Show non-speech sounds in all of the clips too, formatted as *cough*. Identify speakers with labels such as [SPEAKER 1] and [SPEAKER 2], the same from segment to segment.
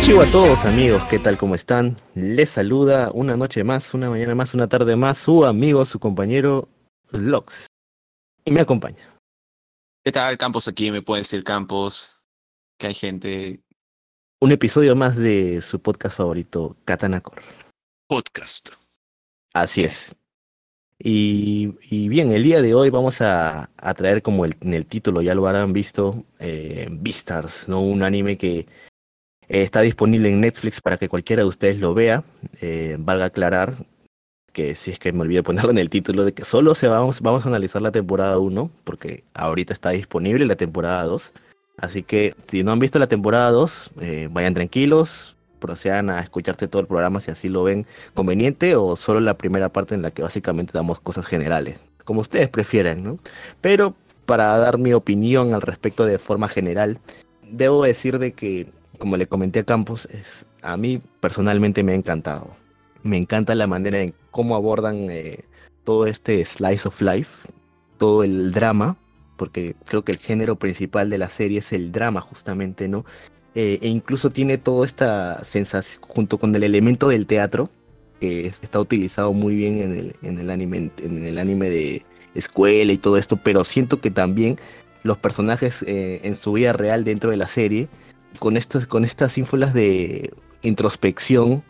[SPEAKER 1] Konnichiwa a todos amigos, ¿qué tal? ¿Cómo están? Les saluda una noche más, una mañana más, una tarde más, su amigo, su compañero Lox. Y me acompaña.
[SPEAKER 2] ¿Qué tal, Campos? Aquí me pueden decir Campos, que hay gente.
[SPEAKER 1] Un episodio más de su podcast favorito, Katana Core.
[SPEAKER 2] Podcast.
[SPEAKER 1] Así es. Y, y, bien, el día de hoy vamos a, a traer, como el, en el título ya lo habrán visto, eh, Beastars, ¿no? Un anime que eh, está disponible en Netflix para que cualquiera de ustedes lo vea. Eh, valga aclarar que si es que me olvidé ponerlo en el título, de que solo se vamos, vamos a analizar la temporada 1, porque ahorita está disponible la temporada 2. Así que si no han visto la temporada 2, eh, vayan tranquilos, procedan a escucharse todo el programa si así lo ven conveniente, o solo la primera parte en la que básicamente damos cosas generales, como ustedes prefieran, ¿no? Pero para dar mi opinión al respecto de forma general, debo decir de que, como le comenté a Campos, es, a mí personalmente me ha encantado. Me encanta la manera en cómo abordan eh, todo este slice of life, todo el drama, porque creo que el género principal de la serie es el drama justamente, ¿no? Eh, e incluso tiene toda esta sensación, junto con el elemento del teatro, que está utilizado muy bien en el, en el, anime, en el anime de escuela y todo esto, pero siento que también los personajes eh, en su vida real dentro de la serie, con, estos, con estas ínfulas de introspección,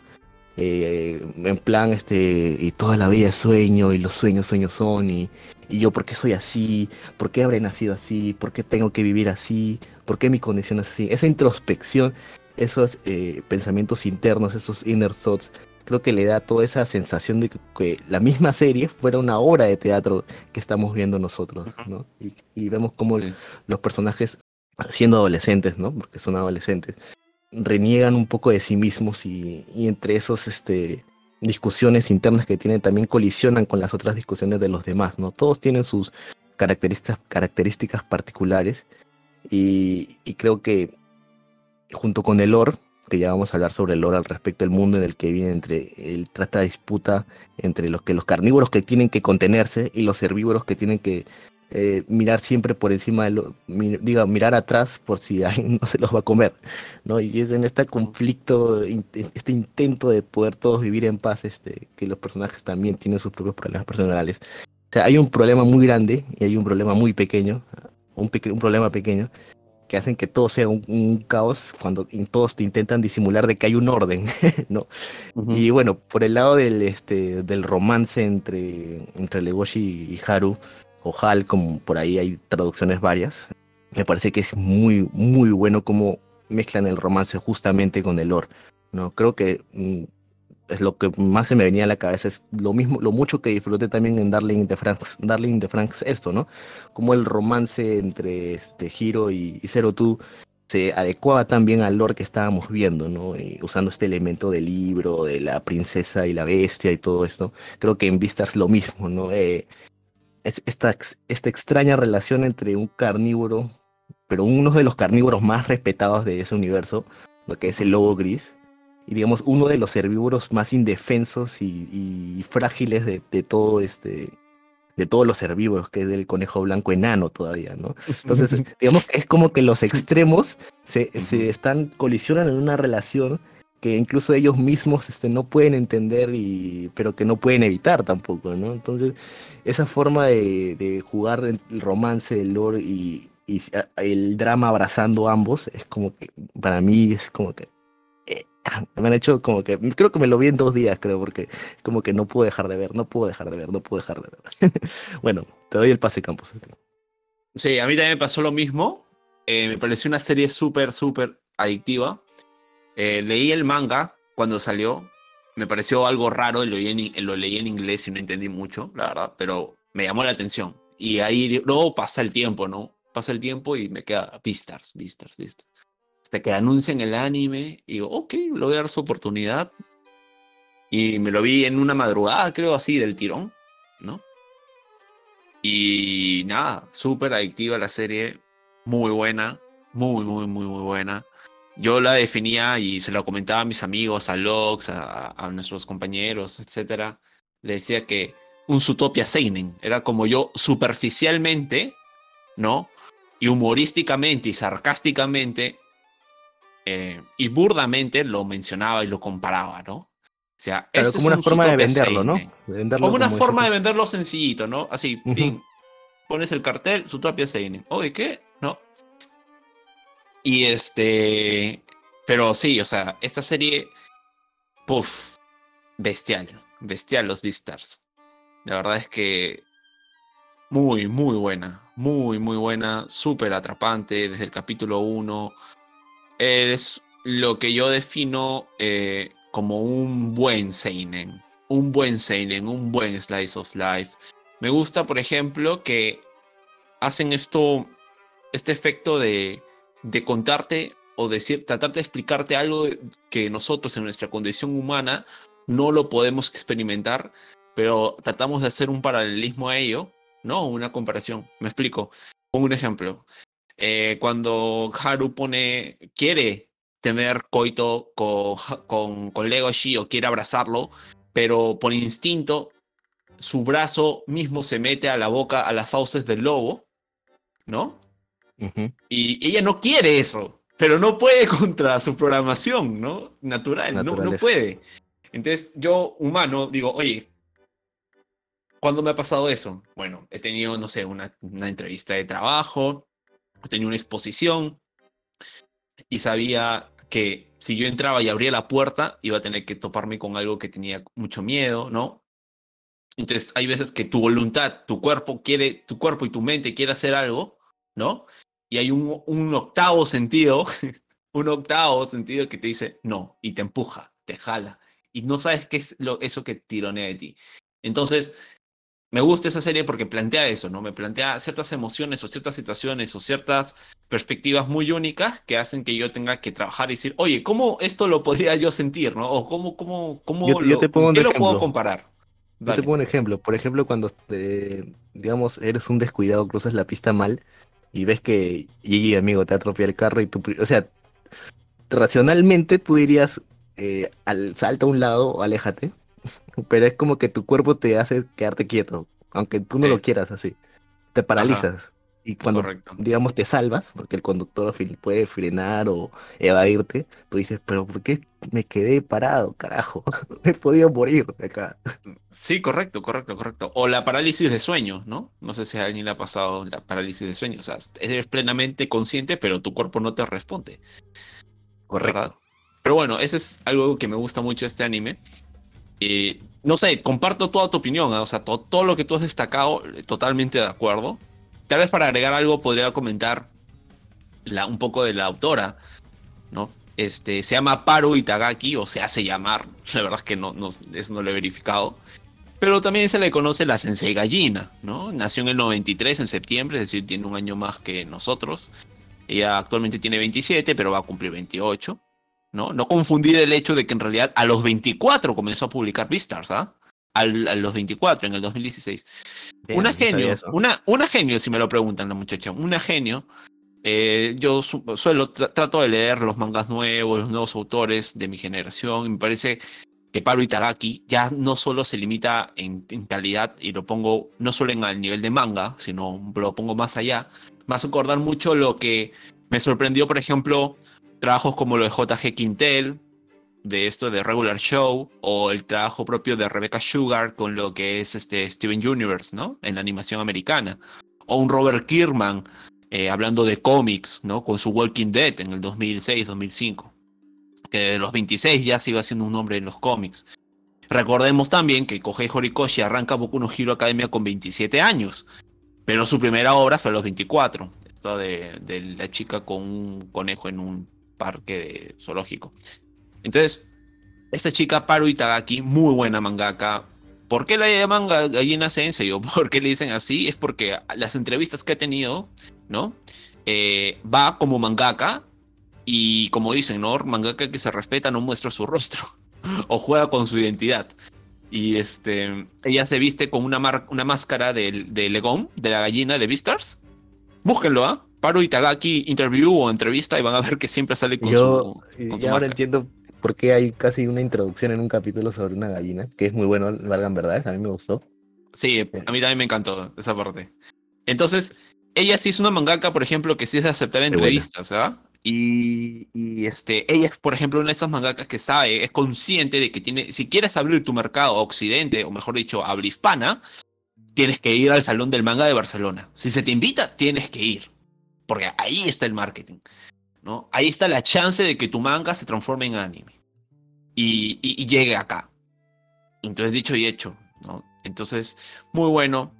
[SPEAKER 1] eh, en plan, este, y toda la vida es sueño, y los sueños, sueños son, y, y yo, ¿por qué soy así? ¿Por qué habré nacido así? ¿Por qué tengo que vivir así? ¿Por qué mi condición es así? Esa introspección, esos eh, pensamientos internos, esos inner thoughts, creo que le da toda esa sensación de que, que, la misma serie fuera una obra de teatro que estamos viendo nosotros, ¿no? Y, y vemos como sí. los personajes, siendo adolescentes, ¿no? Porque son adolescentes, reniegan un poco de sí mismos y, entre esos este, discusiones internas que tienen también colisionan con las otras discusiones de los demás, ¿no? Todos tienen sus características, características particulares y, creo que junto con el lore, que ya vamos a hablar sobre el lore al respecto del mundo en el que viene entre el trata disputa entre los que los carnívoros que tienen que contenerse y los herbívoros que tienen que eh, mirar siempre por encima de lo, mi, diga, mirar atrás por si *laughs* alguien no se los va a comer, ¿no? Y es en este conflicto, este intento de poder todos vivir en paz, este, que los personajes también tienen sus propios problemas personales. O sea, hay un problema muy grande y hay un problema muy pequeño, un, peque un problema pequeño, que hacen que todo sea un, un, caos cuando todos te intentan disimular de que hay un orden, *laughs* ¿no? Uh -huh. Y bueno, por el lado del, este, del romance entre, entre Legoshi y Haru, o Hal, como por ahí hay traducciones varias, me parece que es muy, muy bueno cómo mezclan el romance justamente con el lore, ¿no? Creo que mm, es lo que más se me venía a la cabeza, es lo mismo, lo mucho que disfruté también en Darling in the Franks, Darling in the Franks esto, ¿no? Como el romance entre este Hiro y, y Zero Two se adecuaba también al lore que estábamos viendo, ¿no? Y usando este elemento del libro, de la princesa y la bestia y todo esto. Creo que en Vistas lo mismo, ¿no? Eh, esta, esta extraña relación entre un carnívoro, pero uno de los carnívoros más respetados de ese universo, lo que es el lobo gris, y digamos uno de los herbívoros más indefensos y, y frágiles de, de, todo este de todos los herbívoros, que es el conejo blanco enano todavía, ¿no? Entonces, *laughs* digamos que es como que los extremos se, se están colisionan en una relación que incluso ellos mismos este, no pueden entender, y, pero que no pueden evitar tampoco, ¿no? Entonces, esa forma de, de jugar el romance, el lore y, y, el drama abrazando ambos, es como que, para mí, es como que, eh, me han hecho como que, creo que me lo vi en dos días, creo, porque como que no puedo dejar de ver, no puedo dejar de ver, no puedo dejar de ver. *laughs* bueno, te doy el pase, Campos.
[SPEAKER 2] Sí, a mí también me pasó lo mismo. Eh, me pareció una serie súper, súper adictiva. Eh, leí el manga cuando salió. Me pareció algo raro, lo leí, en, lo leí en inglés y no entendí mucho, la verdad, pero me llamó la atención. Y ahí luego pasa el tiempo, ¿no? Pasa el tiempo y me queda Beastars, Beastars, Beastars. Hasta que anuncian el anime y digo, ok, le voy a dar su oportunidad. Y me lo vi en una madrugada, creo así, del tirón, ¿no? Y nada, súper adictiva la serie, muy buena, muy, muy, muy, muy buena yo la definía y se lo comentaba a mis amigos, a Lox, a, a nuestros compañeros, etcétera. Le decía que un Zootopia Seinen era como yo superficialmente ¿no? Y humorísticamente y sarcásticamente eh, y burdamente lo mencionaba y lo comparaba, ¿no? O sea,
[SPEAKER 1] Claro,
[SPEAKER 2] esto
[SPEAKER 1] como
[SPEAKER 2] es
[SPEAKER 1] una
[SPEAKER 2] un
[SPEAKER 1] forma de
[SPEAKER 2] Zootopia
[SPEAKER 1] venderlo, ¿no? De venderlo
[SPEAKER 2] Como una
[SPEAKER 1] como
[SPEAKER 2] forma de venderlo sencillito, ¿no? Así,
[SPEAKER 1] Ujú.
[SPEAKER 2] pin, pones el cartel, su propia Seinen. Oye, ¿qué? No. Y este. Pero sí, o sea, esta serie. Puff. Bestial. Bestial los Beastars. La verdad es que. Muy, muy buena. Muy, muy buena. Súper atrapante desde el capítulo 1. Es lo que yo defino eh, como un buen Seinen. Un buen Seinen, un buen Slice of Life. Me gusta, por ejemplo, que hacen esto, este efecto de, de contarte o decir, tratar de explicarte algo que nosotros en nuestra condición humana no lo podemos experimentar, pero tratamos de hacer un paralelismo a ello, ¿no? Una comparación. Me explico. Pongo un ejemplo. Eh, cuando Haru pone, quiere tener coito con, con, con Legoshi o quiere abrazarlo, pero por instinto su brazo mismo se mete a la boca, a las fauces del lobo, ¿no?
[SPEAKER 1] Ujú.
[SPEAKER 2] Y ella no quiere eso, pero no puede *laughs* contra su programación, ¿no? Natural, no, no puede. Entonces, yo, humano, digo, oye, ¿cuándo me ha pasado eso? Bueno, he tenido, no sé, una, una entrevista de trabajo, he tenido una exposición y sabía que si yo entraba y abría la puerta, iba a tener que toparme con algo que tenía mucho miedo, ¿no? Entonces, hay veces que tu voluntad, tu cuerpo quiere, tu cuerpo y tu mente quiere hacer algo, ¿no? Y hay un, un octavo sentido, *laughs* un octavo sentido que te dice no, y te empuja, te jala, y no sabes qué es lo, eso que tironea de ti. Entonces, me gusta esa serie porque plantea eso, ¿no? Me plantea ciertas emociones o ciertas situaciones o ciertas perspectivas muy únicas que hacen que yo tenga que trabajar y decir, oye, ¿cómo esto lo podría yo sentir, ¿no? O cómo, cómo, cómo
[SPEAKER 1] Yo
[SPEAKER 2] lo,
[SPEAKER 1] te pongo
[SPEAKER 2] ¿con
[SPEAKER 1] un
[SPEAKER 2] qué lo puedo
[SPEAKER 1] ejemplo.
[SPEAKER 2] comparar?
[SPEAKER 1] Yo te pongo un ejemplo. Por ejemplo, cuando, digamos, eres un descuidado, cruzas la pista mal y ves que Gigi, amigo, te atropella el carro y tú, o sea, racionalmente tú dirías, eh, al, salta a un lado o aléjate, *laughs* pero es como que tu cuerpo te hace quedarte quieto, aunque tú no lo quieras así. Te paralizas. Y cuando,
[SPEAKER 2] Correcto.
[SPEAKER 1] digamos, te salvas, porque el conductor puede frenar o evadirte, tú dices, pero ¿por qué me quedé parado, carajo? *laughs* Me he podido morir de acá.
[SPEAKER 2] Sí, correcto, correcto, correcto. O la parálisis de sueño, ¿no? No sé si a alguien le ha pasado la parálisis de sueño. O sea, eres plenamente consciente, pero tu cuerpo no te responde. ¿verdad? Pero bueno, ese es algo que me gusta mucho de este anime. Y no sé, comparto toda tu opinión, ¿ah? o sea, to- todo lo que tú has destacado, eh, totalmente de acuerdo. Tal vez para agregar algo podría comentar un poco de la autora, ¿no? Este, se llama Paru Itagaki, o se hace llamar, *laughs* la verdad es que no, no, eso no lo he verificado. Pero también se le conoce la Sensei Gallina, ¿no? Nació en el 93, en septiembre, es decir, tiene un año más que nosotros. Ella actualmente tiene 27, pero va a cumplir 28. ¿no? No confundir el hecho de que en realidad a los 24 comenzó a publicar Beastars, ¿ah? Al- a los 24, en el 2016.
[SPEAKER 1] Damn,
[SPEAKER 2] una genio, una, una genio, si me lo preguntan la muchacha, una genio. Eh, yo su- suelo, tra- trato de leer los mangas nuevos, los nuevos autores de mi generación, y me parece que Pablo Itagaki ya no solo se limita en, en calidad, y lo pongo no solo en el nivel de manga, sino lo pongo más allá, me hace acordar mucho lo que me sorprendió, por ejemplo, trabajos como lo de JG Quintel, de esto de Regular Show, o el trabajo propio de Rebecca Sugar con lo que es este Steven Universe, ¿no? En la animación americana. O un Robert Kierman eh, hablando de cómics, ¿no? Con su Walking Dead en el 2006-2005. Que de los 26 ya se iba haciendo un nombre en los cómics. Recordemos también que Kohei Horikoshi arranca Boku no Hero Academia con 27 años. Pero su primera obra fue a los 24. Esto de, la chica con un conejo en un parque zoológico. Entonces, esta chica Paru Itagaki, muy buena mangaka. ¿Por qué la llaman ga- gallina sensei o *laughs* por qué le dicen así? Es porque las entrevistas que ha tenido, ¿no? Eh, va como mangaka y como dicen, ¿no? Mangaka que se respeta no muestra su rostro *laughs* o juega con su identidad. Y este, ella se viste con una, mar- una máscara de, de Legón, de la gallina de Beastars. Búsquenlo, ¿ah? Paru Itagaki interview o entrevista y van a ver que siempre sale con
[SPEAKER 1] Yo
[SPEAKER 2] su, con su
[SPEAKER 1] ya ahora
[SPEAKER 2] máscara.
[SPEAKER 1] entiendo por qué hay casi una introducción en un capítulo sobre una gallina, que es muy bueno, valgan verdades, a mí me gustó.
[SPEAKER 2] Sí, a mí también me encantó esa parte. Entonces, ella sí es una mangaka, por ejemplo, que sí es de aceptar entrevistas, ¿ah? Y, y, este, ella es, por ejemplo, una de esas mangakas que sabe, es consciente de que tiene, si quieres abrir tu mercado a Occidente, o mejor dicho, habla hispana, tienes que ir al Salón del Manga de Barcelona. Si se te invita, tienes que ir. Porque ahí está el marketing. ¿No? Ahí está la chance de que tu manga se transforme en anime. Y, y, llegue acá. Entonces, dicho y hecho. ¿no? Entonces, muy bueno.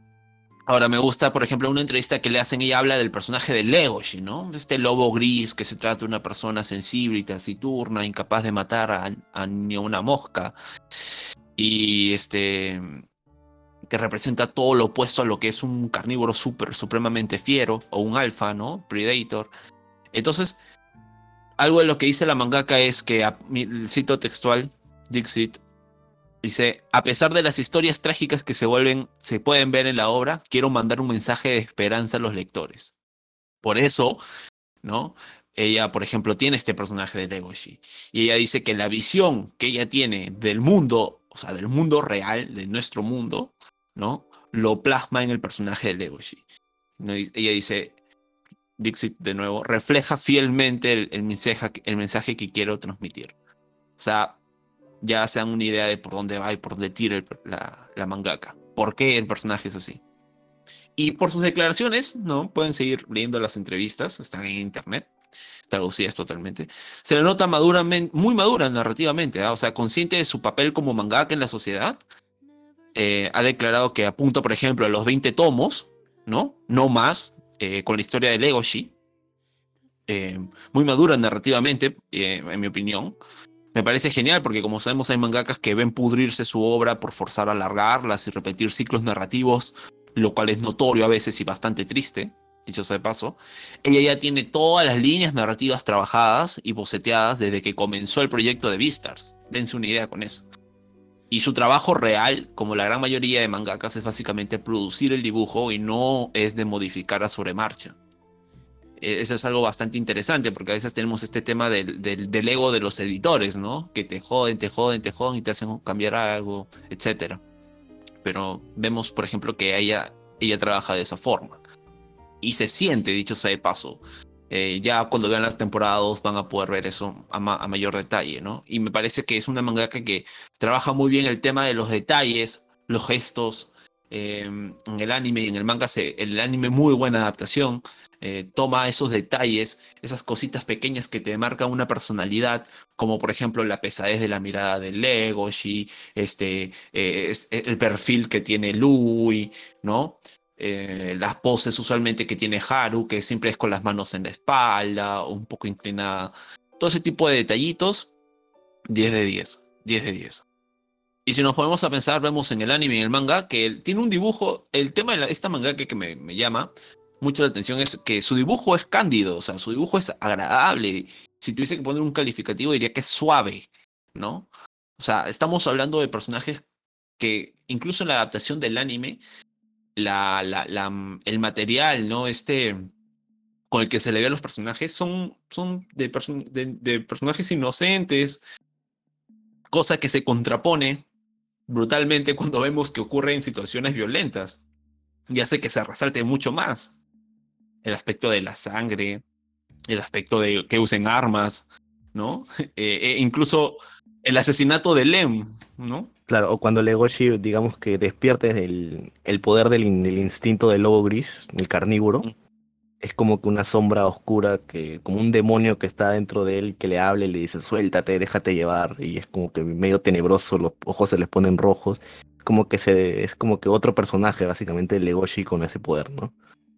[SPEAKER 2] Ahora me gusta, por ejemplo, una entrevista que le hacen y habla del personaje de Legoshi, ¿no? Este lobo gris que se trata de una persona sensible y taciturna, incapaz de matar a, a una mosca. Y este que representa todo lo opuesto a lo que es un carnívoro supremamente fiero o un alfa, ¿no? Predator. Entonces, algo de lo que dice la mangaka es que, cito textual, Dixit, Dice, a pesar de las historias trágicas que se vuelven, se pueden ver en la obra, quiero mandar un mensaje de esperanza a los lectores. Por eso, ¿no? Ella, por ejemplo, tiene este personaje de Legoshi. Y ella dice que la visión que ella tiene del mundo, o sea, del mundo real, de nuestro mundo, ¿no? Lo plasma en el personaje de Legoshi. ¿no? Ella dice, Dixit de nuevo, refleja fielmente el, el, mensaje, el mensaje que quiero transmitir. O sea, ya se dan una idea de por dónde va y por dónde tira la, la, mangaka. ¿Por qué el personaje es así? Y por sus declaraciones, ¿no? Pueden seguir leyendo las entrevistas, están en internet, traducidas totalmente. Se le nota maduramente, muy madura narrativamente, ¿eh? o sea, consciente de su papel como mangaka en la sociedad. Eh, ha declarado que apunta, por ejemplo, a los 20 tomos, ¿no? No más, eh, con la historia de Legoshi. muy madura narrativamente, en mi opinión. Me parece genial porque como sabemos hay mangakas que ven pudrirse su obra por forzar a alargarlas y repetir ciclos narrativos, lo cual es notorio a veces y bastante triste, dicho sea de paso. Ella ya tiene todas las líneas narrativas trabajadas y boceteadas desde que comenzó el proyecto de Beastars. Dense una idea con eso. Y su trabajo real, como la gran mayoría de mangakas, es básicamente producir el dibujo y no es de modificar a sobremarcha. Eh, eso es algo bastante interesante porque a veces tenemos este tema del, del, del, ego de los editores, ¿no? Que te joden, te joden, te joden y te hacen cambiar algo, etc. Pero vemos, por ejemplo, que ella, ella trabaja de esa forma. Y se siente, dicho sea de paso. Eh, ya cuando vean las temporadas van a poder ver eso a, ma a, mayor detalle, ¿no? Y me parece que es una mangaka que trabaja muy bien el tema de los detalles, los gestos. Eh, en el anime y en el manga, se, el anime muy buena adaptación. Eh, toma esos detalles, esas cositas pequeñas que te marcan una personalidad, como por ejemplo la pesadez de la mirada de Legoshi, este, eh, es el perfil que tiene Louis, ¿no? Eh, las poses usualmente que tiene Haru, que siempre es con las manos en la espalda, un poco inclinada. Todo ese tipo de detallitos, 10 de 10, 10 de 10. Y si nos ponemos a pensar, vemos en el anime y en el manga que tiene un dibujo, el tema de la, esta manga que, me, me llama mucho la atención es que su dibujo es cándido, o sea, su dibujo es agradable. Si tuviese que poner un calificativo, diría que es suave, ¿no? O sea, estamos hablando de personajes que incluso en la adaptación del anime, la, el material, ¿no? Este con el que se le ve a los personajes son, son de personajes inocentes, cosa que se contrapone brutalmente cuando vemos que ocurre en situaciones violentas y hace que se resalte mucho más el aspecto de la sangre, el aspecto de que usen armas, ¿no? *laughs* Eh, eh, incluso el asesinato de Lem, ¿no?
[SPEAKER 1] Claro, o cuando Legoshi, digamos que despierte el, el poder del, del, instinto del lobo gris, el carnívoro, mm. es como que una sombra oscura, que como un demonio que está dentro de él, que le habla y le dice, suéltate, déjate llevar, y es como que medio tenebroso, los ojos se les ponen rojos, como que se, es como que otro personaje, básicamente, Legoshi con ese poder, ¿no?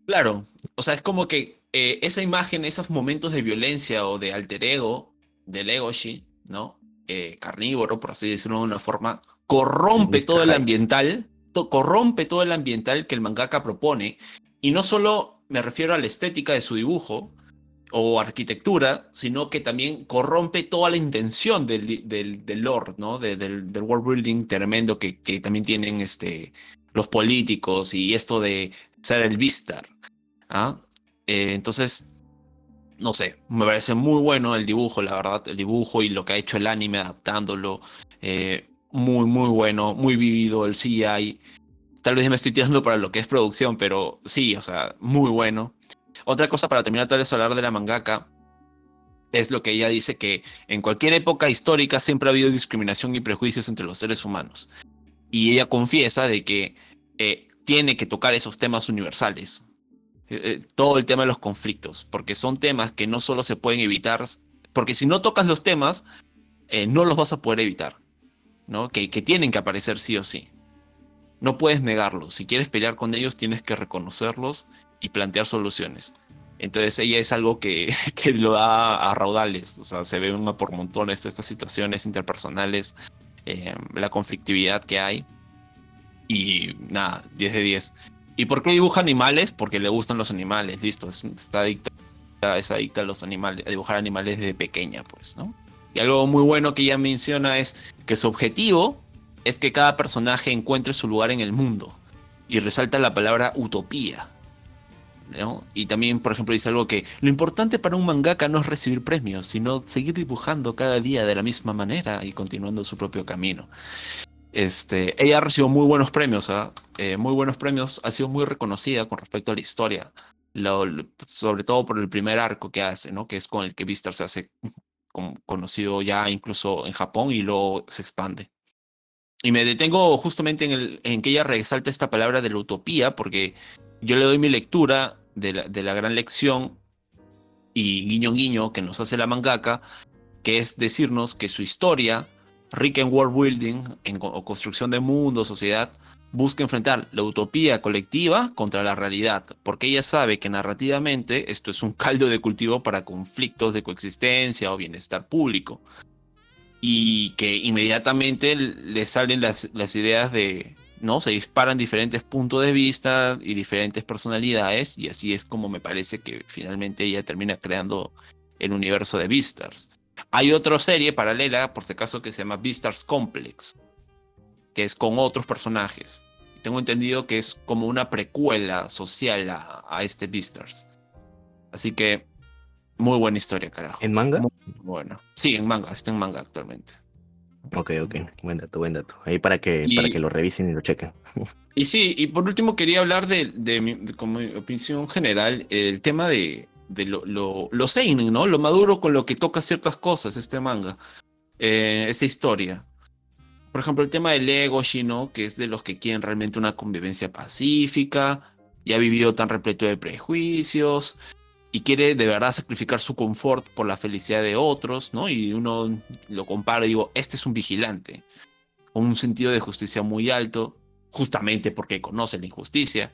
[SPEAKER 2] Claro, o sea, es como que eh, esa imagen, esos momentos de violencia o de alter ego de Legoshi, ¿no? Eh, carnívoro, por así decirlo de una forma, corrompe todo el ambiental, to corrompe todo el ambiental que el mangaka propone. Y no solo me refiero a la estética de su dibujo o arquitectura, sino que también corrompe toda la intención del, del, del lore, ¿no? De, del, del, world building tremendo que, que también tienen este, los políticos y esto de ser el Vistar. ¿ah? Eh, entonces, no sé, me parece muy bueno el dibujo, la verdad, el dibujo y lo que ha hecho el anime adaptándolo. Eh, muy, muy bueno, muy vivido el CGI. tal vez me estoy tirando para lo que es producción, pero sí, o sea, muy bueno. Otra cosa para terminar tal vez hablar de la mangaka es lo que ella dice que en cualquier época histórica siempre ha habido discriminación y prejuicios entre los seres humanos. Y ella confiesa de que eh, tiene que tocar esos temas universales. Eh, eh, todo el tema de los conflictos, porque son temas que no solo se pueden evitar, porque si no tocas los temas, no los vas a poder evitar, ¿no? Que, que tienen que aparecer sí o sí. No puedes negarlos. Si quieres pelear con ellos, tienes que reconocerlos y plantear soluciones. Entonces ella es algo que, *laughs* que lo da a raudales, o sea, se ve una por montones estas situaciones interpersonales, eh, la conflictividad que hay. Y nada, 10 de 10. ¿Y por qué dibuja animales? Porque le gustan los animales, listo, está adicta, es adicta a los animales, a dibujar animales desde pequeña, pues, ¿no? Y algo muy bueno que ella menciona es que su objetivo es que cada personaje encuentre su lugar en el mundo. Y resalta la palabra utopía. Y también, por ejemplo, dice algo que lo importante para un mangaka no es recibir premios, sino seguir dibujando cada día de la misma manera y continuando su propio camino. Este, ella recibió muy buenos premios, ¿ah? eh, muy buenos premios, ha sido muy reconocida con respecto a la historia, sobre todo por el primer arco que hace, que es con el que Vistar se hace conocido ya incluso en Japón y luego se expande. Y me detengo justamente en, que ella resalta esta palabra de la utopía, porque yo le doy mi lectura de la gran lección y guiño guiño que nos hace la mangaka, que es decirnos que su historia, rica en world building en, construcción de mundo, sociedad, busca enfrentar la utopía colectiva contra la realidad, porque ella sabe que narrativamente esto es un caldo de cultivo para conflictos de coexistencia o bienestar público y que inmediatamente le salen las, las ideas de, ¿no? Se disparan diferentes puntos de vista y diferentes personalidades y así es como me parece que finalmente ella termina creando el universo de Beastars. Hay otra serie paralela, por si acaso, que se llama Beastars Complex, que es con otros personajes. Tengo entendido que es como una precuela social a, a este Beastars. Así que muy buena historia, carajo.
[SPEAKER 1] ¿En manga?
[SPEAKER 2] bueno. Sí, en manga, está en manga actualmente.
[SPEAKER 1] Ok, ok, buen dato, buen dato. Ahí para que, para que lo revisen y lo chequen. *laughs*
[SPEAKER 2] Y sí, y por último quería hablar de, de, mi, como opinión general, el tema de, de lo, lo, lo ¿no? Lo maduro con lo que toca ciertas cosas este manga, eh, esta historia. Por ejemplo, el tema del ego, Shino, que es de los que quieren realmente una convivencia pacífica, y ha vivido tan repleto de prejuicios, y quiere de verdad sacrificar su confort por la felicidad de otros, ¿no? Y uno lo compara y digo, este es un vigilante, con un sentido de justicia muy alto, justamente porque conoce la injusticia.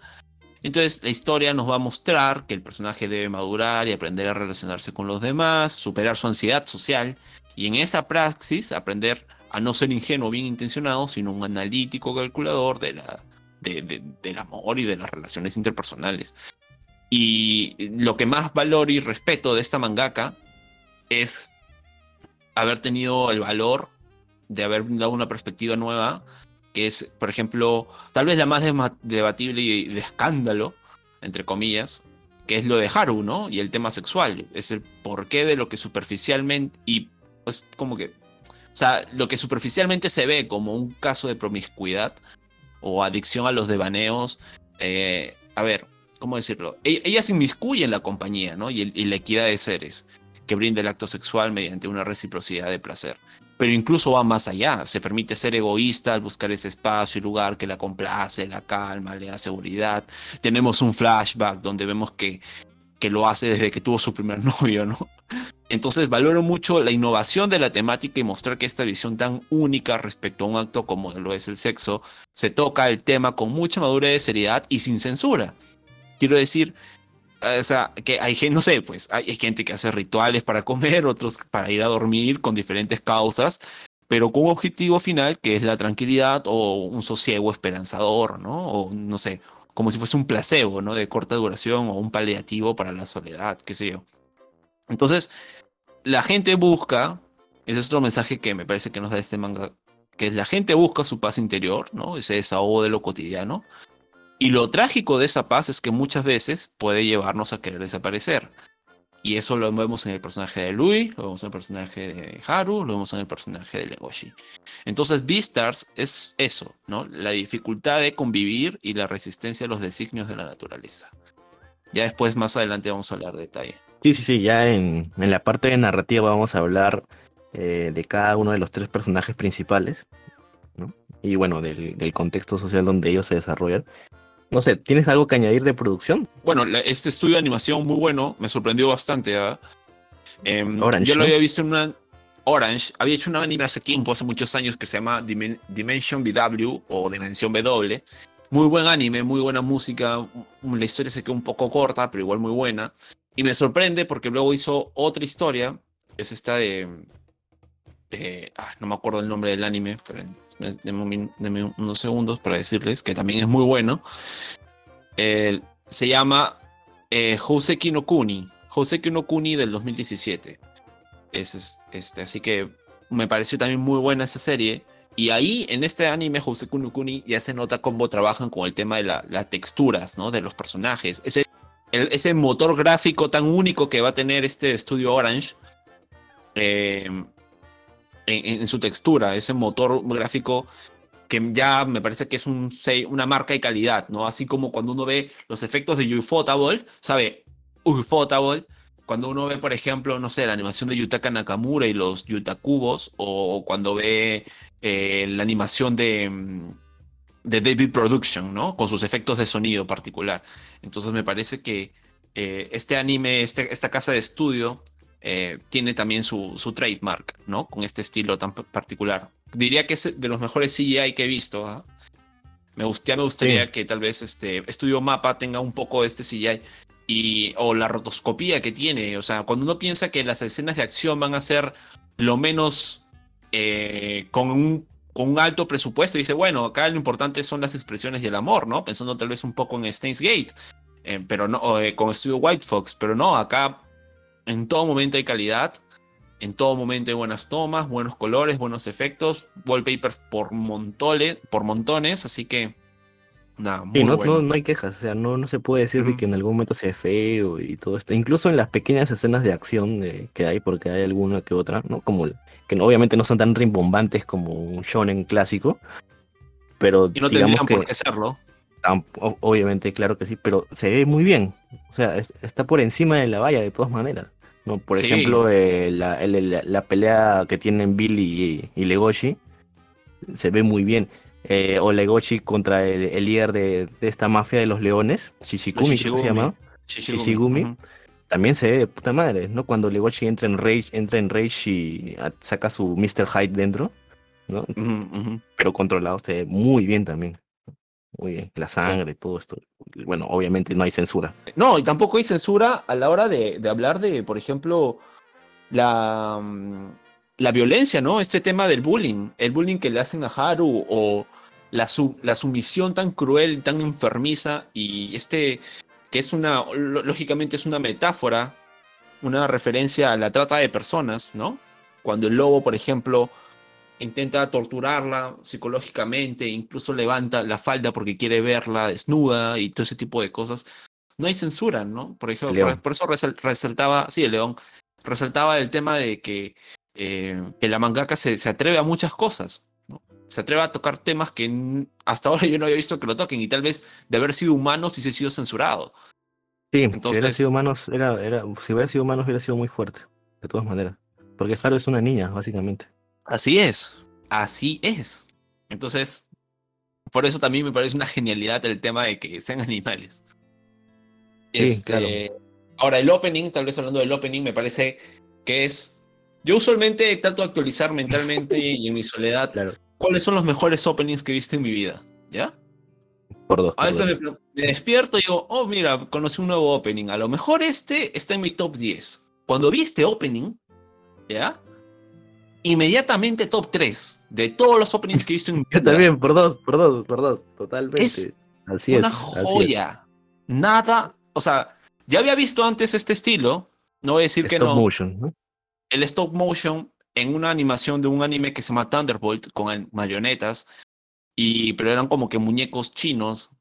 [SPEAKER 2] Entonces la historia nos va a mostrar que el personaje debe madurar y aprender a relacionarse con los demás, superar su ansiedad social y en esa praxis aprender a no ser ingenuo bien intencionado, sino un analítico calculador de la, del amor y de las relaciones interpersonales. Y lo que más valor y respeto de esta mangaka es haber tenido el valor de haber dado una perspectiva nueva, que es, por ejemplo, tal vez la más debatible y de escándalo, entre comillas, que es lo de Haru, ¿no? Y el tema sexual, es el porqué de lo que superficialmente, y pues como que, o sea, lo que superficialmente se ve como un caso de promiscuidad o adicción a los devaneos, eh, a ver, ¿cómo decirlo? E-, ella, se inmiscuye en la compañía, ¿no? Y, la equidad de seres, que brinda el acto sexual mediante una reciprocidad de placer. Pero incluso va más allá, se permite ser egoísta al buscar ese espacio y lugar que la complace, la calma, le da seguridad. Tenemos un flashback donde vemos que, que lo hace desde que tuvo su primer *laughs* novio, ¿no? Entonces valoro mucho la innovación de la temática y mostrar que esta visión tan única respecto a un acto como lo es el sexo, se toca el tema con mucha madurez, seriedad y sin censura. Quiero decir, o sea, que hay gente, no sé, pues hay gente que hace rituales para comer, otros para ir a dormir con diferentes causas, pero con un objetivo final que es la tranquilidad o un sosiego esperanzador, ¿no? O no sé, como si fuese un placebo, ¿no? De corta duración o un paliativo para la soledad, qué sé yo. Entonces, la gente busca, ese es otro mensaje que me parece que nos da este manga, que la gente busca su paz interior, ¿no? Ese desahogo de lo cotidiano, y lo trágico de esa paz es que muchas veces puede llevarnos a querer desaparecer. Y eso lo vemos en el personaje de Louis, lo vemos en el personaje de Haru, lo vemos en el personaje de Legoshi. Entonces, Beastars es eso, ¿no? La dificultad de convivir y la resistencia a los designios de la naturaleza. Ya después, más adelante, vamos a hablar de detalle.
[SPEAKER 1] Sí, sí, sí, ya en, en la parte de narrativa vamos a hablar eh, de cada uno de los tres personajes principales, ¿no? Y bueno, del contexto social donde ellos se desarrollan. No sé, ¿tienes algo que añadir de producción?
[SPEAKER 2] Bueno, la- este estudio de animación muy bueno, me sorprendió bastante. Em,
[SPEAKER 1] Orange,
[SPEAKER 2] yo lo había visto en una. Orange había hecho una anime hace tiempo, hace muchos años, que se llama Dimen- Dimension BW o Dimensión W. Muy buen anime, muy buena música. m- La historia se quedó un poco corta, pero igual muy buena. Y me sorprende porque luego hizo otra historia, es esta de. Eh, ah, no me acuerdo el nombre del anime, pero denme, unos segundos para decirles que también es muy bueno. El- se llama eh, Houseki no Kuni. Houseki no Kuni del 2017. Es, es- este, así que me pareció también muy buena esa serie. Y ahí, en este anime, Houseki no Kuni, ya se nota cómo trabajan con el tema de la- las texturas, ¿no? De los personajes. Ese, ese motor gráfico tan único que va a tener este estudio Orange. eh, en, su textura, ese motor gráfico que ya me parece que es una marca de calidad, ¿no? Así como cuando uno ve los efectos de Ufotable, ¿sabe? Ufotable, cuando uno ve, por ejemplo, no sé, la animación de Yutaka Nakamura y los Yutakubos, o cuando ve eh, la animación de, mm, de David Production, ¿no? Con sus efectos de sonido particular. Entonces me parece que eh, este anime, este- esta casa de estudio, eh, tiene también su, su trademark, ¿no? Con este estilo tan particular. Diría que es de los mejores CGI que he visto. ¿ah? Me gust- ya me gustaría
[SPEAKER 1] Sí.
[SPEAKER 2] que tal vez este Estudio Mapa tenga un poco de este CGI. Y, o la rotoscopía que tiene. O sea, cuando uno piensa que las escenas de acción van a ser lo menos eh, con, un, con un alto presupuesto, dice, bueno, acá lo importante son las expresiones y el amor, ¿no? Pensando tal vez un poco en Steins Gate, eh, pero no, eh, con Estudio White Fox, pero no, acá en todo momento hay calidad, en todo momento hay buenas tomas, buenos colores, buenos efectos, wallpapers por montones, por montones, así que nada, muy
[SPEAKER 1] Sí, no,
[SPEAKER 2] bueno.
[SPEAKER 1] no, no hay quejas, o sea, no, no se puede decir de que en algún momento se ve feo y todo esto, incluso en las pequeñas escenas de acción que hay, porque hay alguna que otra, ¿no? Como que no- obviamente no son tan rimbombantes como un shonen clásico, pero
[SPEAKER 2] Y no
[SPEAKER 1] digamos
[SPEAKER 2] tendrían
[SPEAKER 1] que
[SPEAKER 2] por qué serlo.
[SPEAKER 1] Obviamente, claro que sí, pero se ve muy bien, o sea, es- está por encima de la valla de todas maneras, ¿no? Por
[SPEAKER 2] Sí.
[SPEAKER 1] ejemplo, eh, la, la- la pelea que tienen Billy y, y Legoshi se ve muy bien. Eh, o Legoshi contra el, el líder de, de esta mafia de los leones, Shishikumi, creo que se
[SPEAKER 2] Shishigumi.
[SPEAKER 1] llama.
[SPEAKER 2] Shishigumi,
[SPEAKER 1] Shishigumi. También se ve de puta madre, ¿no? Cuando Legoshi entra en Rage, entra en Rage y saca su Mr. Hyde dentro, ¿no? Pero controlado se ve muy bien también. Muy bien. La sangre, todo esto. Bueno, obviamente no hay censura.
[SPEAKER 2] No, y tampoco hay censura a la hora de, de hablar de, por ejemplo, la, mm, la violencia, ¿no? Este tema del bullying, el bullying que le hacen a Haru o la, su- la sumisión tan cruel, tan enfermiza y este que es una, lógicamente es una metáfora, una referencia a la trata de personas, ¿no? Cuando el lobo, por ejemplo, intenta torturarla psicológicamente, incluso levanta la falda porque quiere verla desnuda y todo ese tipo de cosas. No hay censura, ¿no? Por ejemplo, por, por eso resal- resaltaba, sí, el león, resaltaba el tema de que, eh, que la mangaka se, se atreve a muchas cosas, ¿no? Se atreve a tocar temas que hasta ahora yo no había visto que lo toquen y tal vez de haber sido humanos hubiese sido censurado.
[SPEAKER 1] Sí, si hubiera
[SPEAKER 2] Entonces-
[SPEAKER 1] sido humanos, era, era, si hubiera sido humanos hubiera sido muy fuerte, de todas maneras. Porque Haru es una niña, básicamente.
[SPEAKER 2] Así es, así es. Entonces, por eso también me parece una genialidad el tema de que sean animales.
[SPEAKER 1] Sí,
[SPEAKER 2] Este, Ahora, el opening, tal vez hablando del opening, me parece que es... Yo usualmente trato de actualizar mentalmente *laughs* y en mi soledad
[SPEAKER 1] Claro.
[SPEAKER 2] cuáles son los mejores openings que he visto en mi vida, ¿ya?
[SPEAKER 1] Por dos.
[SPEAKER 2] A veces
[SPEAKER 1] dos.
[SPEAKER 2] me, me despierto y digo, oh, mira, conocí un nuevo opening. A lo mejor este está en mi top 10. Cuando vi este opening, ¿ya? Inmediatamente top 3 de todos los openings que he visto en mi
[SPEAKER 1] Yo también, por dos, por dos, por dos, totalmente.
[SPEAKER 2] Es
[SPEAKER 1] así es.
[SPEAKER 2] una
[SPEAKER 1] así es.
[SPEAKER 2] joya. Nada, o sea, ya había visto antes este estilo. No voy a decir que
[SPEAKER 1] Stop
[SPEAKER 2] no.
[SPEAKER 1] motion, ¿no?
[SPEAKER 2] El stop motion en una animación de un anime que se llama Thunderbolt con marionetas. Y, pero eran como que muñecos chinos.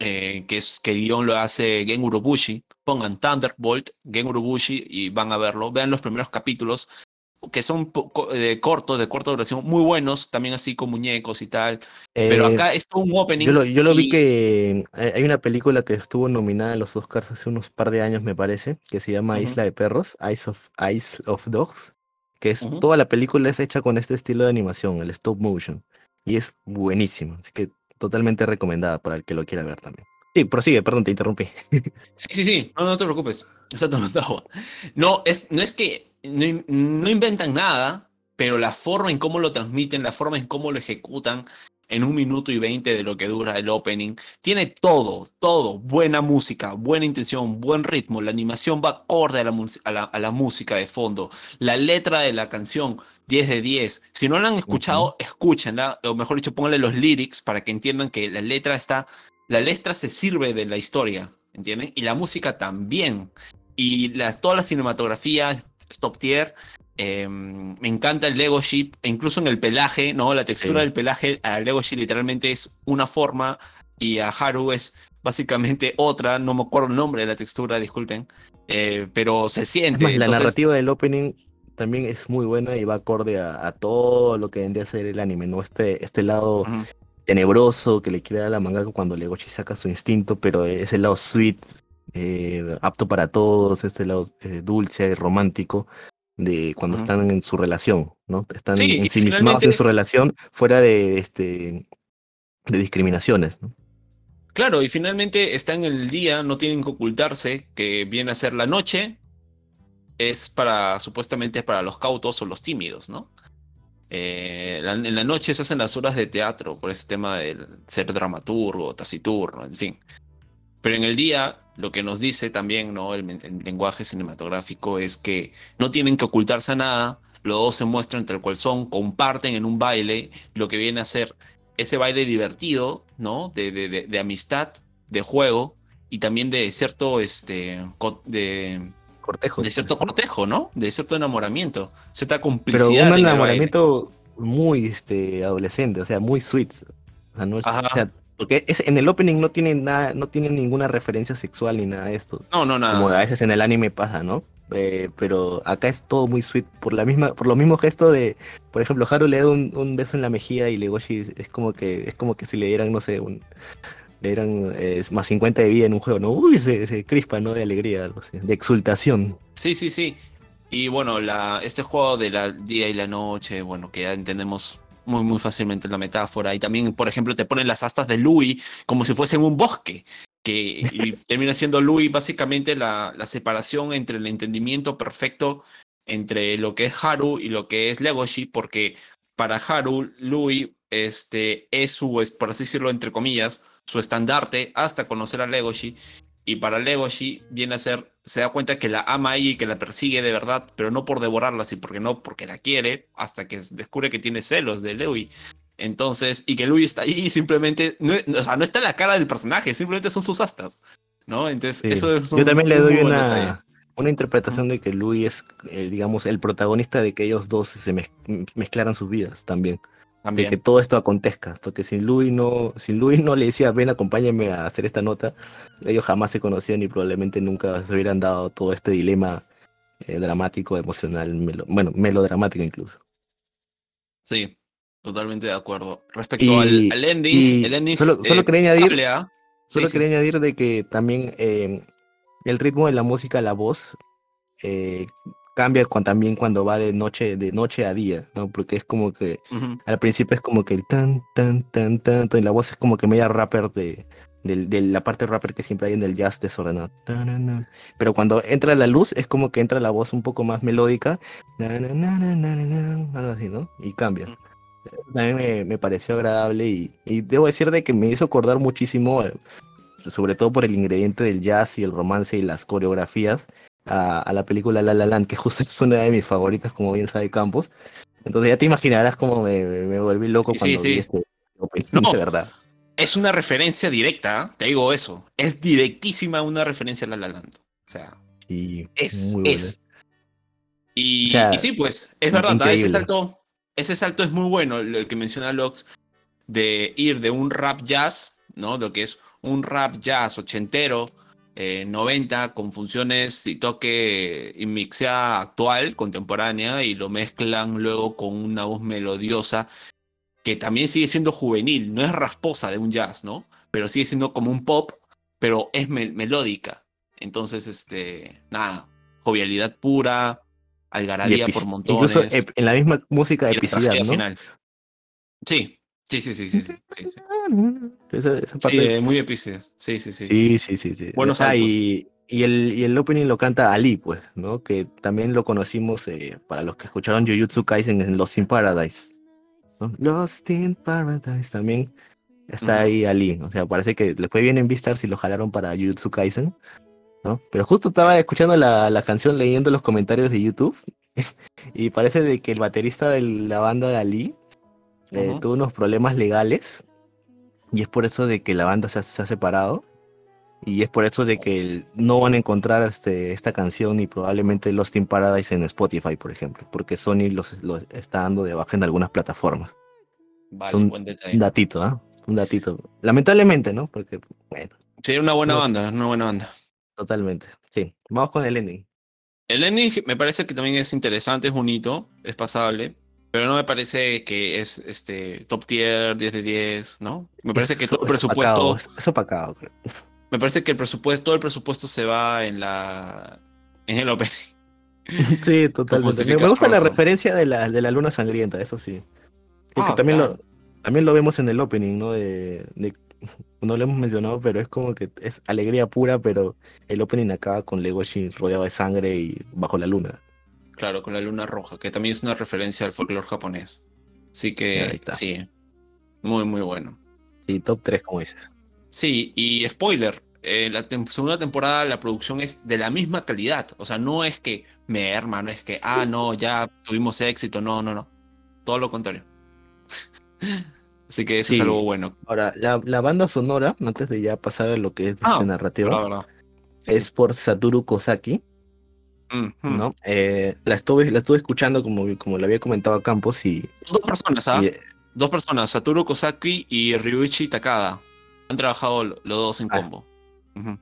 [SPEAKER 2] eh, que es que guion lo hace Gen Urobushi. Pongan Thunderbolt, Gen Urobushi y van a verlo. Vean los primeros capítulos que son cortos, de corta duración, muy buenos, también así con muñecos y tal. Pero
[SPEAKER 1] Eh,
[SPEAKER 2] acá es un opening.
[SPEAKER 1] yo lo, yo lo vi
[SPEAKER 2] y-
[SPEAKER 1] que eh, hay una película que estuvo nominada a los Oscars hace unos par de años, me parece, que se llama
[SPEAKER 2] Ujú.
[SPEAKER 1] Isla de Perros, Eyes of, Eyes of Dogs, que es
[SPEAKER 2] Ujú.
[SPEAKER 1] toda la película es hecha con este estilo de animación, el stop motion, y es buenísimo, así que totalmente recomendada para el que lo quiera ver también. Sí, prosigue, perdón, te interrumpí. *laughs*
[SPEAKER 2] Sí, sí, sí, no, no te preocupes. Está tomando agua. No, es, no es que no, in- no inventan nada, pero la forma en cómo lo transmiten, la forma en cómo lo ejecutan en un minuto y veinte de lo que dura el opening, tiene todo, todo, buena música, buena intención, buen ritmo, la animación va acorde a la, a la, a la música de fondo, la letra de la canción, 10 de 10. Si no la han escuchado, escúchenla, o mejor dicho, pónganle los lyrics para que entiendan que la letra está, la letra se sirve de la historia, ¿entienden? Y la música también. Y la, toda la cinematografía es top tier. Eh, me encanta el Lego e incluso en el pelaje, ¿no? La textura
[SPEAKER 1] Sí.
[SPEAKER 2] del pelaje a Lego Ship literalmente es una forma y a Haru es básicamente otra. No me acuerdo el nombre de la textura, disculpen. eh, pero se siente.
[SPEAKER 1] la narrativa del opening también es muy buena y va acorde a, a todo lo que vendría a ser el anime, ¿no? Este, este lado tenebroso que le quiere dar a la mangaka cuando Legochi saca su instinto, pero es el lado sweet, eh, apto para todos, este lado eh, dulce y romántico de cuando están en su relación, ¿no? Están
[SPEAKER 2] Sí,
[SPEAKER 1] ensimismados
[SPEAKER 2] finalmente-
[SPEAKER 1] en su relación fuera de este de discriminaciones, ¿no?
[SPEAKER 2] Claro, y finalmente está en el día, no tienen que ocultarse, que viene a ser la noche, es para, supuestamente para los cautos o los tímidos, ¿no? Eh, en la noche se hacen las horas de teatro por ese tema del ser dramaturgo, taciturno, en fin. Pero en el día, lo que nos dice también, ¿no? El, el lenguaje cinematográfico es que no tienen que ocultarse a nada, los dos se muestran tal cual son, comparten en un baile lo que viene a ser ese baile divertido, ¿no? De, de, de, de amistad, de juego y también de cierto, este, de,
[SPEAKER 1] Cortejos.
[SPEAKER 2] de cierto cortejo, ¿no? De cierto enamoramiento, cierta
[SPEAKER 1] Pero
[SPEAKER 2] complicidad.
[SPEAKER 1] un
[SPEAKER 2] en el baile.
[SPEAKER 1] enamoramiento muy este adolescente, o sea, muy sweet. O sea, no es-
[SPEAKER 2] Ajá.
[SPEAKER 1] o sea, porque es, en el opening no tiene nada, no tiene ninguna referencia sexual ni nada de esto.
[SPEAKER 2] No, no, nada.
[SPEAKER 1] como a veces en el anime pasa, ¿no? Eh, pero acá es todo muy sweet por la misma, por lo mismo gesto de, por ejemplo, Haru le da un, un beso en la mejilla y Legoshi es como que, es como que si le dieran, no sé, un, le dieran eh, más 50 de vida en un juego, ¿no? Uy, se, se crispa, ¿no? De alegría, algo así, de exultación.
[SPEAKER 2] Sí, sí, sí. Y bueno, la, este juego de la día y la noche, bueno, que ya entendemos muy, muy fácilmente la metáfora. Y también, por ejemplo, te ponen las astas de Louis como si fuesen un bosque. Que y *laughs* termina siendo Louis básicamente la, la separación entre el entendimiento perfecto entre lo que es Haru y lo que es Legoshi, porque para Haru, Louis este, es su, es, por así decirlo, entre comillas, su estandarte hasta conocer a Legoshi. Y para Legoshi viene a ser, se da cuenta que la ama ella y que la persigue de verdad, pero no por devorarla, sino porque no, porque la quiere, hasta que descubre que tiene celos de Louis. Entonces, y que Louis está ahí y simplemente, no, o sea, no está en la cara del personaje, simplemente son sus astas, ¿no? Entonces,
[SPEAKER 1] Sí.
[SPEAKER 2] eso es
[SPEAKER 1] Yo también le doy una, una interpretación de que Louis es, eh, digamos, el protagonista de que ellos dos se mez- mezclaran sus vidas también. De que todo esto acontezca, porque sin Louis no, sin Louis no le decía ven acompáñame a hacer esta nota, ellos jamás se conocían y probablemente nunca se hubieran dado todo este dilema eh, dramático, emocional, melo- bueno, melodramático incluso.
[SPEAKER 2] Sí, totalmente de acuerdo. Respecto
[SPEAKER 1] Y-
[SPEAKER 2] al, al ending, el ending
[SPEAKER 1] solo- solo quería añadir-.
[SPEAKER 2] Sí,
[SPEAKER 1] Solo
[SPEAKER 2] sí.
[SPEAKER 1] quería añadir de que también eh, el ritmo de la música, la voz, eh, cambia cuan- también cuando va de noche, de noche a día, ¿no? Porque es como que. Al principio es como que el tan, tan, tan, tan, y la voz es como que media rapper de, del- de la parte rapper que siempre hay en el jazz desordenado. Tanana. Pero cuando entra la luz es como que entra la voz un poco más melódica, algo así, ¿no? Y cambia. También me, me pareció agradable y, y debo decir de que me hizo acordar muchísimo, eh, sobre todo por el ingrediente del jazz y el romance y las coreografías, a, a la película La La Land, que justo es una de mis favoritas, como bien sabe Campos. Entonces ya te imaginarás cómo me, me- volví loco
[SPEAKER 2] Sí,
[SPEAKER 1] cuando
[SPEAKER 2] sí.
[SPEAKER 1] vi este
[SPEAKER 2] No.
[SPEAKER 1] de verdad.
[SPEAKER 2] Es una referencia directa, ¿ah? te digo eso. Es directísima una referencia a La La Land. O sea, es, es. Y,
[SPEAKER 1] O sea,
[SPEAKER 2] y sí, pues, es verdad, ¿ah? ese salto, ese salto es muy bueno, el, que menciona Lox, de ir de un rap jazz, ¿no? Lo que es un rap jazz ochentero, eh, 90, con funciones y toque y mixea actual, contemporánea, y lo mezclan luego con una voz melodiosa que también sigue siendo juvenil, no es rasposa de un jazz, ¿no? Pero sigue siendo como un pop, pero es melódica. Entonces, este, nada, jovialidad pura, algarabía por montones.
[SPEAKER 1] Incluso en la misma música de epicidad, ¿no? Final.
[SPEAKER 2] Sí, sí, sí, sí, sí. sí, *laughs* Esa, parte muy epicidad. Sí, sí, sí.
[SPEAKER 1] Sí, sí, sí. sí.
[SPEAKER 2] Buenos ah,
[SPEAKER 1] y, y, el, y el opening lo canta Ali, pues, ¿no? Que también lo conocimos eh, para los que escucharon Jujutsu Kaisen en Lost in Paradise. Lost in Paradise también está ahí Ali. O sea, parece que le fue bien en Vistar si lo jalaron para Jujutsu Kaisen. ¿no? Pero justo estaba escuchando la, la canción leyendo los comentarios de YouTube *laughs* y parece de que el baterista de la banda de Ali eh, tuvo unos problemas legales y es por eso de que la banda se ha, separado y es por eso de que no van a encontrar este, esta canción y probablemente Lost in Paradise en Spotify, por ejemplo, porque Sony los, está dando de baja en algunas plataformas.
[SPEAKER 2] Vale, un,
[SPEAKER 1] un datito, ¿ah? Un datito. Lamentablemente, ¿no? Porque, bueno.
[SPEAKER 2] Sí, una buena banda, una buena banda.
[SPEAKER 1] Totalmente. Sí. Vamos con el ending.
[SPEAKER 2] El ending me parece que también es interesante, es bonito, es pasable, pero no me parece que es este top tier 10 de 10, ¿no? Me parece que todo el presupuesto.
[SPEAKER 1] Es opacado, creo.
[SPEAKER 2] Me parece que el presupuesto, todo el presupuesto se va en la. en el opening. *laughs*
[SPEAKER 1] Sí, totalmente. Me gusta la referencia de la, de la luna sangrienta, eso sí. Porque ah, también, lo, también lo vemos en el opening, ¿no? De, de *laughs* no lo hemos mencionado, pero es como que es alegría pura, pero el opening acaba con Legoshi rodeado de sangre y bajo la luna.
[SPEAKER 2] Claro, con la luna roja, que también es una referencia al folclore japonés. Así que sí, muy, muy bueno.
[SPEAKER 1] Sí, top 3, como dices.
[SPEAKER 2] Sí, y spoiler, en la segunda temporada la producción es de la misma calidad. O sea, no es que me hermano, es que, ah, no, ya tuvimos éxito, no, no, no. Todo lo contrario. *laughs* Así que eso es algo bueno.
[SPEAKER 1] Ahora, la, banda sonora, antes de ya pasar a lo que es ah, narrativa, es por Satoru Kosaki. ¿No? Eh, la, estuve, la estuve escuchando como, como le había comentado a Campos y...
[SPEAKER 2] Dos personas, ¿ah? Eh, dos personas, Satoru Kosaki y Ryuichi Takada. Han trabajado los dos en ah. combo.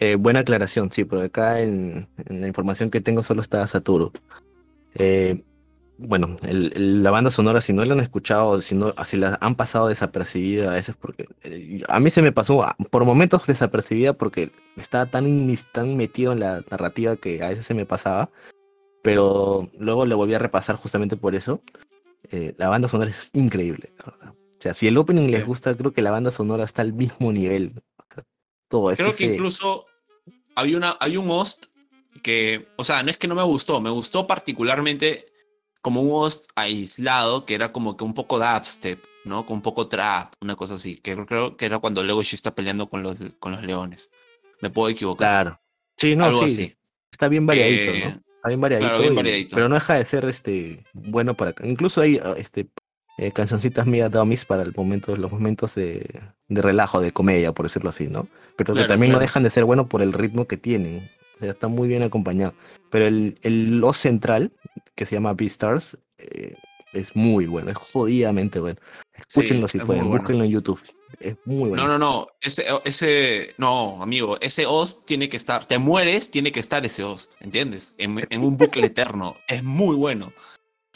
[SPEAKER 1] Eh, buena aclaración, sí, porque acá en, en, la información que tengo solo está Satoru. Eh, bueno, la banda sonora, si no la han escuchado, si, no, si la han pasado desapercibida a veces, porque eh, a mí se me pasó por momentos desapercibida porque estaba tan, tan metido en la narrativa que a veces se me pasaba, pero luego le volví a repasar justamente por eso. Eh, la banda sonora es increíble, la verdad. O sea, si el opening les gusta, creo que la banda sonora está al mismo nivel.
[SPEAKER 2] Todo Creo que incluso había, una, había un host que, o sea, no es que no me gustó, me gustó particularmente como un host aislado que era como que un poco dubstep, ¿no? Con un poco trap, una cosa así. Que creo que era cuando Legoshi está peleando con los, con los leones. Me puedo equivocar.
[SPEAKER 1] Claro. Sí, no, sí. Así. Está bien variadito, ¿no? Está bien variadito. pero no deja de ser este bueno para. Incluso hay ah, este eh, cancioncitas mías dummies para el momento, los momentos de, de, relajo, de comedia, por decirlo así, ¿no? Pero que también no dejan de ser bueno por el ritmo que tienen. Está muy bien acompañado. Pero el, el lo central que se llama Beastars. Eh, es muy bueno, es jodidamente bueno. Escúchenlo si pueden, búsquenlo en YouTube. Es muy bueno.
[SPEAKER 2] No, no, no. Ese, ese, no, amigo, ese host tiene que estar. Te mueres, tiene que estar ese host, ¿entiendes? En, un bucle *laughs* eterno. Es muy bueno.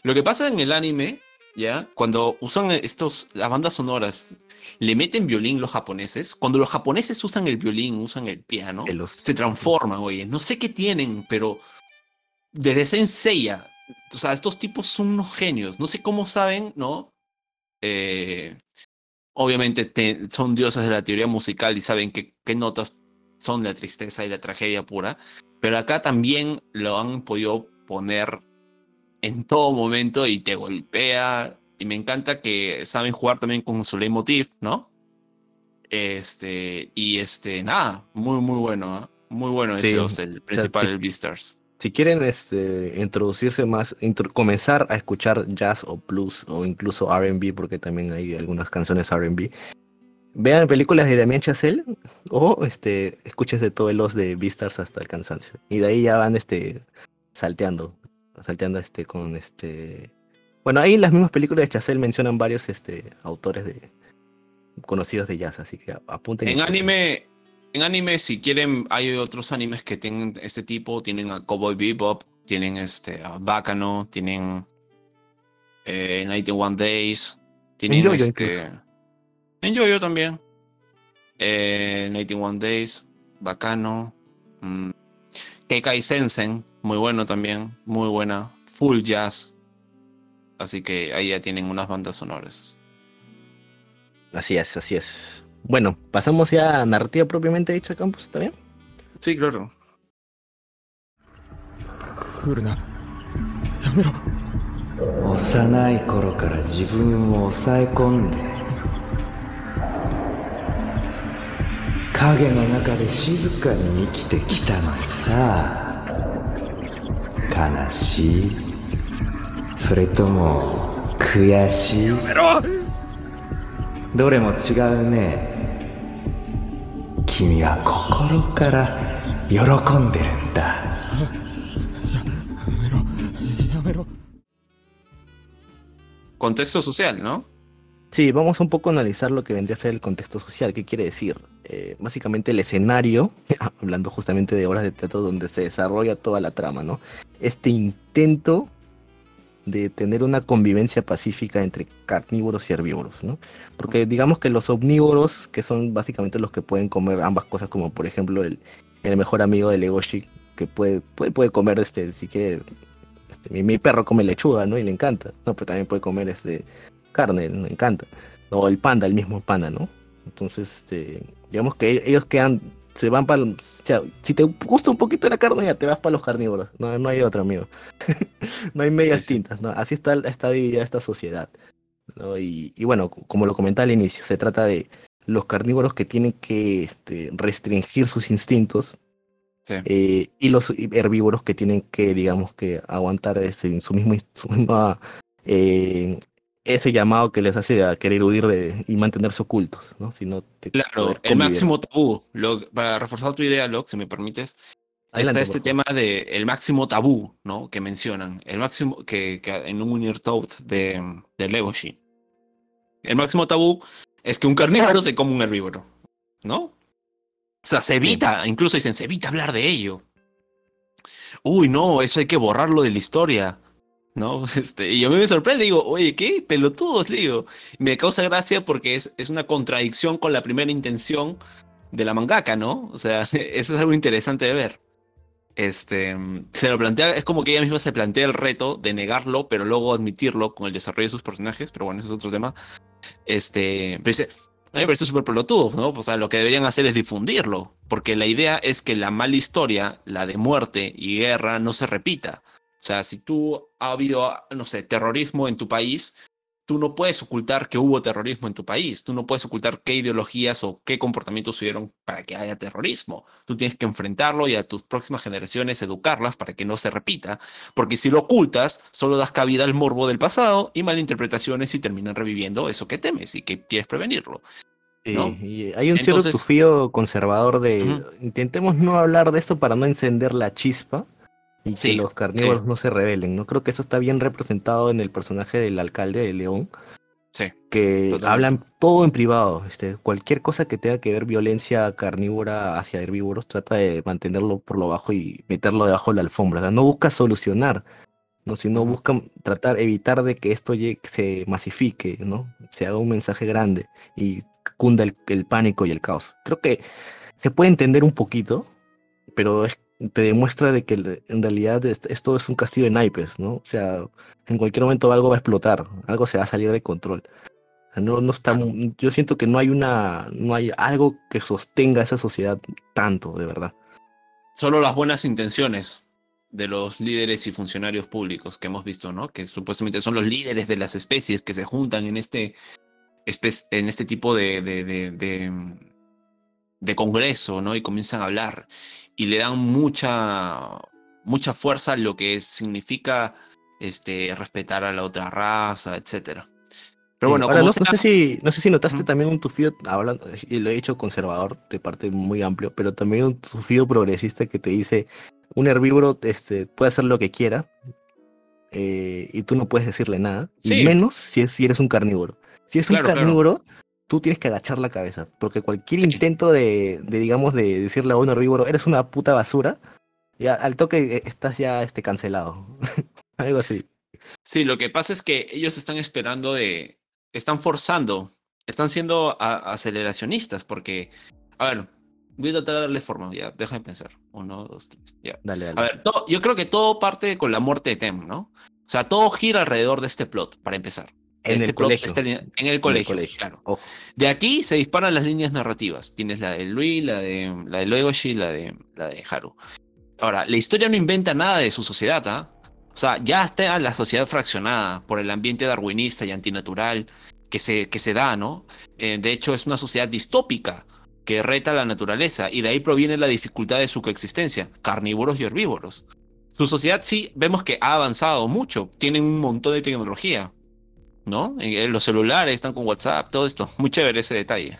[SPEAKER 2] Lo que pasa en el anime, ¿ya? Cuando usan estos, las bandas sonoras, le meten violín los japoneses. Cuando los japoneses usan el violín, usan el piano, se transforman, oye. No sé qué tienen, pero desde Senseiya o sea, estos tipos son unos genios. No sé cómo saben, ¿no? Eh, obviamente son dioses de la teoría musical y saben qué, qué notas son la tristeza y la tragedia pura. Pero acá también lo han podido poner en todo momento y te golpea. Y me encanta que saben jugar también con su leitmotiv, ¿no? Este, y este, nada, muy, muy bueno, ¿eh? Muy bueno ese el principal, el Beastars
[SPEAKER 1] si quieren este, introducirse más, comenzar a escuchar jazz o blues o incluso RB, porque también hay algunas canciones RB, vean películas de Damien Chazelle o este, de todo el os de Beastars hasta el cansancio. Y de ahí ya van este, salteando, salteando este, con este... Bueno, ahí en las mismas películas de Chazelle mencionan varios este, autores de, conocidos de jazz, así que apunten.
[SPEAKER 2] En anime, en anime, si quieren, hay otros animes que tienen este tipo. Tienen a Cowboy Bebop, tienen este, a Bacano, tienen eh, 91 Days, tienen
[SPEAKER 1] Yoyo
[SPEAKER 2] este. En Yoyo también. Eh, 91 Days, Bacano. mm, Keikai Sensen, muy bueno también, muy buena. Full Jazz. Así que ahí ya tienen unas bandas sonoras.
[SPEAKER 1] Así es, así es. Bueno, pasamos ya a narrativa propiamente dicha, Campos, ¿está bien?
[SPEAKER 2] Sí, claro.
[SPEAKER 3] 悲しい。それとも悔しい。どれも違うね。君は心から喜んでるんだ。
[SPEAKER 4] やめろ。やめろ。
[SPEAKER 2] Contexto social, ¿no?
[SPEAKER 1] Sí, vamos un poco a analizar lo que vendría a ser el contexto social. ¿Qué quiere decir? Eh, básicamente el escenario, *laughs* hablando justamente de obras de teatro donde se desarrolla toda la trama, ¿no? Este intento de tener una convivencia pacífica entre carnívoros y herbívoros, ¿no? Porque digamos que los omnívoros, que son básicamente los que pueden comer ambas cosas, como por ejemplo el, el mejor amigo de Legoshi, que puede, puede, puede comer, este, si quiere, este, mi, mi perro come lechuga, ¿no? Y le encanta, ¿no? Pero también puede comer este, carne, le encanta. O el panda, el mismo panda, ¿no? Entonces, este, digamos que ellos quedan, se van para, o sea, si te gusta un poquito la carne, ya te vas para los carnívoros. No, no hay otro, amigo. *laughs* no hay medias
[SPEAKER 2] Sí, sí.
[SPEAKER 1] tintas, ¿no? Así está, está dividida esta sociedad. ¿no? Y, y bueno, como lo comentaba al inicio, se trata de los carnívoros que tienen que este, restringir sus instintos
[SPEAKER 2] Sí.
[SPEAKER 1] eh, y los herbívoros que tienen que, digamos, que aguantar ese, su mismo, su misma, eh, ese llamado que les hace a querer huir de, y mantenerse ocultos, ¿no? Si no te
[SPEAKER 2] Claro, el máximo tabú. Lo- para reforzar tu idea, Locke, si me permites,
[SPEAKER 1] Adelante,
[SPEAKER 2] está este tema de el máximo tabú, ¿no? Que mencionan. El máximo que, que en un Unir Toad de, de Legoshi. El máximo tabú es que un carnívoro se come un herbívoro, ¿no? O sea, se evita, incluso dicen, se evita hablar de ello. Uy, no, eso hay que borrarlo de la historia. ¿No? *laughs* Este, y a mí me sorprende, digo, oye, ¿qué? Pelotudos, le digo. Me causa gracia porque es, es una contradicción con la primera intención de la mangaka, ¿no? O sea, *laughs* eso es algo interesante de ver. Este, se lo plantea, es como que ella misma se plantea el reto de negarlo, pero luego admitirlo con el desarrollo de sus personajes, pero bueno, ese es otro tema. Este, dice, a mí me parece súper pelotudo, ¿no? O sea, lo que deberían hacer es difundirlo, porque la idea es que la mala historia, la de muerte y guerra, no se repita. O sea, si tú ha habido, no sé, terrorismo en tu país, tú no puedes ocultar que hubo terrorismo en tu país. Tú no puedes ocultar qué ideologías o qué comportamientos hubieron para que haya terrorismo. Tú tienes que enfrentarlo y a tus próximas generaciones educarlas para que no se repita. Porque si lo ocultas, solo das cabida al morbo del pasado y malinterpretaciones y terminan reviviendo eso que temes y que quieres prevenirlo.
[SPEAKER 1] Sí,
[SPEAKER 2] ¿no?
[SPEAKER 1] y hay un cierto tufío conservador de intentemos no hablar de esto para no encender la chispa y que
[SPEAKER 2] Sí,
[SPEAKER 1] los carnívoros
[SPEAKER 2] sí.
[SPEAKER 1] no se rebelen, ¿no? Creo que eso está bien representado en el personaje del alcalde de León,
[SPEAKER 2] Sí.
[SPEAKER 1] que
[SPEAKER 2] Totalmente.
[SPEAKER 1] hablan todo en privado, este, cualquier cosa que tenga que ver violencia carnívora hacia herbívoros, trata de mantenerlo por lo bajo y meterlo debajo de la alfombra, o sea, no busca solucionar, ¿no? sino busca tratar, evitar de que esto llegue- se masifique, ¿no? Se haga un mensaje grande y cunda el, el pánico y el caos. Creo que se puede entender un poquito, pero es- te demuestra de que en realidad es- esto es un castillo de naipes, ¿no? O sea, en cualquier momento algo va a explotar, algo se va a salir de control. No, no está, yo siento que no hay una, no hay algo que sostenga esa sociedad tanto, de verdad.
[SPEAKER 2] Solo las buenas intenciones de los líderes y funcionarios públicos que hemos visto, ¿no? Que supuestamente son los líderes de las especies que se juntan en este, en este tipo de, de, de, de- de congreso, ¿no? Y comienzan a hablar y le dan mucha, mucha fuerza a lo que significa este, respetar a la otra raza, etcétera. Pero bueno,
[SPEAKER 1] ahora, no,
[SPEAKER 2] sea-
[SPEAKER 1] no sé si, no sé si notaste también un tufío, hablando, y lo he dicho conservador, de parte muy amplio, pero también un tufío progresista que te dice, un herbívoro este, puede hacer lo que quiera, eh, y tú no puedes decirle nada,
[SPEAKER 2] Sí.
[SPEAKER 1] y menos si, es, si eres un carnívoro. Si es
[SPEAKER 2] Claro,
[SPEAKER 1] un
[SPEAKER 2] claro.
[SPEAKER 1] Tú tienes que agachar la cabeza, porque cualquier
[SPEAKER 2] Sí.
[SPEAKER 1] intento de, de, digamos, de decirle a un herbívoro, eres una puta basura, ya al toque eh, estás ya este, cancelado. *laughs* Algo así.
[SPEAKER 2] Sí, lo que pasa es que ellos están esperando de. Están forzando. Están siendo a- aceleracionistas porque. A ver, voy a tratar de darle forma. Ya, déjame pensar. Uno, dos, tres. Ya.
[SPEAKER 1] Dale, dale.
[SPEAKER 2] A ver, yo creo que todo parte con la muerte de Tem, ¿no? O sea, todo gira alrededor de este plot, para empezar.
[SPEAKER 1] En
[SPEAKER 2] este
[SPEAKER 1] el
[SPEAKER 2] plot,
[SPEAKER 1] colegio.
[SPEAKER 2] en el colegio, claro.
[SPEAKER 1] Ojo.
[SPEAKER 2] De aquí se disparan las líneas narrativas. Tienes la de Louis, la de, la de Legoshi, la de, la de Haru. Ahora, la historia no inventa nada de su sociedad, ¿ah? O sea, ya está la sociedad fraccionada por el ambiente darwinista y antinatural que se, que se da, ¿no? Eh, de hecho, es una sociedad distópica que reta la naturaleza y de ahí proviene la dificultad de su coexistencia, carnívoros y herbívoros. Su sociedad sí vemos que ha avanzado mucho, tienen un montón de tecnología, ¿no? En- en los celulares están con WhatsApp, todo esto, muy chévere ese detalle.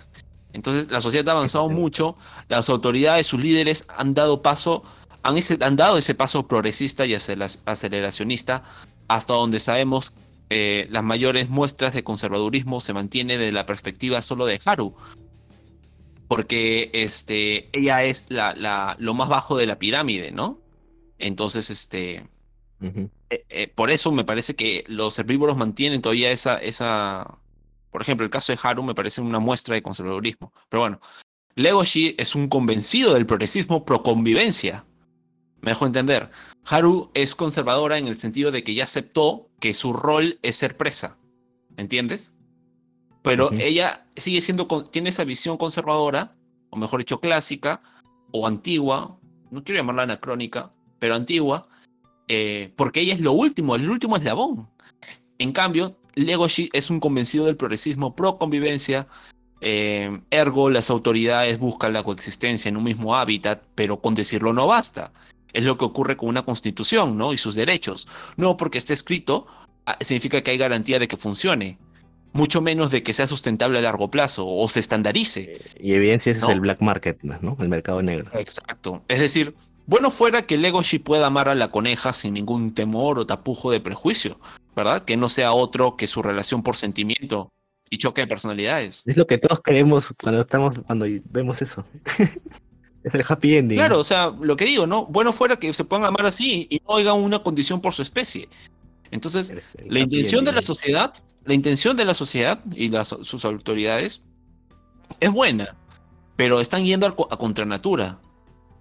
[SPEAKER 2] Entonces, la sociedad ha avanzado mucho, las autoridades, sus líderes han dado paso, han, ese- han dado ese paso progresista y aceleracionista hasta donde sabemos eh, las mayores muestras de conservadurismo se mantiene de la perspectiva solo de Haru. Porque este, ella es la, la- lo más bajo de la pirámide, ¿no? Entonces, este, Eh, eh, por eso me parece que los herbívoros mantienen todavía esa, esa. Por ejemplo, el caso de Haru me parece una muestra de conservadurismo. Pero bueno, Legoshi es un convencido del progresismo pro convivencia. Me dejo entender. Haru es conservadora en el sentido de que ya aceptó que su rol es ser presa. ¿Entiendes? Pero ella sigue siendo, tiene esa visión conservadora, o mejor dicho, clásica, o antigua, no quiero llamarla anacrónica, pero antigua, eh, porque ella es lo último, el último eslabón. En cambio, Legoshi es un convencido del progresismo pro convivencia, eh, ergo las autoridades buscan la coexistencia en un mismo hábitat, pero con decirlo no basta. Es lo que ocurre con una constitución, ¿no? Y sus derechos. No porque esté escrito ah, significa que hay garantía de que funcione, mucho menos de que sea sustentable a largo plazo o se estandarice.
[SPEAKER 1] Y evidencia ese
[SPEAKER 2] ¿No?
[SPEAKER 1] es el black market, ¿no? El mercado negro.
[SPEAKER 2] Exacto. Es decir, bueno fuera que Legoshi pueda amar a la coneja sin ningún temor o tapujo de prejuicio, ¿verdad? Que no sea otro que su relación por sentimiento y choque de personalidades.
[SPEAKER 1] Es lo que todos queremos cuando estamos, cuando vemos eso. *laughs* es el happy ending.
[SPEAKER 2] Claro, o sea, lo que digo, ¿no? Bueno fuera que se puedan amar así y no oigan una condición por su especie. Entonces,
[SPEAKER 1] El- el
[SPEAKER 2] la intención de la sociedad, la intención de la sociedad y las, sus autoridades es buena, pero están yendo co- a contranatura.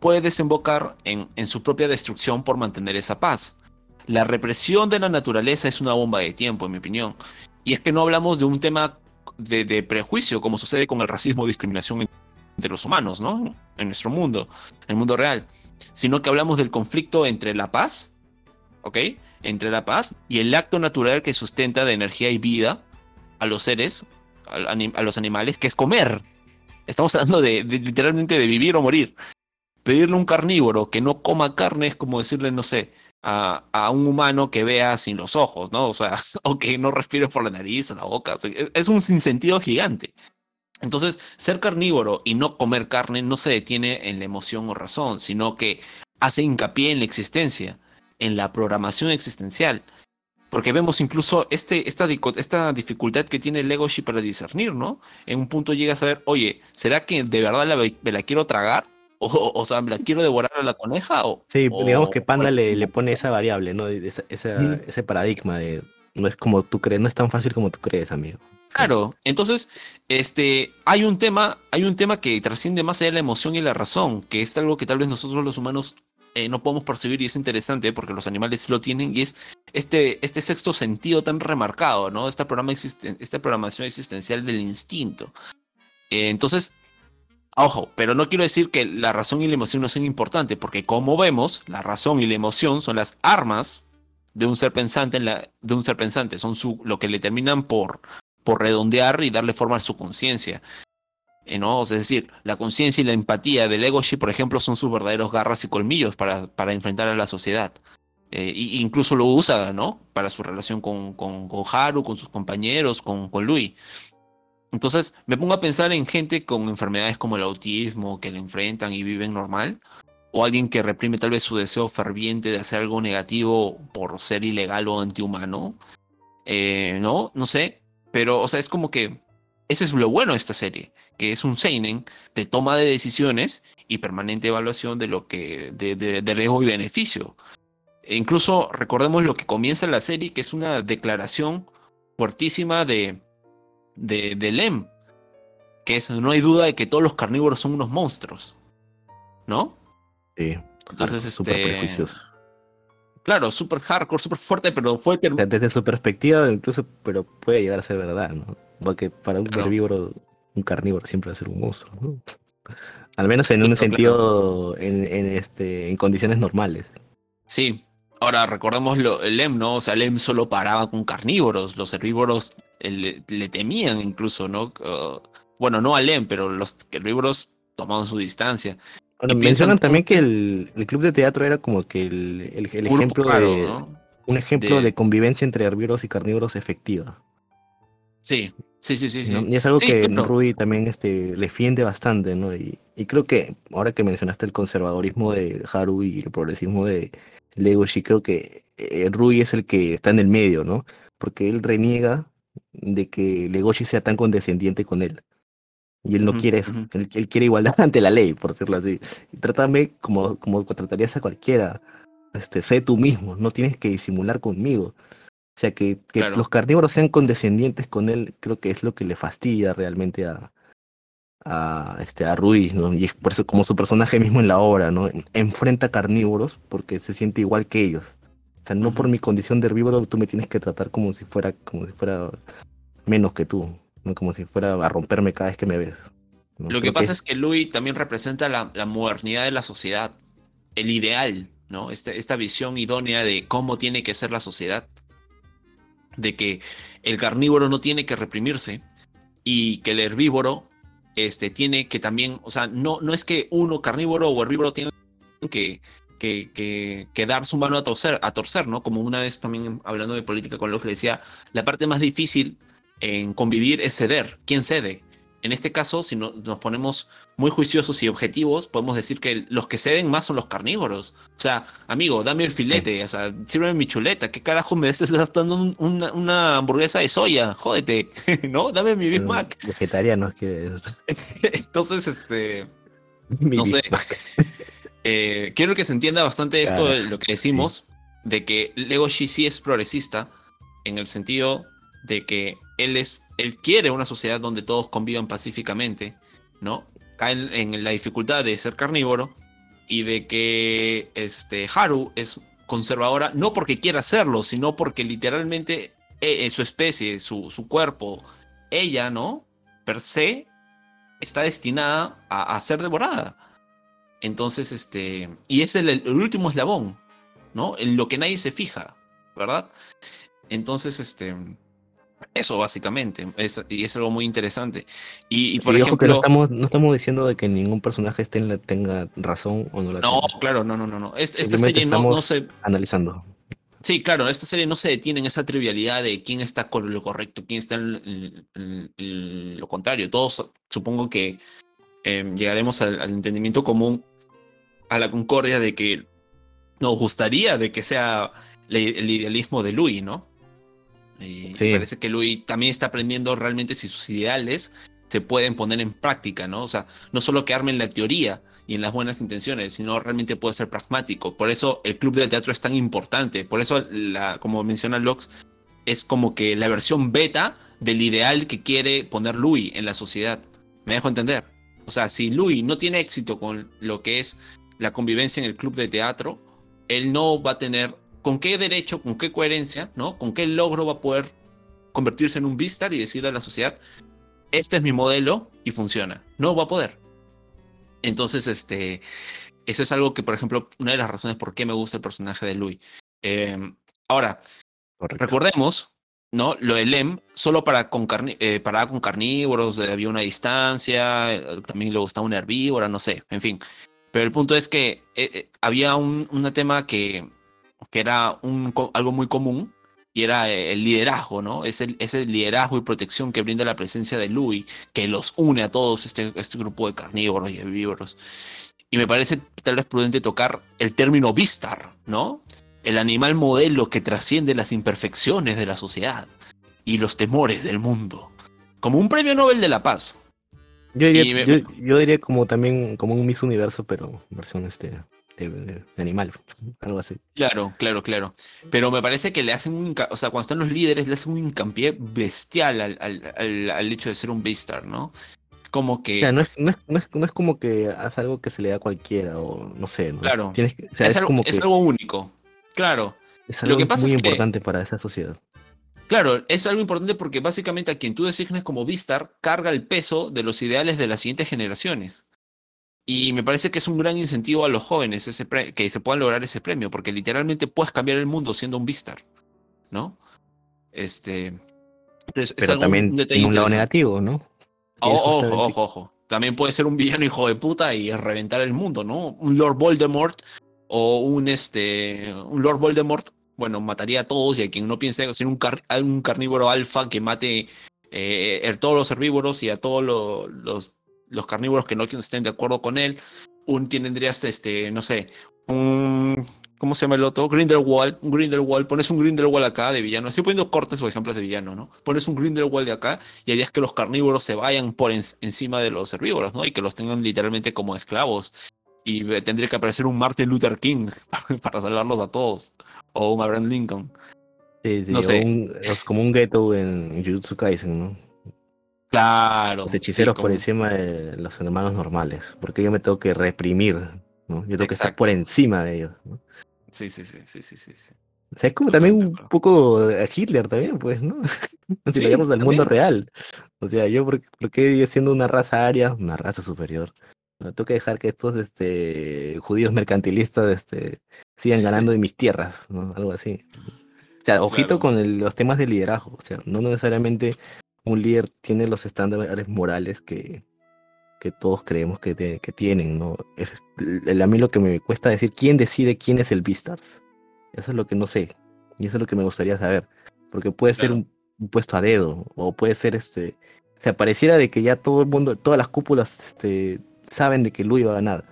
[SPEAKER 2] Puede desembocar en, en su propia destrucción por mantener esa paz. La represión de la naturaleza es una bomba de tiempo, en mi opinión. Y es que no hablamos de un tema de, de prejuicio, como sucede con el racismo o discriminación en- entre los humanos, ¿no? En nuestro mundo, en el mundo real. Sino que hablamos del conflicto entre la paz, ¿ok? Entre la paz y el acto natural que sustenta de energía y vida a los seres, a, los animales, que es comer. Estamos hablando de literalmente de vivir o morir. Pedirle a un carnívoro que no coma carne es como decirle, no sé, a, a un humano que vea sin los ojos, ¿no? O sea, *laughs* o que no respire por la nariz o la boca. Es, un sinsentido gigante. Entonces, ser carnívoro y no comer carne no se detiene en la emoción o razón, sino que hace hincapié en la existencia, en la programación existencial. Porque vemos incluso este, esta, esta dificultad que tiene Legoshi para discernir, ¿no? En un punto llega a saber, oye, ¿será que de verdad la, me la quiero tragar? O, sea, ¿me la quiero devorar a la coneja? O,
[SPEAKER 1] Sí,
[SPEAKER 2] o-
[SPEAKER 1] digamos que Panda le, le pone esa variable, ¿no? Esa-. Ese paradigma de no es como tú crees, no es tan fácil como tú crees, amigo.
[SPEAKER 2] Claro, entonces, este, hay un tema, hay un tema que trasciende más allá de la emoción y la razón, que es algo que tal vez nosotros los humanos eh, no podemos percibir y es interesante porque los animales lo tienen y es este, este sexto sentido tan remarcado, ¿no? Esta, programa existen- esta programación existencial del instinto. Eh, entonces, ojo, pero no quiero decir que la razón y la emoción no sean importantes, porque como vemos, la razón y la emoción son las armas de un ser pensante, en la, de un ser pensante, son su, lo que le terminan por, por redondear y darle forma a su conciencia. Eh, ¿no? Es decir, la conciencia y la empatía del Legoshi, por ejemplo, son sus verdaderos garras y colmillos para, para enfrentar a la sociedad. Eh, incluso lo usa, ¿no? Para su relación con, con, con Haru, con sus compañeros, con, con Louis. Entonces, me pongo a pensar en gente con enfermedades como el autismo, que le enfrentan y viven normal, o alguien que reprime tal vez su deseo ferviente de hacer algo negativo por ser ilegal o antihumano. Eh, no, no sé, pero, o sea, es como que Ese es lo bueno de esta serie, que es un seinen de toma de decisiones y permanente evaluación de lo que de, de, de riesgo y beneficio. E incluso recordemos lo que comienza la serie, que es una declaración fuertísima de, de, de Lem, que es no hay duda de que todos los carnívoros son unos monstruos, ¿no?
[SPEAKER 1] Sí.
[SPEAKER 2] Entonces, este,
[SPEAKER 1] prejuicioso.
[SPEAKER 2] Claro, súper hardcore, súper fuerte, pero fue ter-
[SPEAKER 1] O sea, desde su perspectiva, incluso, pero puede llegar a ser verdad, ¿no? Porque para un
[SPEAKER 2] Claro.
[SPEAKER 1] herbívoro, un carnívoro siempre va a ser un monstruo, ¿no? Al menos en un
[SPEAKER 2] Claro,
[SPEAKER 1] sentido, en, en, este, en condiciones normales.
[SPEAKER 2] Sí. Ahora recordemos lo, el Lem, ¿no? O sea, Lem solo paraba con carnívoros. Los herbívoros le, le temían incluso, ¿no? Uh, bueno, no a Lem, pero los herbívoros tomaban su distancia.
[SPEAKER 1] Bueno,
[SPEAKER 2] Y
[SPEAKER 1] mencionan también que el, el club de teatro era como que el, el- ejemplo de
[SPEAKER 2] ¿no?
[SPEAKER 1] un ejemplo
[SPEAKER 2] de-
[SPEAKER 1] de... convivencia entre herbívoros y carnívoros efectiva.
[SPEAKER 2] Sí, sí, sí, sí. sí.
[SPEAKER 1] ¿no? Y es algo
[SPEAKER 2] Sí,
[SPEAKER 1] que. Rui también este, defiende bastante, ¿no? Y, y creo que ahora que mencionaste el conservadorismo de Haru y el progresismo de Legoshi, creo que eh, Rui es el que está en el medio, ¿no? Porque él reniega de que Legoshi sea tan condescendiente con él. Y él no quiere eso. él, él quiere igualdad *laughs* ante la ley, por decirlo así. Trátame como, como tratarías a cualquiera. Este, sé tú mismo, no tienes que disimular conmigo. O sea, que, que
[SPEAKER 2] Claro.
[SPEAKER 1] los carnívoros sean condescendientes con él, creo que es lo que le fastidia realmente a, a, este, a Ruiz, ¿no? Y es por eso como su personaje mismo en la obra, ¿no? Enfrenta carnívoros porque se siente igual que ellos. O sea, no por mi condición de herbívoro tú me tienes que tratar como si fuera, como si fuera menos que tú, ¿no? Como si fuera a romperme cada vez que me ves. ¿no?
[SPEAKER 2] Lo que pasa es que Louis también representa la, la modernidad de la sociedad, el ideal, ¿no? Esta, esta visión idónea de cómo tiene que ser la sociedad, de que el carnívoro no tiene que reprimirse y que el herbívoro este, tiene que también, o sea, no, no es que uno carnívoro o herbívoro tiene que, que, que, que dar su mano a torcer, a torcer, ¿no? Como una vez también hablando de política con lo que decía, la parte más difícil en convivir es ceder. ¿Quién cede? En este caso, si no- nos ponemos muy juiciosos y objetivos, podemos decir que los que ceden más son los carnívoros. O sea, amigo, dame el filete, o sea, sírveme mi chuleta. ¿Qué carajo me estás dando un- una, una hamburguesa de soya? Jódete, *laughs* ¿no? Dame mi Big Mac.
[SPEAKER 1] vegetarianos que *laughs*
[SPEAKER 2] Entonces, este,
[SPEAKER 1] Mi
[SPEAKER 2] No
[SPEAKER 1] Big
[SPEAKER 2] sé.
[SPEAKER 1] Mac.
[SPEAKER 2] Eh, quiero que se entienda bastante esto
[SPEAKER 1] Claro,
[SPEAKER 2] de lo que decimos, de que Legoshi sí es progresista, en el sentido de que él es, él quiere una sociedad donde todos convivan pacíficamente, ¿no? Cae en, la dificultad de ser carnívoro y de que este Haru es conservadora no porque quiera hacerlo, sino porque literalmente eh, eh, su especie, su, su cuerpo, ella, ¿no? Per se está destinada a, a ser devorada. Entonces, este, y es el, el último eslabón, ¿no? En lo que nadie se fija, ¿verdad? Entonces, este, eso básicamente, es, y es algo muy interesante. Y, y por
[SPEAKER 1] Sí, ojo que no
[SPEAKER 2] ejemplo,
[SPEAKER 1] estamos, no estamos diciendo de que ningún personaje esté en la- tenga razón o no la
[SPEAKER 2] no,
[SPEAKER 1] tenga.
[SPEAKER 2] claro, no, no, no, no. Es- esta serie no, no se,
[SPEAKER 1] analizando.
[SPEAKER 2] Sí, claro, esta serie no se detiene en esa trivialidad de quién está con lo correcto, quién está en, en- en- en lo contrario. Todos supongo que eh, llegaremos al, al entendimiento común, a la concordia de que nos gustaría de que sea el idealismo de Louis, ¿no? Y
[SPEAKER 1] Sí.
[SPEAKER 2] parece que Louis también está aprendiendo realmente si sus ideales se pueden poner en práctica, ¿no? O sea, no solo quedarme en la teoría y en las buenas intenciones, sino realmente puede ser pragmático. Por eso el club de teatro es tan importante. Por eso, la, como menciona Lux, es como que la versión beta del ideal que quiere poner Louis en la sociedad. ¿Me dejo entender? O sea, si Louis no tiene éxito con lo que es la convivencia en el club de teatro, él no va a tener con qué derecho, con qué coherencia, ¿no? Con qué logro va a poder convertirse en un Vistar y decirle a la sociedad, este es mi modelo y funciona. No va a poder. Entonces, este, eso es algo que, por ejemplo, una de las razones por qué me gusta el personaje de Louis. Eh, ahora,
[SPEAKER 1] Correcto.
[SPEAKER 2] recordemos, ¿no? Lo de Lem, solo para con, carni- eh, paraba con carnívoros, eh, había una distancia, eh, también le gustaba una herbívora, no sé, en fin. Pero el punto es que eh, eh, había un, un tema que, que era un, algo muy común y era eh, el liderazgo, ¿no? Es el, ese liderazgo y protección que brinda la presencia de Louis, que los une a todos este, este grupo de carnívoros y herbívoros. Y me parece tal vez prudente tocar el término Vistar, ¿no? El animal modelo que trasciende las imperfecciones de la sociedad y los temores del mundo, como un premio Nobel de la Paz.
[SPEAKER 1] Yo diría,
[SPEAKER 2] Y me-
[SPEAKER 1] yo, yo diría como también como un Miss Universo, pero versión este de, animal, algo así.
[SPEAKER 2] Claro, claro, claro. Pero me parece que le hacen un, o sea, cuando están los líderes, le hacen un hincapié bestial al, al, al- al hecho de ser un Beastar, ¿no? Como que
[SPEAKER 1] O sea, no es, no, es, no, es, no es como que haz algo que se le da a cualquiera o no sé. ¿no? Es-
[SPEAKER 2] Claro.
[SPEAKER 1] tienes que- o sea,
[SPEAKER 2] es, algo,
[SPEAKER 1] como
[SPEAKER 2] es
[SPEAKER 1] que
[SPEAKER 2] algo único. Claro,
[SPEAKER 1] es
[SPEAKER 2] lo
[SPEAKER 1] algo
[SPEAKER 2] que pasa
[SPEAKER 1] muy
[SPEAKER 2] es que-
[SPEAKER 1] importante para esa sociedad.
[SPEAKER 2] Claro, es algo importante porque básicamente a quien tú designes como Beastar carga el peso de los ideales de las siguientes generaciones. Y me parece que es un gran incentivo a los jóvenes ese que se puedan lograr ese premio, porque literalmente puedes cambiar el mundo siendo un Beastar, ¿no? Este. es
[SPEAKER 1] Pero
[SPEAKER 2] algo-
[SPEAKER 1] también
[SPEAKER 2] un detalle
[SPEAKER 1] en un lado negativo, ¿no?
[SPEAKER 2] O-
[SPEAKER 1] es
[SPEAKER 2] ojo, ojo, ojo. También puede ser un villano hijo de puta y reventar el mundo, ¿no? Un Lord Voldemort o un este un Lord Voldemort, bueno, mataría a todos y a quien no piense ser un, un carnívoro alfa que mate eh, a todos los herbívoros y a todos lo- los, los carnívoros que no estén de acuerdo con él. Un tendrías este, no sé, un ¿cómo se llama el otro? Grindelwald, un Grindelwald, pones un Grindelwald acá de villano, estoy poniendo cortes o ejemplos de villano, ¿no? Pones un Grindelwald de acá y harías que los carnívoros se vayan por en- encima de los herbívoros, ¿no? Y que los tengan literalmente como esclavos. Y eh, tendría que aparecer un Martin Luther King *laughs* para salvarlos a todos. O un Abraham Lincoln.
[SPEAKER 1] Sí, sí,
[SPEAKER 2] no sé.
[SPEAKER 1] un- es como un ghetto en Jujutsu Kaisen, ¿no?
[SPEAKER 2] Claro.
[SPEAKER 1] Los hechiceros
[SPEAKER 2] sí,
[SPEAKER 1] por encima de los hermanos normales. Porque yo me tengo que reprimir, ¿no? Yo tengo que estar por encima de ellos. ¿no?
[SPEAKER 2] Sí, sí, sí, sí, sí, sí. sí.
[SPEAKER 1] O sea, es como también un poco a Hitler también, pues, ¿no? *laughs* si
[SPEAKER 2] Sí,
[SPEAKER 1] lo llevamos al mundo real. O sea, yo, ¿por, por qué siendo una raza aria, una raza superior? No, tengo que dejar que estos este, judíos mercantilistas este, sigan ganando en *laughs* mis tierras, ¿no? Algo así. O sea, ojito
[SPEAKER 2] Claro.
[SPEAKER 1] con el- los temas de liderazgo. O sea, no necesariamente un líder tiene los estándares morales que, que todos creemos que, te- que tienen, ¿no? Es- el- a mí lo que me cuesta decir, ¿quién decide quién es el Beastars? Eso es lo que no sé. Y eso es lo que me gustaría saber. Porque puede ser un, un puesto a dedo, o puede ser este. O sea, pareciera de que ya todo el mundo, todas las cúpulas este, saben de que Luis va a ganar.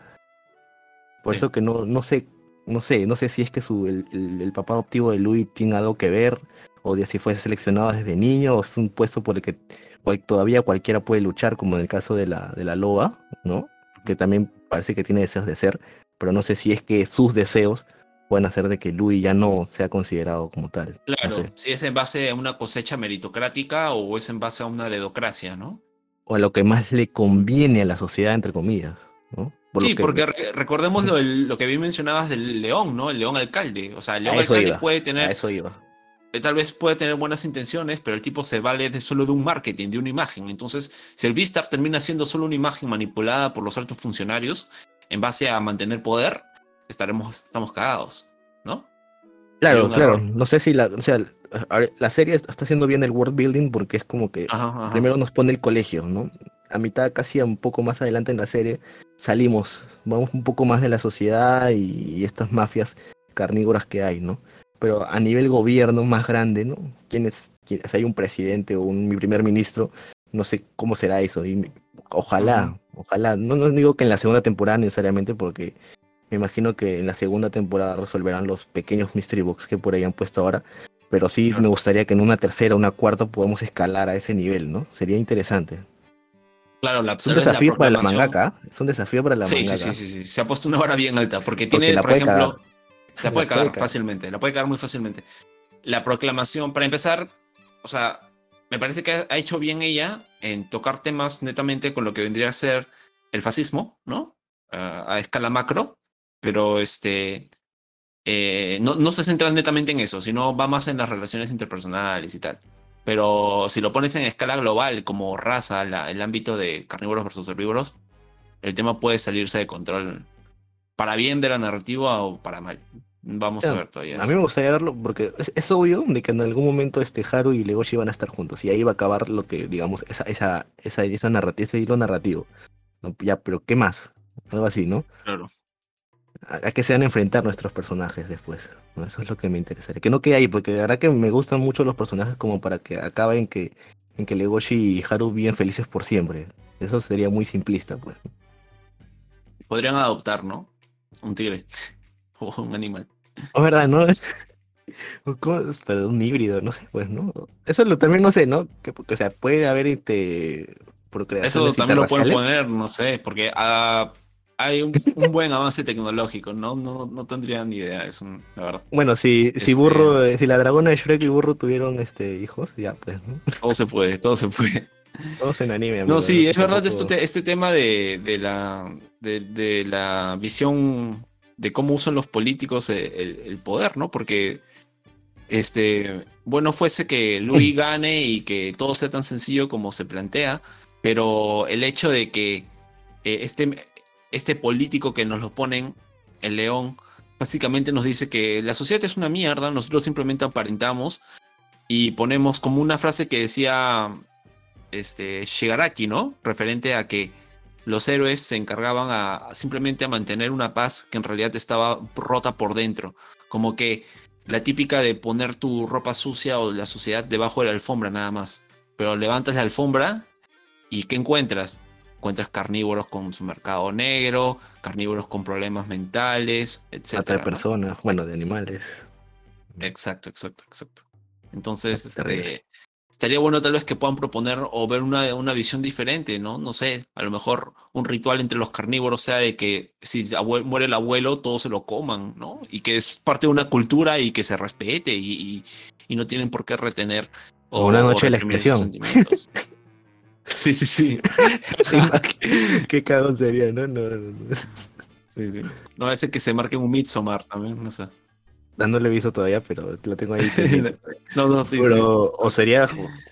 [SPEAKER 1] Por
[SPEAKER 2] Sí.
[SPEAKER 1] eso que no, no sé, no sé, no sé si es que su, el, el- el papá adoptivo de Louis tiene algo que ver, o de si fue seleccionado desde niño, o es un puesto por el que cual- todavía cualquiera puede luchar, como en el caso de la, de la loba, ¿no? Que también parece que tiene deseos de ser, pero no sé si es que sus deseos pueden hacer de que Louis ya no sea considerado como tal. no
[SPEAKER 2] Claro,
[SPEAKER 1] sé.
[SPEAKER 2] si es en base a una cosecha meritocrática o es en base a una dedocracia, ¿no?
[SPEAKER 1] O a lo que más le conviene a la sociedad, entre comillas, ¿no? Por
[SPEAKER 2] sí,
[SPEAKER 1] que-
[SPEAKER 2] porque re- recordemos lo, que bien mencionabas del león, ¿no? El león alcalde. O sea, el león
[SPEAKER 1] a
[SPEAKER 2] alcalde
[SPEAKER 1] iba,
[SPEAKER 2] puede
[SPEAKER 1] a
[SPEAKER 2] tener,
[SPEAKER 1] eso iba.
[SPEAKER 2] eh, tal vez puede tener buenas intenciones, pero el tipo se vale de solo de un marketing, de una imagen. Entonces, si el Vistar termina siendo solo una imagen manipulada por los altos funcionarios en base a mantener poder, estaremos, estamos cagados, ¿no?
[SPEAKER 1] Claro, claro.
[SPEAKER 2] error.
[SPEAKER 1] No sé si la, o sea, a la serie está haciendo bien el world building porque es como que
[SPEAKER 2] Ajá, ajá.
[SPEAKER 1] primero nos pone el colegio, ¿no? A mitad, casi un poco más adelante en la serie, salimos, vamos un poco más de la sociedad y, y estas mafias carnívoras que hay, ¿no? Pero a nivel gobierno más grande, ¿no? ¿Quién es, quién- si hay un presidente o un mi primer ministro, no sé cómo será eso. Y ojalá, ojalá. No, no digo que en la segunda temporada necesariamente porque me imagino que en la segunda temporada resolverán los pequeños mystery box que por ahí han puesto ahora. Pero sí
[SPEAKER 2] Claro.
[SPEAKER 1] me gustaría que en una tercera, una cuarta podamos escalar a ese nivel, ¿no? Sería interesante.
[SPEAKER 2] Claro, la,
[SPEAKER 1] Es un
[SPEAKER 2] la
[SPEAKER 1] desafío para la mangaka. Es un desafío para la
[SPEAKER 2] Sí,
[SPEAKER 1] mangaka.
[SPEAKER 2] sí, sí, sí. Se ha puesto una vara bien alta. Porque
[SPEAKER 1] Porque
[SPEAKER 2] tiene,
[SPEAKER 1] la
[SPEAKER 2] por
[SPEAKER 1] puede
[SPEAKER 2] ejemplo,
[SPEAKER 1] cagar.
[SPEAKER 2] la puede
[SPEAKER 1] La
[SPEAKER 2] cagar
[SPEAKER 1] puede
[SPEAKER 2] fácilmente. La puede cagar muy fácilmente. La proclamación, para empezar, o sea, me parece que ha hecho bien ella en tocar temas netamente con lo que vendría a ser el fascismo, ¿no? A escala macro, pero este. Eh, no, no se centra netamente en eso, sino va más en las relaciones interpersonales y tal. Pero si lo pones en escala global, como raza, la- el ámbito de carnívoros versus herbívoros, el tema puede salirse de control para bien de la narrativa o para mal. Vamos a ver todavía.
[SPEAKER 1] A mí me gustaría verlo porque es, es obvio de que en algún momento este Haru y Legoshi van a estar juntos y ahí va a acabar lo que, digamos, esa, esa, esa, esa narrativa, ese hilo narrativo. ¿no? Ya, pero ¿qué más? Algo así, ¿no?
[SPEAKER 2] Claro.
[SPEAKER 1] A, a qué se van a enfrentar nuestros personajes después. ¿no? Eso es lo que me interesaría. Que no quede ahí, porque de verdad que me gustan mucho los personajes como para que acabe en que, en que Legoshi y Haru viven felices por siempre. Eso sería muy simplista, pues.
[SPEAKER 2] Podrían adoptar, ¿no? Un tigre *laughs* o un animal.
[SPEAKER 1] Es verdad, ¿no? *laughs* Un híbrido, no sé, pues, ¿no? Eso lo, también no sé, ¿no? Que, porque, o sea, puede haber este,
[SPEAKER 2] Eso
[SPEAKER 1] procreaciones
[SPEAKER 2] también lo pueden poner, no sé, porque ah, hay un, un buen avance tecnológico, no, no, no tendría ni idea, eso, la verdad.
[SPEAKER 1] Bueno, si, si
[SPEAKER 2] Este-
[SPEAKER 1] Burro, eh, si la dragona de Shrek y Burro tuvieron este hijos, ya pues, ¿no? *laughs*
[SPEAKER 2] Todo se puede, todo se puede.
[SPEAKER 1] Todos en anime, amigo,
[SPEAKER 2] No, sí, es verdad
[SPEAKER 1] Tampoco-
[SPEAKER 2] esto te- este tema de, de la, de, de la visión de cómo usan los políticos el, el- el poder, ¿no? Porque, este, bueno, fuese que Louis *laughs* gane y que todo sea tan sencillo como se plantea, pero el hecho de que eh, este, este político que nos lo ponen, el león, básicamente nos dice que la sociedad es una mierda, nosotros simplemente aparentamos y ponemos como una frase que decía este, Shigaraki, ¿no? Referente a que los héroes se encargaban a, a simplemente a mantener una paz que en realidad estaba rota por dentro. Como que la típica de poner tu ropa sucia o la suciedad debajo de la alfombra nada más. Pero levantas la alfombra y ¿qué encuentras? Encuentras carnívoros con su mercado negro, carnívoros con problemas mentales, etc.
[SPEAKER 1] De personas, bueno, de animales.
[SPEAKER 2] Exacto, exacto, exacto. Entonces, este, estaría bueno tal vez que puedan proponer o ver una, una visión diferente, ¿no? No sé, a lo mejor un ritual entre los carnívoros sea de que si muere el abuelo, todos se lo coman, ¿no? Y que es parte de una cultura y que se respete y, y- y no tienen por qué retener
[SPEAKER 1] O una noche de la expresión. *laughs*
[SPEAKER 2] Sí, sí, sí. *laughs*
[SPEAKER 1] qué, qué cagón sería, ¿no? No, no, no.
[SPEAKER 2] sí, sí. No, ese que se marque un Midsommar también, no sé.
[SPEAKER 1] Ah, No lo he visto todavía, pero lo tengo ahí. *laughs*
[SPEAKER 2] No, no, sí, sí.
[SPEAKER 1] pero, o sería,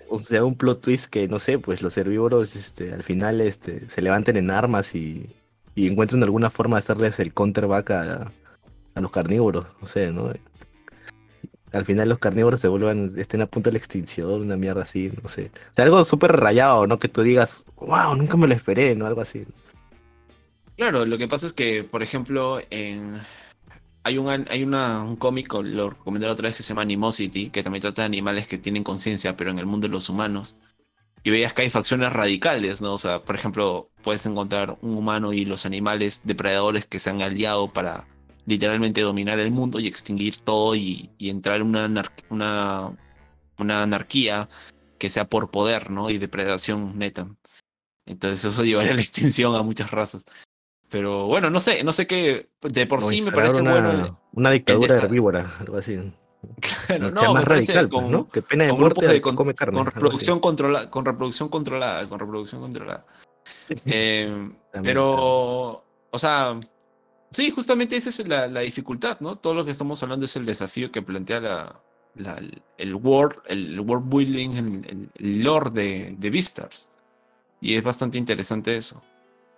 [SPEAKER 1] o sea, un plot twist que, no sé, pues los herbívoros, este, al final, este, se levanten en armas y, y encuentren alguna forma de hacerles el counterback a, a los carnívoros, no sé, ¿no? Al final los carnívoros se vuelvan, estén a punto de la extinción, una mierda así, no sé. O sea, algo súper rayado, ¿no? Que tú digas, wow, nunca me lo esperé, ¿no? Algo así.
[SPEAKER 2] Claro, lo que pasa es que, por ejemplo, en... hay, un, hay una, un cómic, lo recomendé la otra vez, que se llama Animosity, que también trata de animales que tienen conciencia, pero en el mundo de los humanos. Y veías que hay facciones radicales, ¿no? O sea, por ejemplo, puedes encontrar un humano y los animales depredadores que se han aliado para literalmente dominar el mundo y extinguir todo y, y entrar en una, anar- una, una anarquía que sea por poder, ¿no? Y depredación neta. Entonces eso *laughs* llevaría a la extinción a muchas razas. Pero bueno, no sé, no sé qué. De por
[SPEAKER 1] O
[SPEAKER 2] sí me parece
[SPEAKER 1] una,
[SPEAKER 2] bueno.
[SPEAKER 1] Una dictadura herbívora, algo así.
[SPEAKER 2] Claro,
[SPEAKER 1] O sea,
[SPEAKER 2] no,
[SPEAKER 1] más radical, pues,
[SPEAKER 2] con,
[SPEAKER 1] ¿no? Que pena de
[SPEAKER 2] con
[SPEAKER 1] muerte
[SPEAKER 2] de con,
[SPEAKER 1] come carne.
[SPEAKER 2] con reproducción controlada, con reproducción controlada, con reproducción controlada. Eh, pero, o sea, sí, justamente esa es la, la dificultad, ¿no? Todo lo que estamos hablando es el desafío que plantea la, la- el world, el world building, el, el- lore de, de Beastars. Y es bastante interesante eso.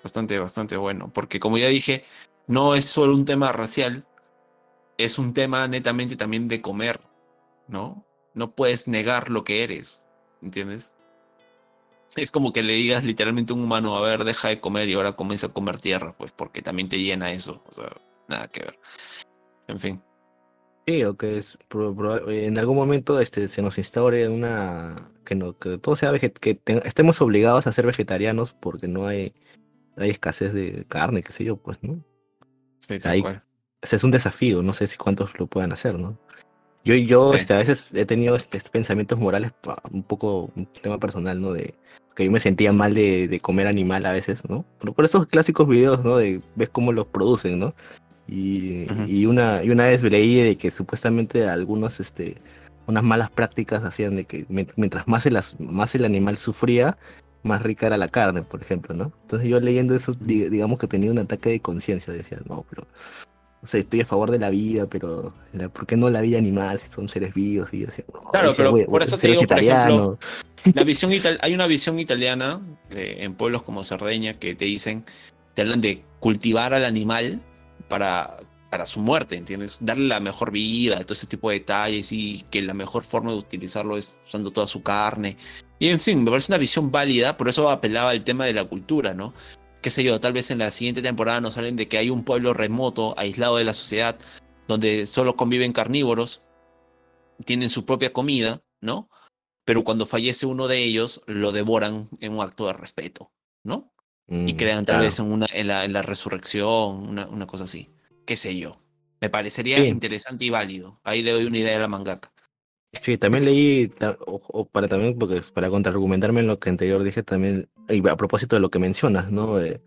[SPEAKER 2] Bastante, bastante bueno. Porque como ya dije, no es solo un tema racial, es un tema netamente también de comer, ¿no? No puedes negar lo que eres, ¿entiendes? Es como que le digas literalmente a un humano, a ver, deja de comer y ahora comienza a comer tierra, pues porque también te llena eso, o sea, nada que ver. En fin.
[SPEAKER 1] Sí, o que es, en algún momento este, se nos instaure una. que no que todo sea veget que te- estemos obligados a ser vegetarianos porque no hay, hay escasez de carne, qué sé yo, pues, ¿no?
[SPEAKER 2] Sí, tal
[SPEAKER 1] Ahí-
[SPEAKER 2] cual.
[SPEAKER 1] Ese es un desafío, no sé si cuántos lo puedan hacer, ¿no? Yo, yo
[SPEAKER 2] Sí.
[SPEAKER 1] este, a veces he tenido este, pensamientos morales, un poco un tema personal, ¿no? De que yo me sentía mal de, de comer animal a veces, ¿no? Pero por esos clásicos videos, ¿no? De ves cómo los producen, ¿no? Y, y una, y una vez leí de que supuestamente algunos, este, unas malas prácticas hacían de que mient- mientras más el, más el animal sufría, más rica era la carne, por ejemplo, ¿no? Entonces yo leyendo eso, di- digamos que tenía un ataque de conciencia, decía, no, pero o sea, estoy a favor de la vida, pero la- ¿por qué no la vida animal si son seres vivos? Y no,
[SPEAKER 2] Claro, pero por eso te digo, por ejemplo. La visión hay una visión italiana eh, en pueblos como Cerdeña que te dicen, te hablan de cultivar al animal para, para su muerte, ¿entiendes? Darle la mejor vida, todo ese tipo de detalles y que la mejor forma de utilizarlo es usando toda su carne. Y en fin, me parece una visión válida, por eso apelaba al tema de la cultura, ¿no? Qué sé yo, tal vez en la siguiente temporada nos salen de que hay un pueblo remoto, aislado de la sociedad, donde solo conviven carnívoros, tienen su propia comida, ¿no? pero cuando fallece uno de ellos, lo devoran en un acto de respeto, ¿no? Y
[SPEAKER 1] Mm,
[SPEAKER 2] crean tal
[SPEAKER 1] claro.
[SPEAKER 2] vez en, una, en, la, en la resurrección, una, una cosa así. Qué sé yo. Me parecería
[SPEAKER 1] Sí.
[SPEAKER 2] interesante y válido. Ahí le doy una idea a la mangaka.
[SPEAKER 1] Sí, también leí, o, o para también, porque para contraargumentarme en lo que anterior dije también, y a propósito de lo que mencionas, ¿no? Eh,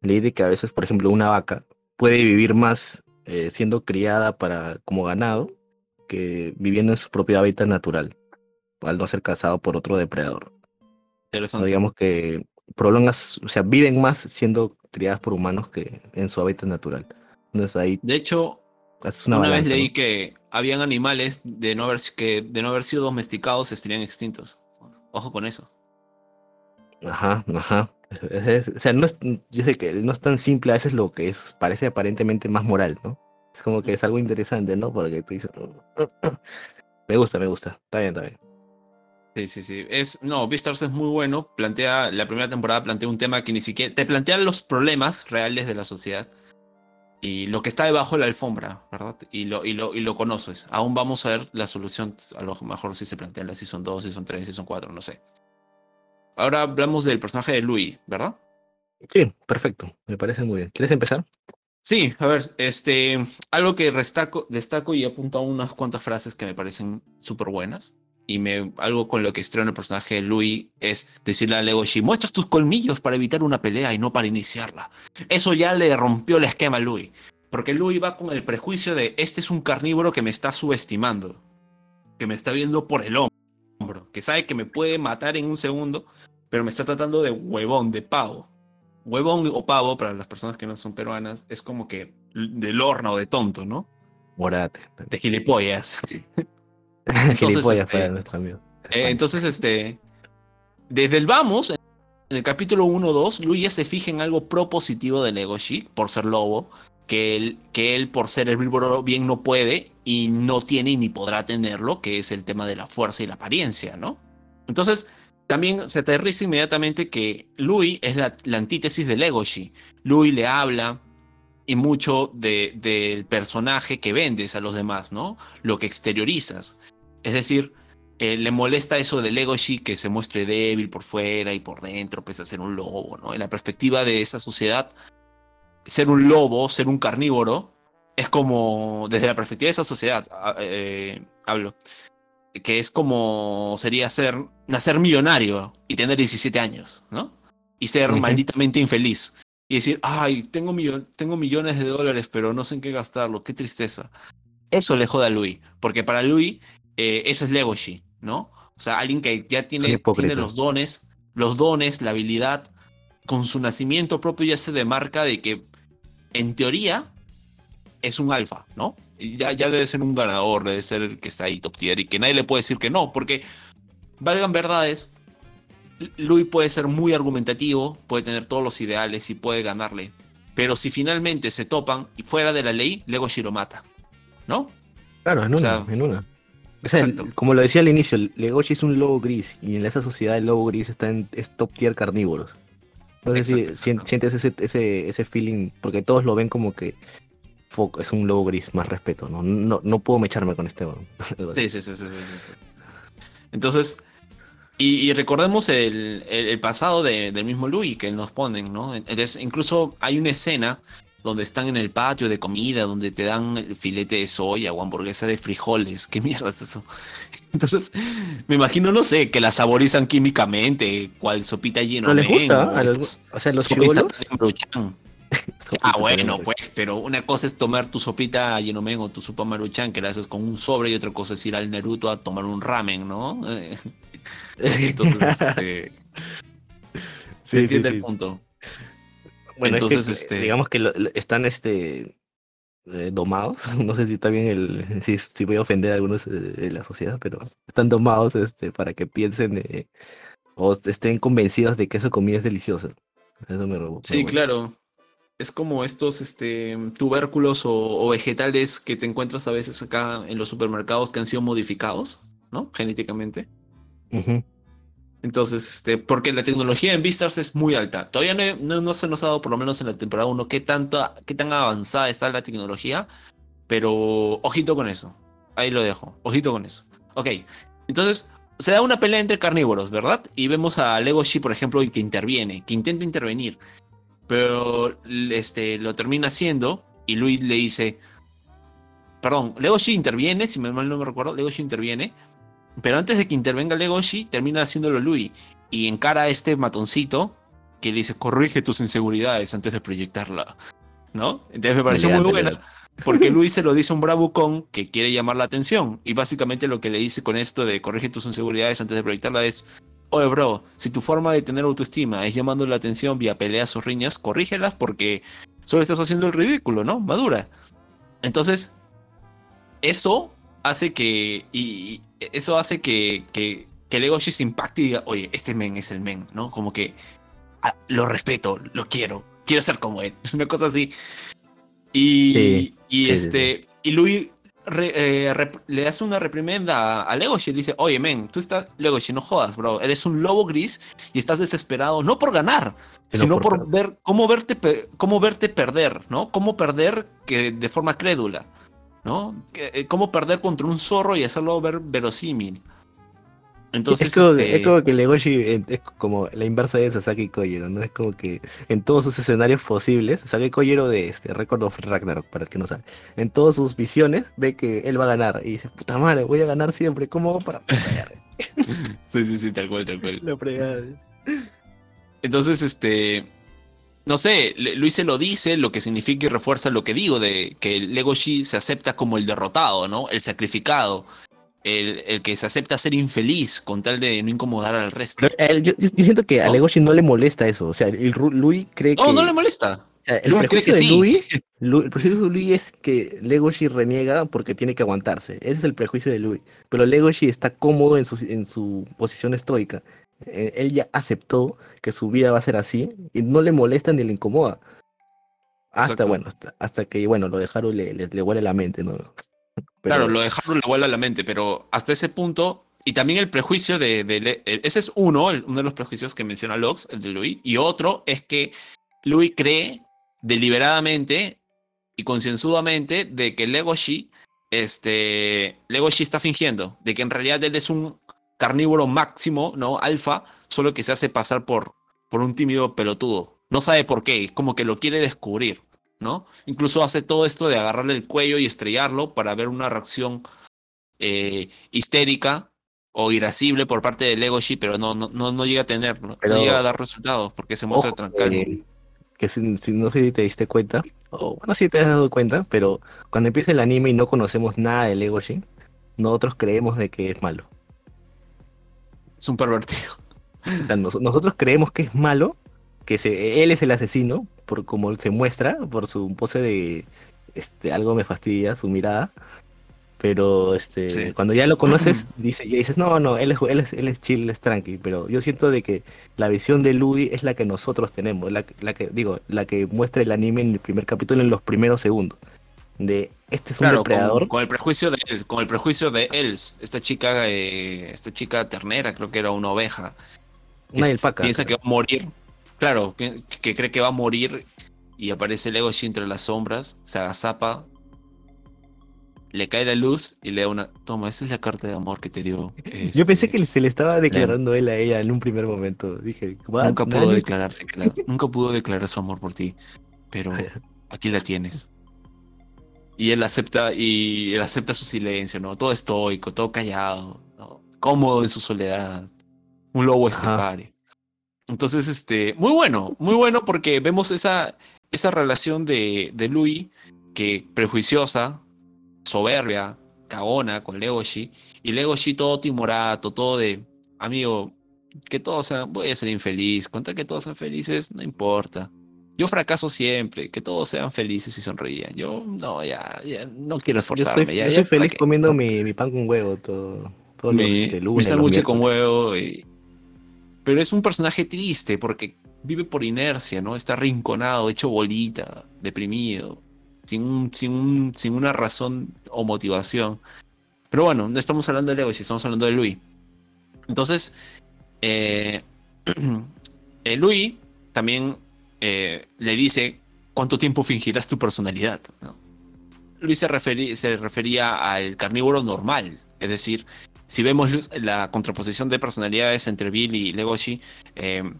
[SPEAKER 1] leí de que a veces, por ejemplo, una vaca puede vivir más eh, siendo criada para como ganado que viviendo en su propio hábitat natural, al no ser cazado por otro depredador. No
[SPEAKER 2] Interesante.
[SPEAKER 1] digamos que prolongas, o sea, viven más siendo criadas por humanos que en su hábitat natural. Entonces ahí
[SPEAKER 2] De hecho,
[SPEAKER 1] haces una,
[SPEAKER 2] una, vez leí
[SPEAKER 1] ¿no?
[SPEAKER 2] que habían animales de no haber, que de no haber sido domesticados estarían extintos. Ojo con eso.
[SPEAKER 1] Ajá, ajá. Es- es- o sea, no es, yo sé que no es tan simple a veces lo que es, parece aparentemente más moral, ¿no? Es como que es algo interesante, ¿no? Porque tú dices, *clears throat* me gusta, me gusta, está bien, está bien.
[SPEAKER 2] Sí, sí, sí. Es, no, Beastars es muy bueno. Plantea, la primera temporada plantea un tema que ni siquiera. Te plantea los problemas reales de la sociedad. Y lo que está debajo de la alfombra, ¿verdad? Y lo, y lo, y lo conoces. Aún vamos a ver la solución. A lo mejor si se plantea la Season 2, Season 3, Season 4, no sé. Ahora hablamos del personaje de Louis, ¿verdad?
[SPEAKER 1] Sí, perfecto, me parece muy bien. ¿Quieres empezar?
[SPEAKER 2] Sí, a ver, este, algo que destaco, destaco y apunto a unas cuantas frases que me parecen súper buenas. Y me, algo con lo que estreno el personaje de Louis es decirle a Legoshi, muestras tus colmillos para evitar una pelea y no para iniciarla. Eso ya le rompió el esquema a Louis. Porque Louis va con el prejuicio de, este es un carnívoro que me está subestimando. Que me está viendo por el hombro. Que sabe que me puede matar en un segundo, pero me está tratando de huevón, de pavo huevón o pavo, para las personas que no son peruanas, es como que del horno o de tonto, ¿no?
[SPEAKER 1] Morate.
[SPEAKER 2] De gilipollas. *laughs* *laughs* Este,
[SPEAKER 1] para nuestro amigo.
[SPEAKER 2] Eh, entonces, este. Desde el vamos, en el capítulo 1-2, Luis ya se fija en algo propositivo de Legoshi por ser lobo, que él, que él por ser herbívoro bien no puede y no tiene ni podrá tenerlo, que es el tema de la fuerza y la apariencia, ¿no? Entonces, también se aterriza inmediatamente que Louis es la, la antítesis de Legoshi. Louis le habla y mucho de- del personaje que vendes a los demás, ¿no? Lo que exteriorizas. Es decir, eh, le molesta eso de Legoshi que se muestre débil por fuera y por dentro, pese a ser un lobo, ¿no? En la perspectiva de esa sociedad, ser un lobo, ser un carnívoro, es como, desde la perspectiva de esa sociedad, a- eh, hablo, que es como sería ser, nacer millonario y tener 17 años, ¿no? Y ser malditamente infeliz. Y decir, ay, tengo, tengo millones de dólares, pero no sé en qué gastarlo, qué tristeza. Eso le jode a Louis, porque para Louis eh, eso es Legoshi, ¿no? O sea, alguien que ya tiene, tiene los dones, los dones, la habilidad, con su nacimiento propio ya se demarca de que, en teoría, es un alfa, ¿no? Ya, ya debe ser un ganador, debe ser el que está ahí top tier y que nadie le puede decir que no, porque, valgan verdades, Louis puede ser muy argumentativo, puede tener todos los ideales y puede ganarle. Pero si finalmente se topan y fuera de la ley, Legoshi lo mata, ¿no?
[SPEAKER 1] Claro, en una,
[SPEAKER 2] O sea,
[SPEAKER 1] en una. O sea,
[SPEAKER 2] exacto. *laughs*
[SPEAKER 1] como lo decía al inicio, Legoshi es un lobo gris y en esa sociedad el lobo gris está en es top tier carnívoros. Entonces sí,
[SPEAKER 2] Exacto,
[SPEAKER 1] sien-
[SPEAKER 2] exacto.
[SPEAKER 1] sientes ese, ese, ese feeling, porque todos lo ven como que fuck, es un lobo gris, más respeto, ¿no? No, no puedo mecharme con este. *laughs*
[SPEAKER 2] Sí, sí, sí, sí, sí, sí. Entonces, y, y recordemos el, el- el pasado de- del mismo Louis que nos ponen, ¿no? Entonces, incluso hay una escena donde están en el patio de comida, donde te dan el filete de soya o hamburguesa de frijoles. *laughs* ¿Qué mierda es eso? Entonces, me imagino, no sé, que la saborizan químicamente, cual sopita lleno
[SPEAKER 1] Pero les gusta, a los- o sea, los. *laughs*
[SPEAKER 2] Ah, bueno, pues, pero una cosa es tomar tu sopita Yenomen o tu sopa Maruchan, que la haces con un sobre, y otra cosa es ir al Naruto a tomar un ramen, ¿no? *laughs* Entonces, este, se
[SPEAKER 1] Sí, sí,
[SPEAKER 2] entiende
[SPEAKER 1] sí.
[SPEAKER 2] el punto.
[SPEAKER 1] Bueno,
[SPEAKER 2] Entonces,
[SPEAKER 1] es que,
[SPEAKER 2] este-
[SPEAKER 1] digamos que lo- están este eh, domados. *laughs* No sé si está bien el, si, si voy a ofender a algunos eh, de la sociedad, pero están domados este para que piensen eh, o estén convencidos de que esa comida es deliciosa. Eso me robó.
[SPEAKER 2] Sí, claro. Es como estos este, tubérculos o, o vegetales que te encuentras a veces acá en los supermercados que han sido modificados, ¿no? Genéticamente. Entonces, este, porque la tecnología en Beastars es muy alta. Todavía no, no- no se nos ha dado, por lo menos en la temporada 1, qué, qué tan avanzada está la tecnología. Pero ojito con eso. Ahí lo dejo. Ojito con eso. Ok. Entonces, se da una pelea entre carnívoros, ¿verdad? Y vemos a Legoshi, por ejemplo, que interviene, que intenta intervenir. Pero este, lo termina haciendo. Y Luis le dice: perdón, Legoshi interviene, si mal no me recuerdo, Legoshi interviene, pero antes de que intervenga Legoshi, termina haciéndolo Louis y encara a este matoncito que le dice, corrige tus inseguridades antes de proyectarla, ¿no? Entonces me pareció muy buena, porque *laughs* Louis se lo dice a un bravucón que quiere llamar la atención, y básicamente lo que le dice con esto de corrige tus inseguridades antes de proyectarla es, oye bro, si tu forma de tener autoestima es llamando la atención vía peleas o riñas, corrígelas porque solo estás haciendo el ridículo, ¿no? Madura. Entonces, eso hace que. Y, y eso hace que, que, que Legoshi se impacte y diga, oye, este men es el men, ¿no? Como que ah, lo respeto, lo quiero, quiero ser como él. *laughs* Una cosa así. Y,
[SPEAKER 1] Sí,
[SPEAKER 2] y
[SPEAKER 1] sí, sí,
[SPEAKER 2] este. Y Louis re- eh, rep- le hace una reprimenda a, Legoshi y le dice, oye, men, tú estás. Legoshi, no jodas, bro. Eres un lobo gris y estás desesperado, no por ganar,
[SPEAKER 1] Sino
[SPEAKER 2] sino
[SPEAKER 1] por
[SPEAKER 2] por ver cómo verte, cómo verte perder, ¿no? Cómo perder que de forma crédula, ¿no? Eh, Cómo perder contra un zorro y hacerlo ver verosímil. Entonces,
[SPEAKER 1] es, como,
[SPEAKER 2] este,
[SPEAKER 1] es como que Legoshi es como la inversa de Sasaki Kojiro, ¿no? Es como que en todos sus escenarios posibles, Sasaki Kojiro de este Record of Ragnarok, para el que no sabe, en todas sus visiones ve que él va a ganar y dice, puta madre, voy a ganar siempre, ¿cómo hago para *laughs*
[SPEAKER 2] sí, sí, sí, tal cual, tal cual. *laughs* Entonces, este, no sé, Luis se lo dice, lo que significa y refuerza lo que digo de que Legoshi se acepta como el derrotado, ¿no? El sacrificado, el, el que se acepta ser infeliz con tal de no incomodar al resto.
[SPEAKER 1] Pero él- yo, yo siento que a
[SPEAKER 2] ¿No?
[SPEAKER 1] Legoshi no le molesta eso, o sea, el Louis cree
[SPEAKER 2] No,
[SPEAKER 1] que...
[SPEAKER 2] no le molesta.
[SPEAKER 1] o sea, el
[SPEAKER 2] cree
[SPEAKER 1] prejuicio
[SPEAKER 2] que
[SPEAKER 1] de
[SPEAKER 2] sí.
[SPEAKER 1] Louis, Lu- el prejuicio de Louis es que Legoshi reniega porque tiene que aguantarse. Ese es el prejuicio de Louis. Pero Legoshi está cómodo en su, en su posición estoica. Eh, Él ya aceptó que su vida va a ser así y no le molesta ni le incomoda. Hasta
[SPEAKER 2] Exacto.
[SPEAKER 1] bueno, hasta, hasta que bueno, lo dejaron le, le, le huele la mente, ¿no? Pero-
[SPEAKER 2] Claro, lo dejaron le vuela a la mente, pero hasta ese punto, y también el prejuicio de, ese es uno, el- uno de los prejuicios que menciona Lox, el de Louis, y otro es que Louis cree deliberadamente y concienzudamente de que Legoshi, este, Legoshi está fingiendo, de que en realidad él es un carnívoro máximo, ¿no? Alfa, solo que se hace pasar por, por un tímido pelotudo. No sabe por qué, como que lo quiere descubrir, ¿no? Incluso hace todo esto de agarrarle el cuello y estrellarlo para ver una reacción eh, histérica o irascible por parte de Legoshi, pero no, no, no, no llega a tener, no,
[SPEAKER 1] Pero-
[SPEAKER 2] llega a dar resultados porque se muestra calmo.
[SPEAKER 1] eh, que si, si- no sé si te diste cuenta, o bueno, si te has dado cuenta, pero cuando empieza el anime y no conocemos nada de Legoshi, nosotros creemos de que es malo.
[SPEAKER 2] Es un pervertido.
[SPEAKER 1] O sea, nos- nosotros creemos que es malo, que se, él es el asesino, por como se muestra, por su pose de este, algo me fastidia, su mirada. Pero este,
[SPEAKER 2] Sí.
[SPEAKER 1] cuando ya lo conoces, *clears throat* dice, ya dices, no, no, él es, él es, él es chill, él es tranqui. Pero yo siento de que la visión de Louis es la que nosotros tenemos, la, la que, digo, la que muestra el anime en el primer capítulo, en los primeros segundos. De este es un
[SPEAKER 2] Claro,
[SPEAKER 1] depredador.
[SPEAKER 2] con, con el prejuicio de él, con el prejuicio de Els, esta chica, eh, esta chica ternera, creo que era una oveja.
[SPEAKER 1] Una
[SPEAKER 2] es-
[SPEAKER 1] alpaca,
[SPEAKER 2] Piensa que va a morir. Claro, que cree que va a morir y aparece Legoshi entre las sombras, se agazapa, le cae la luz y le da una. Toma, esa es la carta de amor que te dio.
[SPEAKER 1] Yo pensé
[SPEAKER 2] este,
[SPEAKER 1] que se le estaba declarando él a ella en un primer momento. Dije, "What?
[SPEAKER 2] Nunca pudo
[SPEAKER 1] ¿Nani?".
[SPEAKER 2] declararte, cla- nunca pudo declarar su amor por ti, pero *laughs* aquí la tienes. Y él acepta, y él acepta su silencio, ¿no? Todo estoico, todo callado, ¿no? Cómodo en su soledad. Un lobo estepario. Entonces, este, muy bueno, muy bueno porque vemos esa, esa relación de, de Louis, que prejuiciosa, soberbia, cagona con Legoshi, y Legoshi todo timorato, todo de, amigo, que todos sean, voy a ser infeliz, contra que todos sean felices, no importa. Yo fracaso siempre, que todos sean felices y sonrían. Yo no, ya, ya no quiero
[SPEAKER 1] Yo soy,
[SPEAKER 2] esforzarme. ya,
[SPEAKER 1] yo soy
[SPEAKER 2] ¿para
[SPEAKER 1] feliz comiendo mi, mi pan con huevo todo, todos los
[SPEAKER 2] mi, mi
[SPEAKER 1] lunes. los
[SPEAKER 2] sándwich con huevo. y- Pero es un personaje triste porque vive por inercia, ¿no? Está rinconado, hecho bolita, deprimido, sin, un- sin, un- sin una razón o motivación. Pero bueno, no estamos hablando de Legoshi, estamos hablando de Louis. Entonces, eh, *clears throat* eh, Louis también eh, le dice cuánto tiempo fingirás tu personalidad. Luis se, refería al carnívoro normal, es decir, si vemos la contraposición de personalidades entre Bill y Legoshi, eh,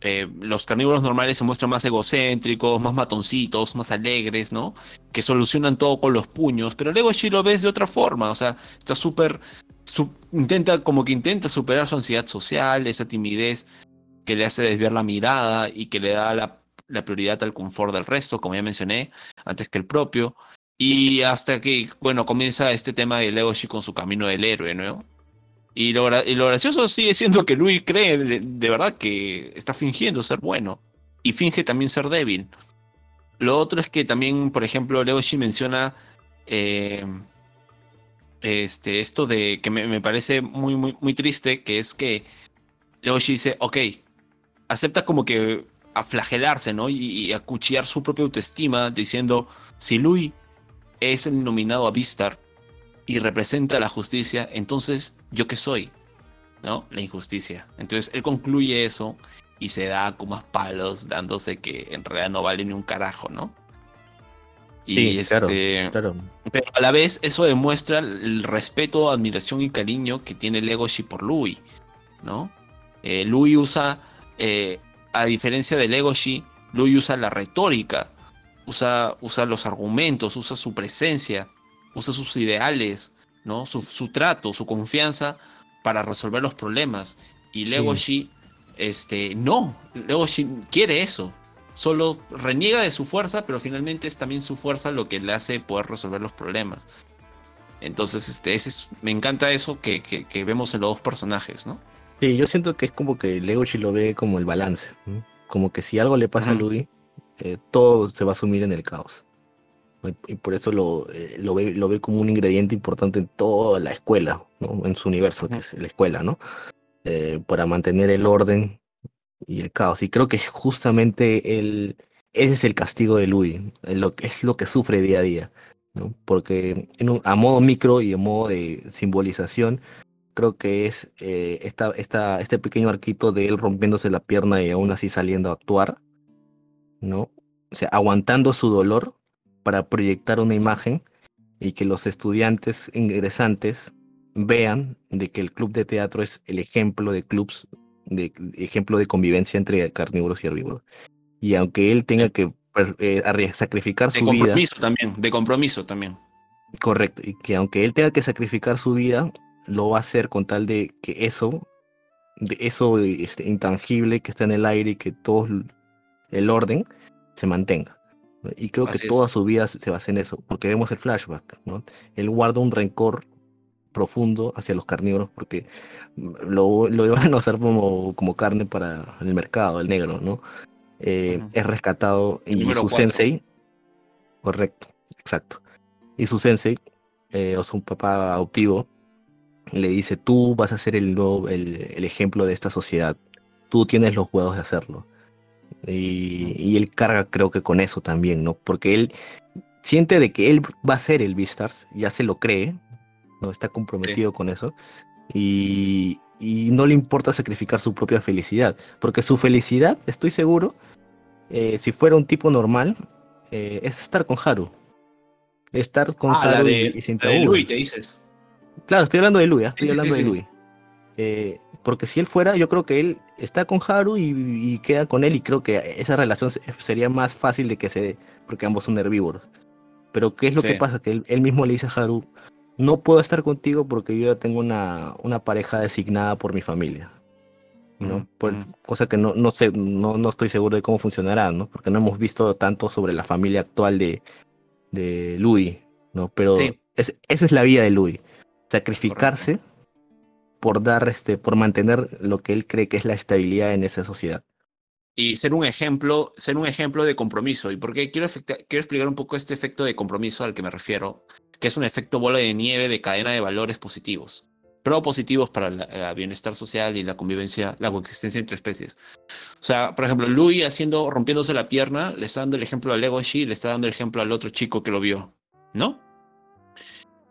[SPEAKER 2] eh, los carnívoros normales se muestran más egocéntricos, más matoncitos, más alegres, ¿no? Que solucionan todo con los puños, pero Legoshi lo ves de otra forma, o sea, está súper, intenta, como que intenta superar su ansiedad social, esa timidez que le hace desviar la mirada y que le da la, prioridad al confort del resto, como ya mencioné, antes que el propio. Y hasta que, bueno, comienza este tema de Legoshi con su camino del héroe, ¿no? Y lo, lo gracioso sigue siendo que Louis cree de, verdad que está fingiendo ser bueno. Y finge también ser débil. Lo otro es que también, por ejemplo, Legoshi menciona eh, este, esto de que me, me parece muy, muy, muy triste, que es que Legoshi dice, ok, acepta como que a flagelarse, ¿no? Y, y acuchillar su propia autoestima diciendo, si Louis es el nominado a Vistar y representa la justicia, entonces, ¿yo qué soy? ¿No? La injusticia. Entonces, él concluye eso y se da como más palos, dándose que en realidad no vale ni un carajo, ¿no? Y
[SPEAKER 1] Sí, claro,
[SPEAKER 2] este.
[SPEAKER 1] Claro.
[SPEAKER 2] Pero a la vez eso demuestra el respeto, admiración y cariño que tiene Legoshi por Louis, ¿no? Eh, Louis usa, eh, a diferencia de Legoshi, Louis usa la retórica, usa, usa los argumentos, usa su presencia, usa sus ideales, ¿no? Su, su trato, su confianza para resolver los problemas. Y
[SPEAKER 1] Sí.
[SPEAKER 2] Legoshi, este, no, Legoshi quiere eso. Solo reniega de su fuerza, pero finalmente es también su fuerza lo que le hace poder resolver los problemas. Entonces, este, ese es- me encanta eso que, que- que vemos en los dos personajes, ¿no?
[SPEAKER 1] Sí, yo siento que es como que Legoshi lo ve como el balance. Como que si algo le pasa a Louis, eh, todo se va a sumir en el caos. Y- Y por eso lo, eh, lo, ve, lo ve como un ingrediente importante en toda la escuela, ¿no? en su universo, que es la escuela, ¿no? Eh, para mantener el orden y el caos. Y creo que justamente el, ese es el castigo de Louis, eh, lo, es lo que sufre día a día. ¿no? Porque en un- a modo micro y a modo de simbolización, creo que es eh, esta, esta, este pequeño arquito de él rompiéndose la pierna y aún así saliendo a actuar, ¿no? O sea, aguantando su dolor para proyectar una imagen y que los estudiantes ingresantes vean de que el club de teatro es el ejemplo de clubs, de ejemplo de convivencia entre carnívoros y herbívoros. Y aunque él tenga que eh, sacrificar
[SPEAKER 2] De
[SPEAKER 1] su vida,
[SPEAKER 2] compromiso también, de compromiso también.
[SPEAKER 1] Correcto, y que aunque él tenga que sacrificar su vida, lo va a hacer con tal de que eso, de eso este, intangible que está en el aire y que todo el orden se mantenga. Y creo
[SPEAKER 2] Así
[SPEAKER 1] que
[SPEAKER 2] es.
[SPEAKER 1] toda su vida se basa en eso, porque vemos el flashback, ¿no? Él guarda un rencor profundo hacia los carnívoros porque mm, lo, lo iban a usar como, como carne para el mercado, el negro, ¿no? Eh. Es rescatado
[SPEAKER 2] El
[SPEAKER 1] y su sensei, correcto, exacto. Y su sensei, eh, o su papá adoptivo, le dice, tú vas a ser el, nuevo, el, el ejemplo de esta sociedad, tú tienes los huevos de hacerlo. Y, y él carga creo que con eso también, ¿no? Porque él siente de que él va a ser el Beastars, ya se lo cree, no está comprometido con eso, y, y no le importa sacrificar su propia felicidad, porque su felicidad, estoy seguro, eh, si fuera un tipo normal, eh, es estar con Haru. Estar con
[SPEAKER 2] Ah,
[SPEAKER 1] Haru y-
[SPEAKER 2] de,
[SPEAKER 1] y, sin
[SPEAKER 2] la de te dices.
[SPEAKER 1] Claro, estoy hablando de Louis, estoy
[SPEAKER 2] Sí,
[SPEAKER 1] hablando
[SPEAKER 2] sí,
[SPEAKER 1] de. Louis. Eh, porque si él fuera, yo creo que él está con Haru y, y queda con él y creo que esa relación se- sería más fácil de que se dé, porque ambos son herbívoros. Pero ¿qué es lo que pasa? Que él, él mismo le dice a Haru, no puedo estar contigo porque yo ya tengo una, una pareja designada por mi familia. ¿no? Por- cosa que no, no sé, no, no estoy seguro de cómo funcionará, ¿no? Porque no hemos visto tanto sobre la familia actual de, de Louis, ¿no? Pero
[SPEAKER 2] Sí.
[SPEAKER 1] es- esa es la vida de Louis. Sacrificarse por dar, este, por mantener lo que él cree que es la estabilidad en esa sociedad.
[SPEAKER 2] y ser un ejemplo, ser un ejemplo de compromiso. ¿Y por qué quiero, efecta- quiero explicar un poco este efecto de compromiso al que me refiero? Que es un efecto bola de nieve de cadena de valores positivos. Pero positivos para el bienestar social y la convivencia, la coexistencia entre especies. O sea, por ejemplo, Louis haciendo, rompiéndose la pierna, le está dando el ejemplo a Legoshi y le está dando el ejemplo al otro chico que lo vio. ¿No?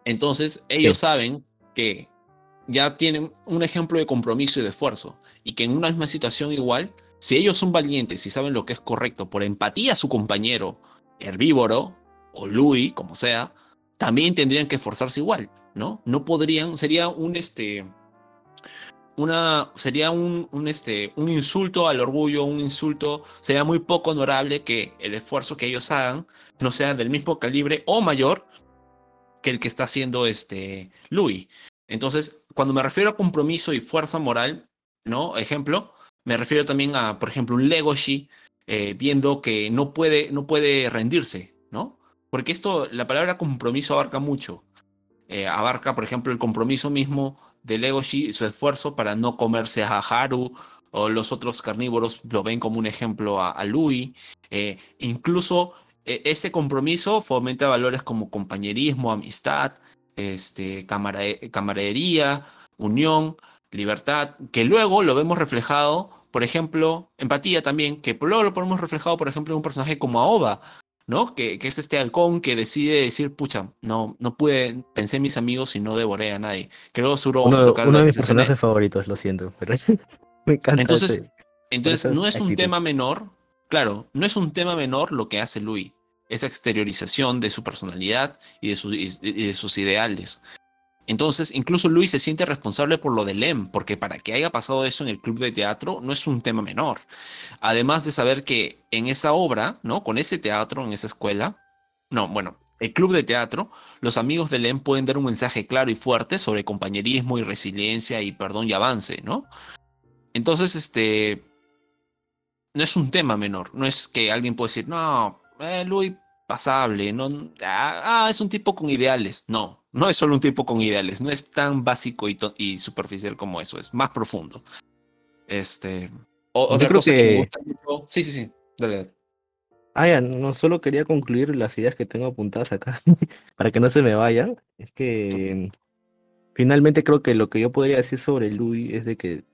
[SPEAKER 2] Entonces, ellos saben que ya tienen un ejemplo de compromiso y de esfuerzo. Y que en una misma situación igual, si ellos son valientes y saben lo que es correcto por empatía a su compañero herbívoro o Louis, como sea, también tendrían que esforzarse igual, ¿no? No podrían, sería un este una, sería un, un, este, un insulto al orgullo, un insulto, sería muy poco honorable que el esfuerzo que ellos hagan no sea del mismo calibre o mayor que el que está haciendo este Louis. Entonces, cuando me refiero a compromiso y fuerza moral, ¿no? Ejemplo, me refiero también a, por ejemplo, un Legoshi eh, viendo que no puede, no puede rendirse, ¿no? Porque esto, la palabra compromiso abarca mucho. Eh, abarca, por ejemplo, el compromiso mismo de Legoshi, su esfuerzo para no comerse a Haru, o los otros carnívoros lo ven como un ejemplo a, a. Eh, incluso ese compromiso fomenta valores como compañerismo, amistad, este, camaradería, unión, libertad, que luego lo vemos reflejado, por ejemplo, empatía también, que luego lo ponemos reflejado, por ejemplo, en un personaje como Aoba, ¿no? Que, que, es este halcón que decide decir, pucha, no, no pude, pensé en mis amigos y no devoré a nadie. Creo seguro
[SPEAKER 1] uno, tocar uno de mis personajes favoritos, lo siento, pero *laughs* me encanta.
[SPEAKER 2] Entonces, ese, entonces no es actitud. un tema menor, claro, no es un tema menor lo que hace Louis, esa exteriorización de su personalidad y de, sus ideales. Entonces, incluso Luis se siente responsable por lo de Lem, porque para que haya pasado eso en el club de teatro no es un tema menor. Además de saber que en esa obra, ¿no? Con ese teatro, en esa escuela, no, bueno, el club de teatro, los amigos de Lem pueden dar un mensaje claro y fuerte sobre compañerismo y resiliencia y perdón y avance, ¿no? Entonces, este, no es un tema menor, no es que alguien pueda decir, no, eh, Luis pasable, no, ah, es un tipo con ideales. No, no es solo un tipo con ideales, no es tan básico y, y superficial como eso, es más profundo. Este, o, otra cosa que... que... me gusta mucho. Sí, sí, sí, dale, dale.
[SPEAKER 1] Ah, ya, no solo quería concluir las ideas que tengo apuntadas acá, *laughs* para que no se me vayan. Es que finalmente creo que lo que yo podría decir sobre Louis es de que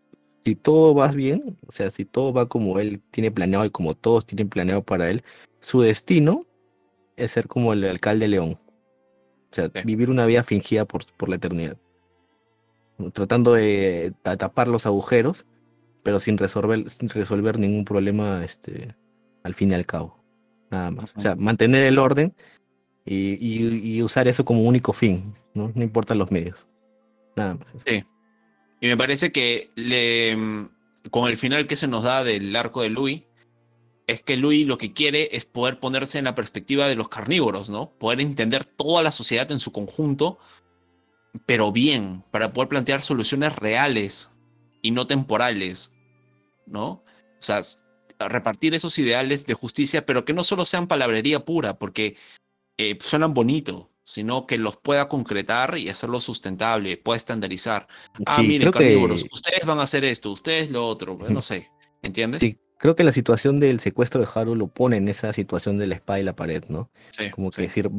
[SPEAKER 1] si todo va bien, o sea, si todo va como él tiene planeado y como todos tienen planeado para él, su destino es ser como el alcalde León. O sea, sí. vivir una vida fingida por, por la eternidad. Tratando de tapar los agujeros, pero sin resolver, sin resolver ningún problema este, al fin y al cabo. Nada más. O sea, mantener el orden y, y, y usar eso como único fin. ¿no? no importan los medios. Nada más.
[SPEAKER 2] Sí. Y me parece que le, con el final que se nos da del arco de Louis, es que Louis lo que quiere es poder ponerse en la perspectiva de los carnívoros, ¿no? Poder entender toda la sociedad en su conjunto, pero bien, para poder plantear soluciones reales y no temporales, ¿no? O sea, repartir esos ideales de justicia, pero que no solo sean palabrería pura, porque eh, suenan bonito, sino que los pueda concretar y hacerlo sustentable, pueda estandarizar. Ah, sí, miren, carnívoros, que... ustedes van a hacer esto, ustedes lo otro, no sé, ¿entiendes?
[SPEAKER 1] Sí, creo que la situación del secuestro de Haru lo pone en esa situación de la espada y la pared, ¿no?
[SPEAKER 2] Sí,
[SPEAKER 1] Como que
[SPEAKER 2] sí.
[SPEAKER 1] decir,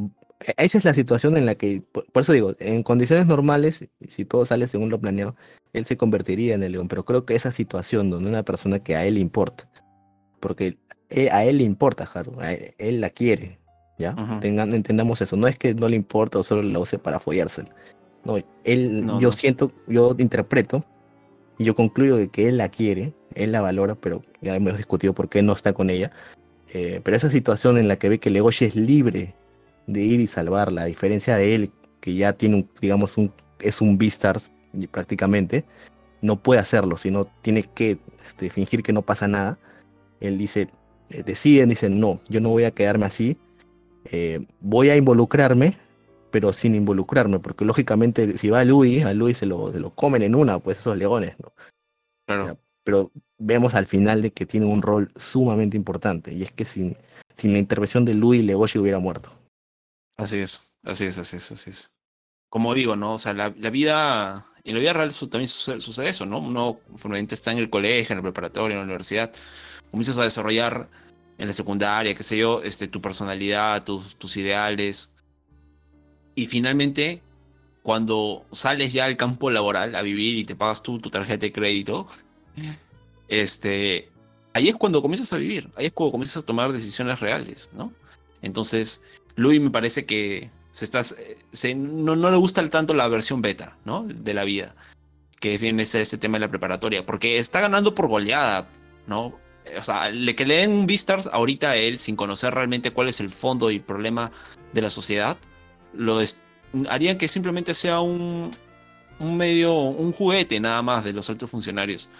[SPEAKER 1] esa es la situación en la que, por, por, eso digo, en condiciones normales, si todo sale según lo planeado, él se convertiría en el león, pero creo que esa situación donde una persona que a él importa, porque a él le importa Haru, a él, él la quiere, ¿ya? Uh -huh. Tengan, entendamos eso, no es que no le importa o solo la use para follársela, no, él, no, yo no. siento, yo interpreto y yo concluyo de que él la quiere, él la valora, pero ya hemos discutido por qué no está con ella. Eh, pero esa situación en la que ve que Legoshi es libre de ir y salvarla, a diferencia de él, que ya tiene, un, digamos, un, es un Beastars prácticamente, no puede hacerlo, sino tiene que este, fingir que no pasa nada. Él dice, eh, deciden, dicen, no, yo no voy a quedarme así, eh, voy a involucrarme, pero sin involucrarme, porque lógicamente si va a Louis, a Louis se lo, se lo comen en una, pues esos leones, ¿no?
[SPEAKER 2] Claro.
[SPEAKER 1] Pero vemos al final de que tiene un rol sumamente importante, y es que sin, sin la intervención de Louis, Legoshi hubiera muerto.
[SPEAKER 2] Así es, así es, así es, así es. Como digo, ¿no? O sea, la, la vida, en la vida real también sucede, sucede eso, ¿no? Uno formalmente está en el colegio, en el preparatorio, en la universidad, comienzas a desarrollar en la secundaria, qué sé yo, este, tu personalidad, tus, tus ideales, y finalmente, cuando sales ya al campo laboral a vivir y te pagas tú tu tarjeta de crédito, este, ahí es cuando comienzas a vivir, ahí es cuando comienzas a tomar decisiones reales, ¿no? Entonces, Louis me parece que se está, se, no, no le gusta tanto la versión beta, ¿no? De la vida, que viene ese, ese tema de la preparatoria, porque está ganando por goleada, ¿no? O sea, le que le den un Beastars ahorita a él sin conocer realmente cuál es el fondo y problema de la sociedad, lo harían que simplemente sea un, medio, un juguete nada más de los altos funcionarios.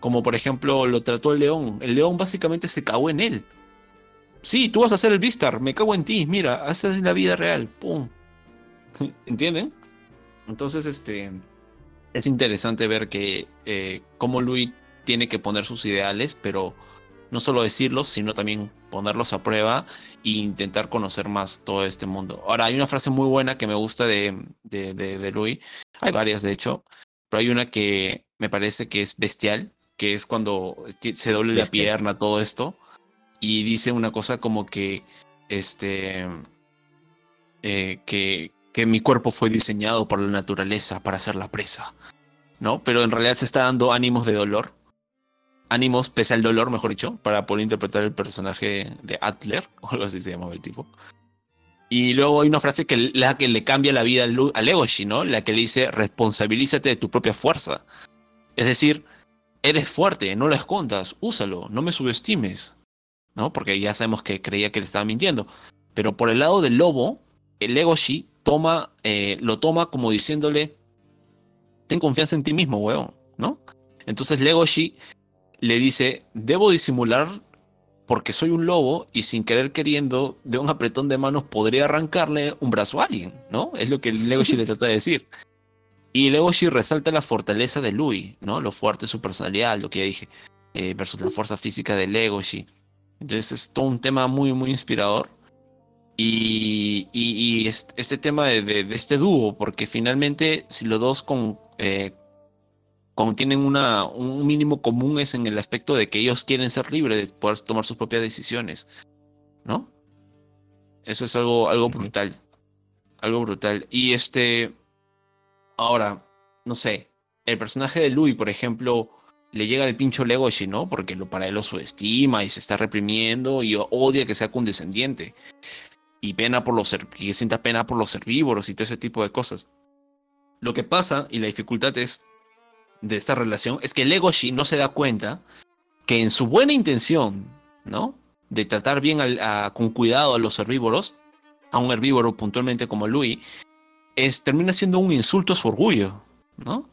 [SPEAKER 2] Como por ejemplo lo trató el león. El león básicamente se cagó en él. Sí, tú vas a ser el Vistar, me cago en ti, mira, esa es la vida real, pum. *laughs* ¿Entienden? Entonces, este, es interesante ver que eh, cómo Louis tiene que poner sus ideales, pero no solo decirlos, sino también ponerlos a prueba e intentar conocer más todo este mundo. Ahora, hay una frase muy buena que me gusta de, de, de, Louis, hay varias de hecho, pero hay una que me parece que es bestial, que es cuando se doble la pierna, todo esto, y dice una cosa como que, este, eh, que, que mi cuerpo fue diseñado por la naturaleza para ser la presa, ¿no? Pero en realidad se está dando ánimos de dolor ánimos, pese al dolor, mejor dicho, para poder interpretar el personaje de Adler, *laughs* o algo así se llamaba el tipo. Y luego hay una frase que la que le cambia la vida al Legoshi, ¿no? La que le dice, responsabilízate de tu propia fuerza. Es decir, eres fuerte, no la escondas, úsalo, no me subestimes, ¿no? Porque ya sabemos que creía que le estaba mintiendo. Pero por el lado del lobo, el Legoshi toma, eh, lo toma como diciéndole, ten confianza en ti mismo, weón, ¿no? Entonces Legoshi le dice, debo disimular porque soy un lobo y sin querer queriendo, de un apretón de manos podría arrancarle un brazo a alguien, ¿no? Es lo que Legoshi le trata de decir. Y Legoshi resalta la fortaleza de Louis, ¿no? Lo fuerte de su personalidad, lo que ya dije, eh, versus la fuerza física de Legoshi. Entonces es todo un tema muy, muy inspirador. Y, y, este, tema de, este dúo, porque finalmente si los dos con, eh, como tienen una, un mínimo común es en el aspecto de que ellos quieren ser libres de poder tomar sus propias decisiones, ¿no? Eso es algo, algo brutal, algo brutal. Y este, ahora, no sé, el personaje de Louis, por ejemplo, le llega el pincho Legoshi, ¿no? Porque lo, para él lo subestima y se está reprimiendo y odia que sea condescendiente. Y pena por los que sienta pena por los herbívoros y todo ese tipo de cosas. Lo que pasa y la dificultad es de esta relación es que Legoshi no se da cuenta que en su buena intención, ¿no? De tratar bien con cuidado a los herbívoros, a un herbívoro puntualmente como Louis, es, termina siendo un insulto a su orgullo, ¿no?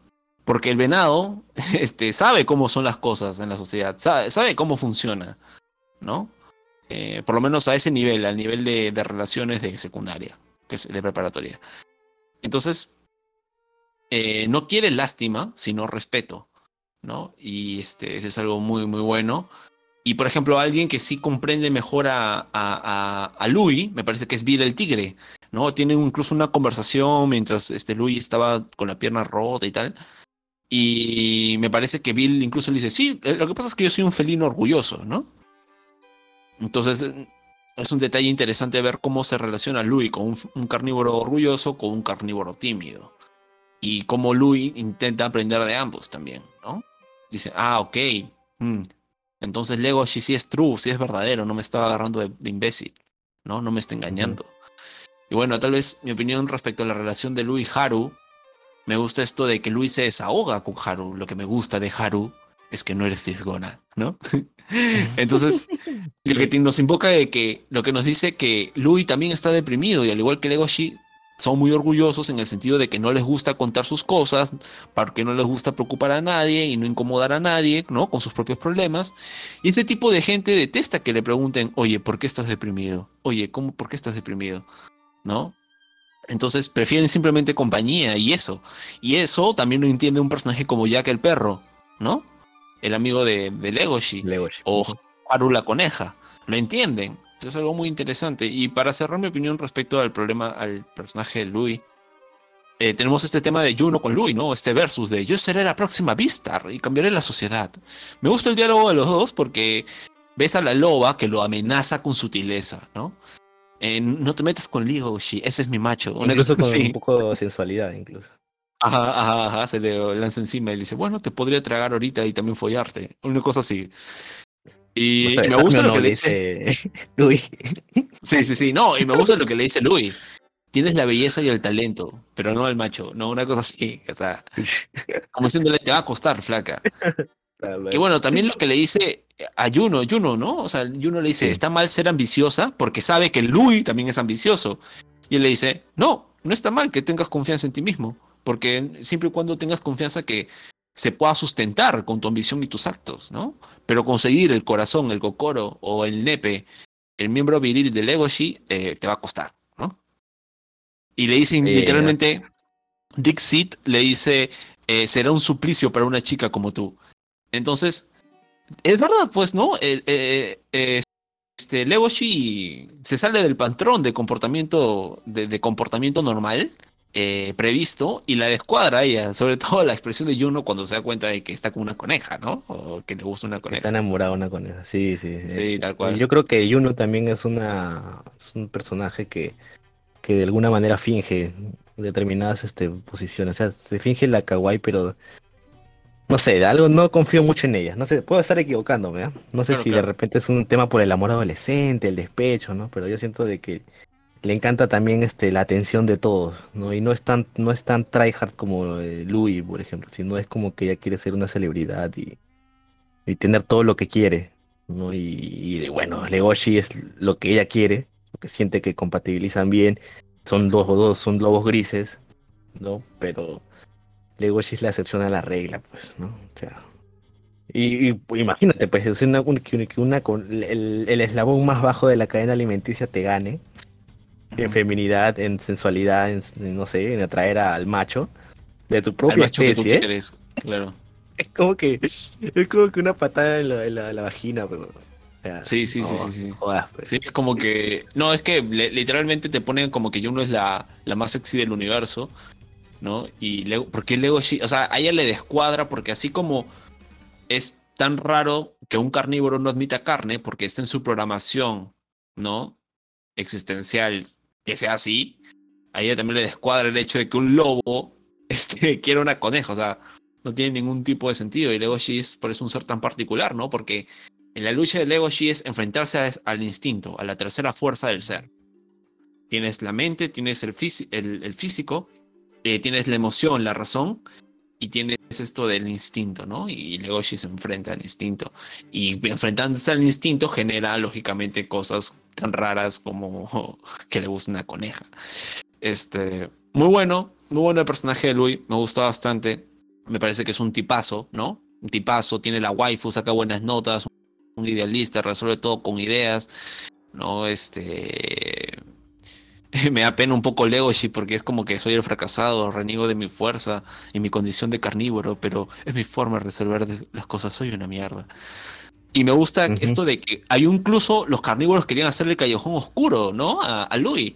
[SPEAKER 2] Porque el venado *laughs* este, sabe cómo son las cosas en la sociedad, sabe, cómo funciona, ¿no? Eh, por lo menos a ese nivel, al nivel de, de relaciones de secundaria, que es de preparatoria. Entonces, eh, no quiere lástima, sino respeto, ¿no? Y este, es algo muy, muy bueno. Y por ejemplo, alguien que sí comprende mejor a, a, a, Louis, me parece que es Bill el Tigre, ¿no? Tiene incluso una conversación mientras este Louis estaba con la pierna rota y tal. Y me parece que Bill incluso le dice, sí, eh, lo que pasa es que yo soy un felino orgulloso, ¿no? Entonces, es un detalle interesante ver cómo se relaciona Louis con un carnívoro orgulloso con un carnívoro tímido y como Louis intenta aprender de ambos también, ¿no? Dice, ah, ok, mm, entonces Legoshi sí es true, sí es verdadero, no me estaba agarrando de, imbécil, ¿no? No me está engañando. Y bueno, tal vez mi opinión respecto a la relación de Louis y Haru, me gusta esto de que Louis se desahoga con Haru. Lo que me gusta de Haru es que no eres fisgona, ¿no? *laughs* Entonces, *laughs* lo que nos invoca de que, lo que nos dice que Louis también está deprimido y al igual que Legoshi, son muy orgullosos en el sentido de que no les gusta contar sus cosas, porque no les gusta preocupar a nadie y no incomodar a nadie, ¿no? Con sus propios problemas. Y ese tipo de gente detesta que le pregunten, oye, ¿por qué estás deprimido? Oye, ¿cómo, ¿por qué estás deprimido? ¿No? Entonces prefieren simplemente compañía y eso. Y eso también lo entiende un personaje como Jack el perro, ¿no? El amigo de, de Legoshi.
[SPEAKER 1] Legoshi.
[SPEAKER 2] O Haru la coneja. Lo entienden es algo muy interesante. Y para cerrar mi opinión respecto al problema, al personaje de Louis, eh, tenemos este tema de Juno con Louis, ¿no? Este versus de yo seré la próxima Vistar y cambiaré la sociedad. Me gusta el diálogo de los dos porque ves a la loba que lo amenaza con sutileza, ¿no? no te metas con Legoshi, ese es mi macho.
[SPEAKER 1] Incluso con un poco de sensualidad, incluso.
[SPEAKER 2] Ajá, ajá, ajá, se le lanza encima y le dice, bueno, te podría tragar ahorita y también follarte. Una cosa así. Y, me gusta lo que le dice
[SPEAKER 1] Luis. *laughs*
[SPEAKER 2] Sí, sí, sí. No, y me gusta lo que le dice Luis. Tienes la belleza y el talento, pero no el macho. No, una cosa así. O sea, como diciéndole, te va a costar, flaca. Y bueno, también lo que le dice a Juno, Juno, ¿no? O sea, Juno le dice, está mal ser ambiciosa porque sabe que Luis también es ambicioso. Y él le dice, no, no está mal que tengas confianza en ti mismo. Porque siempre y cuando tengas confianza que se pueda sustentar con tu ambición y tus actos, ¿no? Pero conseguir el corazón, el kokoro o el nepe, el miembro viril del Legoshi, eh, te va a costar, ¿no? Y le dicen literalmente, Dixit le dice, eh, será un suplicio para una chica como tú. Entonces, es verdad, pues, ¿no? Eh, este, Legoshi se sale del patrón de comportamiento, de, de comportamiento normal eh, previsto y la descuadra ella, sobre *laughs* todo la expresión de Juno cuando se da cuenta de que está con una coneja, ¿no? O que le gusta una
[SPEAKER 1] Está
[SPEAKER 2] coneja.
[SPEAKER 1] enamorado una con esa. Sí, sí.
[SPEAKER 2] Sí, tal
[SPEAKER 1] Y
[SPEAKER 2] cual.
[SPEAKER 1] Yo creo que Yuno también es una es un personaje que, que de alguna manera finge determinadas este, posiciones. O sea, se finge la kawaii, pero no sé, de algo no confío mucho en ella. No sé, puedo estar equivocándome, ¿ah? No sé
[SPEAKER 2] Claro,
[SPEAKER 1] si
[SPEAKER 2] claro.
[SPEAKER 1] de repente es un tema por el amor adolescente, el despecho, ¿no? Pero yo siento de que le encanta también este la atención de todos, ¿no? Y no es tan no es tan tryhard como eh, Louis, por ejemplo, sino es como que ella quiere ser una celebridad y y tener todo lo que quiere, ¿no? Y, bueno, Legoshi es lo que ella quiere, porque siente que compatibilizan bien, son dos o dos, son lobos grises, ¿no? Pero Legoshi es la excepción a la regla, pues, ¿no? O sea, y, imagínate, pues, es una, un- que, que una con el, el eslabón más bajo de la cadena alimenticia te gane en feminidad, en sensualidad, en, no sé, en atraer al macho de tu
[SPEAKER 2] Al
[SPEAKER 1] propia
[SPEAKER 2] macho que tú
[SPEAKER 1] especie.
[SPEAKER 2] quieres, claro. *laughs*
[SPEAKER 1] Es como que es como que una patada en la, en la- en la vagina, pero. o sea,
[SPEAKER 2] Sí, sí, sí,
[SPEAKER 1] no,
[SPEAKER 2] sí, sí.
[SPEAKER 1] jodas, pues.
[SPEAKER 2] Sí, es como que. No, es que le- literalmente te ponen como que Juno es la, la más sexy del universo, ¿no? Y Lego, porque Legoshi, o sea, a ella le descuadra porque así como es tan raro que un carnívoro no admita carne porque está en su programación, ¿no? Existencial, que sea así, a ella también le descuadra el hecho de que un lobo *laughs* este, quiera una coneja, o sea, no tiene ningún tipo de sentido y Legoshi es por eso un ser tan particular, ¿no? Porque en la lucha de Legoshi es enfrentarse al instinto, a la tercera fuerza del ser. Tienes la mente, tienes el- el físico, eh, tienes la emoción, la razón, y tienes esto del instinto, ¿no? Y Legoshi se enfrenta al instinto. Y enfrentándose al instinto genera, lógicamente, cosas tan raras como *laughs* que le gusta una coneja. Este, muy bueno, muy bueno el personaje de Louis, me gustó bastante. Me parece que es un tipazo, ¿no? Un tipazo, tiene la waifu, saca buenas notas, un idealista, resuelve todo con ideas, ¿no? Este... *laughs* Me da pena un poco Legoshi porque es como que soy el fracasado, reniego de mi fuerza y mi condición de carnívoro, pero es mi forma de resolver de- las cosas, soy una mierda. Y me gusta esto de que hay incluso los carnívoros querían hacerle callejón oscuro, ¿no? A, a Louis.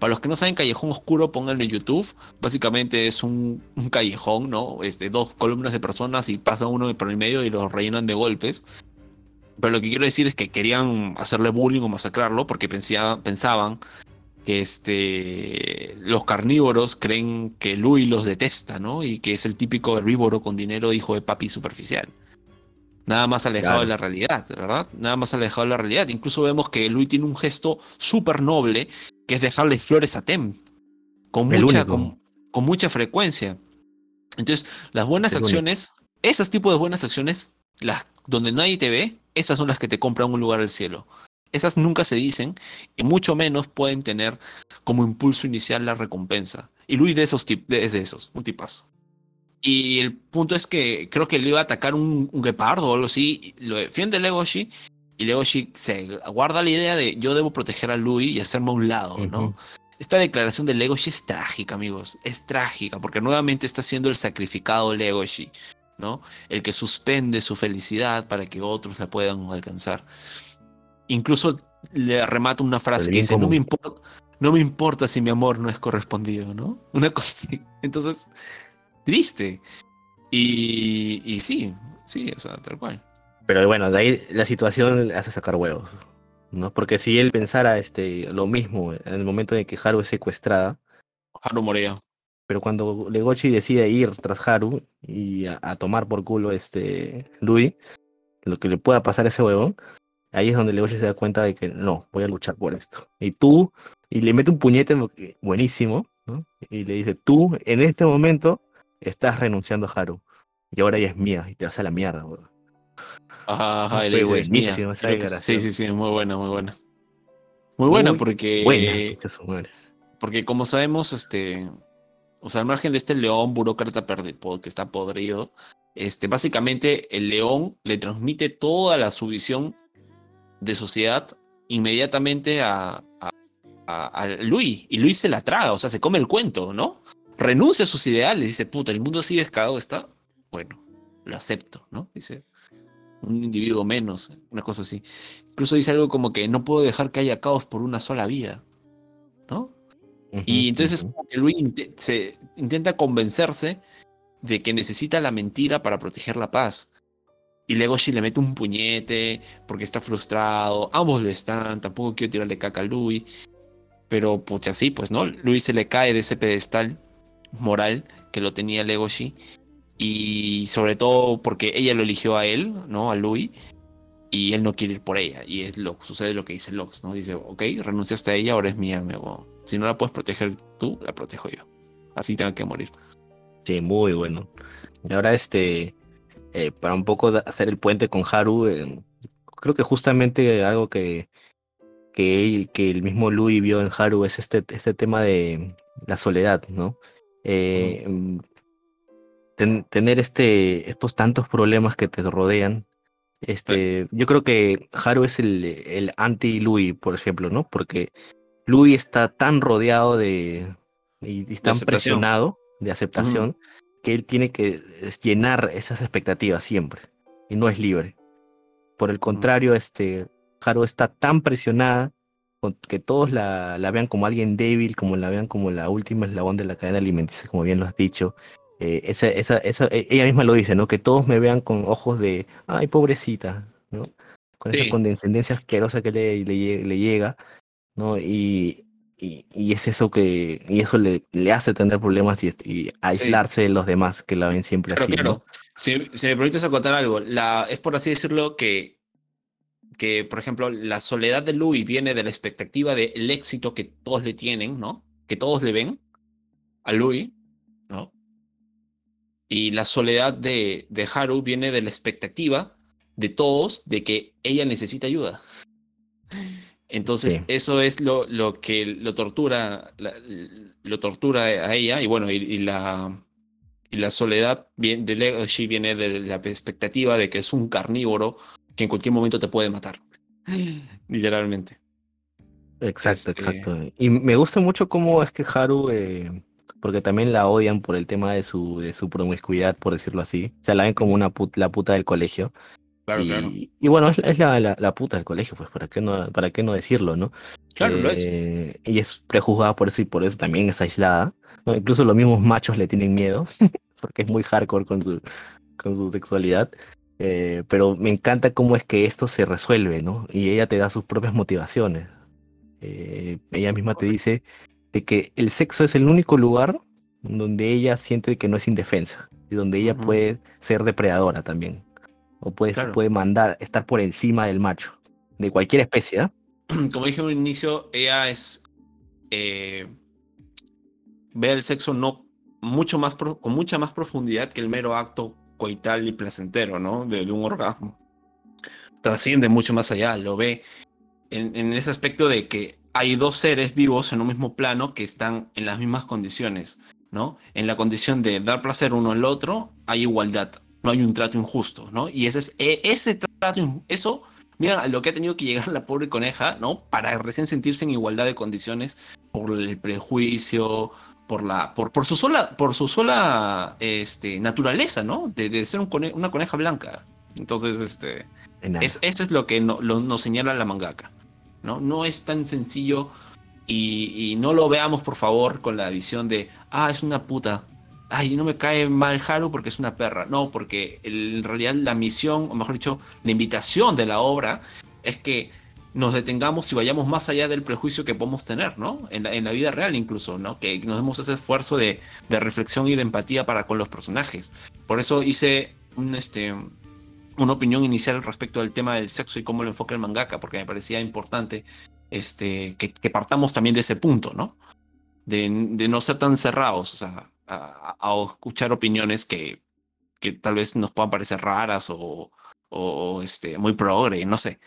[SPEAKER 2] Para los que no saben callejón oscuro, pónganlo en YouTube. Básicamente es un, un callejón, ¿no? Este, dos columnas de personas y pasa uno por el medio y los rellenan de golpes. Pero lo que quiero decir es que querían hacerle bullying o masacrarlo porque pensía- pensaban que este, los carnívoros creen que Louis los detesta, ¿no? Y que es el típico herbívoro con dinero hijo de papi superficial. Nada más alejado
[SPEAKER 1] Claro.
[SPEAKER 2] de la realidad, ¿verdad? Nada más alejado de la realidad. Incluso vemos que Louis tiene un gesto súper noble, que es dejarle flores a Tem. Con
[SPEAKER 1] El
[SPEAKER 2] mucha, con, con mucha frecuencia. Entonces, las buenas
[SPEAKER 1] El único.
[SPEAKER 2] acciones, esos tipos de buenas acciones, las donde nadie te ve, esas son las que te compran un lugar al cielo. Esas nunca se dicen y mucho menos pueden tener como impulso inicial la recompensa. Y Luis de esos tip- de- es de esos, un tipazo. Y el punto es que creo que le iba a atacar un, un guepardo o algo así. y Lo defiende Legoshi. Y Legoshi se guarda la idea de yo debo proteger a Louis y hacerme a un lado, ¿no? Esta declaración de Legoshi es trágica, amigos. Es trágica, porque nuevamente está siendo el sacrificado Legoshi, ¿no? El que suspende su felicidad para que otros la puedan alcanzar. Incluso le remata una frase que dice, no me, importa, no me importa si mi amor no es correspondido, ¿no? *laughs* Una cosa así. Entonces, triste. Y, y sí, sí, o sea, tal cual.
[SPEAKER 1] Pero bueno, de ahí la situación le hace sacar huevos, ¿no? Porque si él pensara este, lo mismo en el momento en que Haru es secuestrada,
[SPEAKER 2] Haru Morea.
[SPEAKER 1] pero cuando Legochi decide ir tras Haru y a, a tomar por culo este Louis, lo que le pueda pasar a ese huevón, ahí es donde Legochi se da cuenta de que no, voy a luchar por esto. Y tú, y le mete un puñete buenísimo, ¿no? Y le dice, tú en este momento estás renunciando a Haru. Y ahora ella es mía y te vas a la mierda, weón.
[SPEAKER 2] Ajá, ajá,
[SPEAKER 1] Fue
[SPEAKER 2] dice, "Es mía".
[SPEAKER 1] buenísima esa
[SPEAKER 2] sí, sí, sí, muy buena, muy buena. Muy buena porque,
[SPEAKER 1] Buena, madre.
[SPEAKER 2] porque como sabemos, este, O sea, al margen de este león burócrata que está podrido, este, básicamente el león le transmite toda la su visión de sociedad inmediatamente a, a, a- Luis. Y Luis se la traga, o sea, se come el cuento, ¿no? Renuncia a sus ideales, dice, puta, el mundo así descagado está. Bueno, lo acepto, ¿no? Dice, un individuo menos, una cosa así. Incluso dice algo como que no puedo dejar que haya caos por una sola vida, ¿no? Y entonces como que Luis se intenta convencerse de que necesita la mentira para proteger la paz. Y Legoshi le mete un puñete porque está frustrado. Ambos lo están. Tampoco quiero tirarle caca a Luis. Pero pucha, sí, pues, ¿no? Luis se le cae de ese pedestal moral que lo tenía Legoshi. Y sobre todo porque ella lo eligió a él, ¿no? A Louis. Y él no quiere ir por ella. Y es lo sucede lo que dice Lox, ¿no? Dice, ok, renunciaste a ella, ahora es mía, amigo. Si no la puedes proteger tú, la protejo yo. Así tenga que morir.
[SPEAKER 1] Sí, muy bueno. Y ahora este, eh, para un poco hacer el puente con Haru, eh, creo que justamente algo que, que, él- que el mismo Louis vio en Haru es este, este tema de la soledad, ¿no? Eh, mm, ten- tener este, estos tantos problemas que te rodean. Este, yo creo que Haru es el, el anti-Louis, por ejemplo, ¿no? Porque Louis está tan rodeado de y, y tan presionado de aceptación que él tiene que llenar esas expectativas siempre y no es libre. Por el contrario, este Haru está tan presionada con que todos la, la vean como alguien débil, como la vean como la última eslabón de la cadena alimenticia, como bien lo has dicho. Eh, esa, esa, esa, e- ella misma lo dice, ¿no? Que todos me vean con ojos de, ay, pobrecita, ¿no? Con esa
[SPEAKER 2] Sí.
[SPEAKER 1] condescendencia asquerosa que le, le llega, ¿no? Y, y, y es eso que, y eso le, le hace tener problemas y, y aislarse de los demás que la ven siempre así,
[SPEAKER 2] claro.
[SPEAKER 1] ¿no?
[SPEAKER 2] Si, si me permites acotar algo, la, es por así decirlo que, que, por ejemplo, la soledad de Louis viene de la expectativa del éxito que todos le tienen, ¿no? Que todos le ven a Louis, ¿no? Y la soledad de, de Haru viene de la expectativa de todos de que ella necesita ayuda. Entonces,
[SPEAKER 1] Sí.
[SPEAKER 2] eso es lo, lo que lo tortura, la- lo tortura a ella, y bueno, y, y la, y la soledad de Legoshi viene de la expectativa de que es un carnívoro que en cualquier momento te puede matar. *laughs* Literalmente.
[SPEAKER 1] Exacto,
[SPEAKER 2] Este-
[SPEAKER 1] exacto. Y me gusta mucho cómo es que Haru, eh, porque también la odian por el tema de su, de su promiscuidad, por decirlo así. O sea, la ven como una put- la puta del colegio.
[SPEAKER 2] Claro,
[SPEAKER 1] y,
[SPEAKER 2] claro.
[SPEAKER 1] y bueno, es, es la, la, la puta del colegio, pues, ¿para qué no, para qué no decirlo, no?
[SPEAKER 2] Claro, lo es.
[SPEAKER 1] Eh, Y es prejuzgada por eso y por eso también es aislada. ¿no? Incluso los mismos machos le tienen miedo, *laughs* porque es muy hardcore con su, con su sexualidad. Eh, pero me encanta cómo es que esto se resuelve, ¿no? Y ella te da sus propias motivaciones. Eh, ella misma te dice de que el sexo es el único lugar donde ella siente que no es indefensa y donde ella puede ser depredadora también. O puede,
[SPEAKER 2] Claro.
[SPEAKER 1] puede mandar, estar por encima del macho, de cualquier especie, ¿ah? *clears throat*
[SPEAKER 2] Como dije en un inicio, ella es. eh, ve el sexo no mucho más pro- con mucha más profundidad que el mero acto coital y placentero, ¿no? De, de un orgasmo. Trasciende mucho más allá, lo ve en, en ese aspecto de que hay dos seres vivos en un mismo plano que están en las mismas condiciones, ¿no? En la condición de dar placer uno al otro, hay igualdad, no hay un trato injusto, ¿no? Y ese es e- ese trato, eso Mira lo que ha tenido que llegar la pobre coneja, ¿no? Para recién sentirse en igualdad de condiciones por el prejuicio, por la, por, por su sola, por su sola este, naturaleza, ¿no? De, de ser un cone- una coneja blanca. Entonces, este, es, eso es lo que no- lo- nos señala la mangaka, ¿no? No es tan sencillo y, y no lo veamos, por favor, con la visión de, ah, es una puta. Ay, no me cae mal Haru porque es una perra. No, porque en realidad la misión, o mejor dicho, la invitación de la obra es que nos detengamos y vayamos más allá del prejuicio que podemos tener, ¿no? En la, en la vida real incluso, ¿no? Que nos demos ese esfuerzo de, de reflexión y de empatía para con los personajes. Por eso hice este, una opinión inicial respecto al tema del sexo y cómo lo enfoca el mangaka, porque me parecía importante este, que, que partamos también de ese punto, ¿no? De, de no ser tan cerrados, o sea, a, escuchar opiniones que, que tal vez nos puedan parecer raras o, o, este, muy progre, no sé.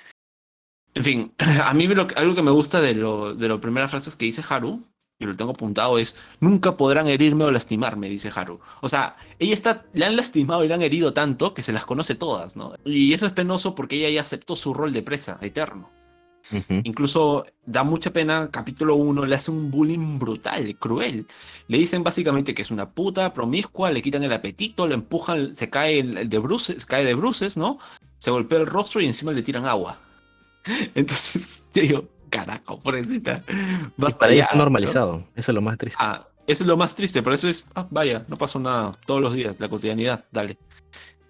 [SPEAKER 2] En fin, *clears throat* a mí lo algo que me gusta de, lo, de las primeras frases que dice Haru y lo tengo apuntado, es nunca podrán herirme o lastimarme, dice Haru. O sea, ella está, le han lastimado y le han herido tanto que se las conoce todas, ¿no? Y eso es penoso porque ella ya aceptó su rol de presa eterno. Incluso da mucha pena, capítulo 1 le hace un bullying brutal, cruel. Le dicen básicamente que es una puta, promiscua, le quitan el apetito, le empujan, se cae el- de bruces, cae de bruces, ¿no? Se golpea el rostro y encima le tiran agua. *laughs* Entonces, *laughs* yo digo, carajo, pobrecita. Basta
[SPEAKER 1] para
[SPEAKER 2] ya, ¿no?
[SPEAKER 1] normalizado. Eso es lo más triste.
[SPEAKER 2] Ah, eso es lo más triste, por eso es, ah, vaya, no pasó nada todos los días, la cotidianidad, dale.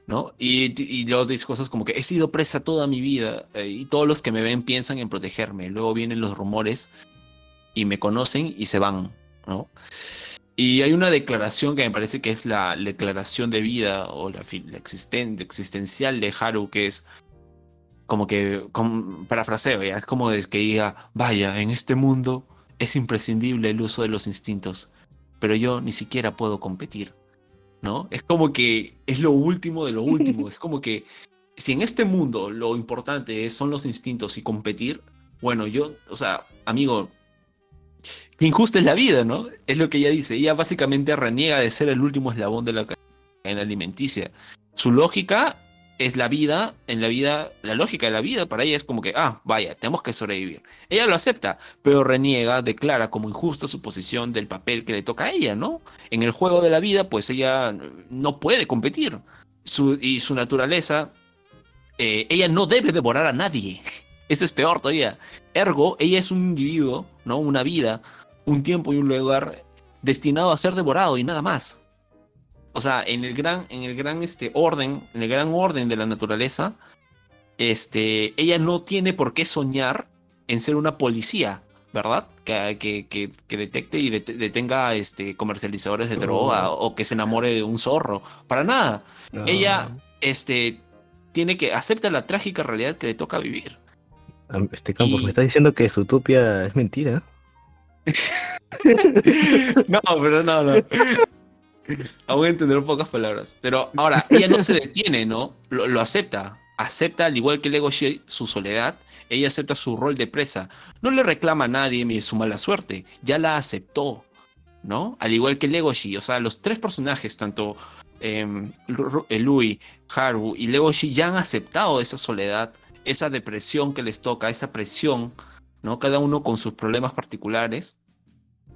[SPEAKER 2] ¿No? Y, y luego dice cosas como que he sido presa toda mi vida eh, y todos los que me ven piensan en protegerme. Luego vienen los rumores y me conocen y se van, ¿no? Y hay una declaración que me parece que es la declaración de vida o la, la existen- existencial de Haru, que es como que, parafraseo, ¿ya? es como que diga, vaya, en este mundo es imprescindible el uso de los instintos, pero yo ni siquiera puedo competir, ¿no? Es como que es lo último de lo último, *laughs* es como que si en este mundo lo importante son los instintos y competir, bueno, yo, o sea, amigo, qué injusta es la vida, ¿no? Es lo que ella dice, ella básicamente reniega de ser el último eslabón de la cadena alimenticia. Su lógica es la vida, en la vida, la lógica de la vida para ella es como que, ah, vaya, tenemos que sobrevivir. Ella lo acepta, pero reniega, declara como injusta su posición del papel que le toca a ella, ¿no? En el juego de la vida, pues ella no puede competir. Su, y su naturaleza, eh, ella no debe devorar a nadie. *laughs* Eso es peor todavía. Ergo, ella es un individuo, ¿no? Una vida, un tiempo y un lugar destinado a ser devorado y nada más. O sea, en el gran, en el gran este, orden, en el gran orden de la naturaleza, este, ella no tiene por qué soñar en ser una policía, ¿verdad? Que, que, que, que detecte y det- detenga este, comercializadores de droga o que se enamore de un zorro. Para nada. Ella este, tiene que acepta la trágica realidad que le toca vivir.
[SPEAKER 1] Ah, Este Campos,
[SPEAKER 2] y-
[SPEAKER 1] me estás diciendo que su utopia es mentira. *laughs*
[SPEAKER 2] no, pero no, no. Aún entenderé pocas palabras. Pero ahora, ella no se detiene, ¿no? Lo, acepta. Acepta, al igual que Legoshi, su soledad. Ella acepta su rol de presa. No le reclama a nadie su mala suerte. Ya la aceptó, ¿no? Al igual que Legoshi. O sea, los tres personajes, tanto em, eh, Lui, Haru y Legoshi, ya han aceptado esa soledad, esa depresión que les toca, esa presión, ¿no? Cada uno con sus problemas particulares.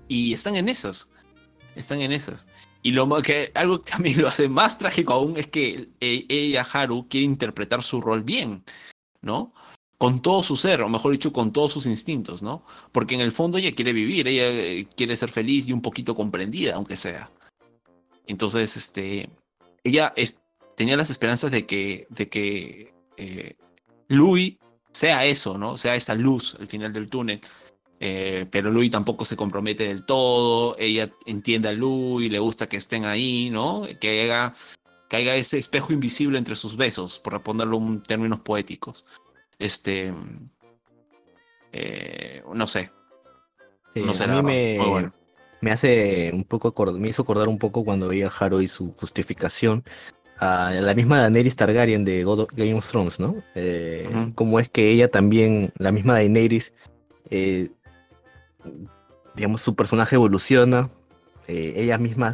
[SPEAKER 2] Y están en esas. Están en esas. Y lo que algo que también lo hace más trágico aún es que eh, ella, Haru, quiere interpretar su rol bien, ¿no? Con todo su ser, o mejor dicho, con todos sus instintos, ¿no? Porque en el fondo ella quiere vivir, ella eh, quiere ser feliz y un poquito comprendida, aunque sea. Entonces, este, ella es- tenía las esperanzas de que, de que eh, Louis sea eso, ¿no? Sea esa luz al final del túnel. Eh, pero Louis tampoco se compromete del todo, ella entiende a Louis, le gusta que estén ahí, ¿no? Que haga, que haga ese espejo invisible entre sus besos, por ponerlo en términos poéticos. Este, eh, no sé,
[SPEAKER 1] Sí,
[SPEAKER 2] no sé,
[SPEAKER 1] a mí me,
[SPEAKER 2] muy bueno.
[SPEAKER 1] me hace un poco acor- me hizo acordar un poco cuando veía a Haro y su justificación a la misma Daenerys Targaryen de God of- Game of Thrones, ¿no? Eh. Como es que ella también, la misma Daenerys, eh, digamos, su personaje evoluciona, eh, ella misma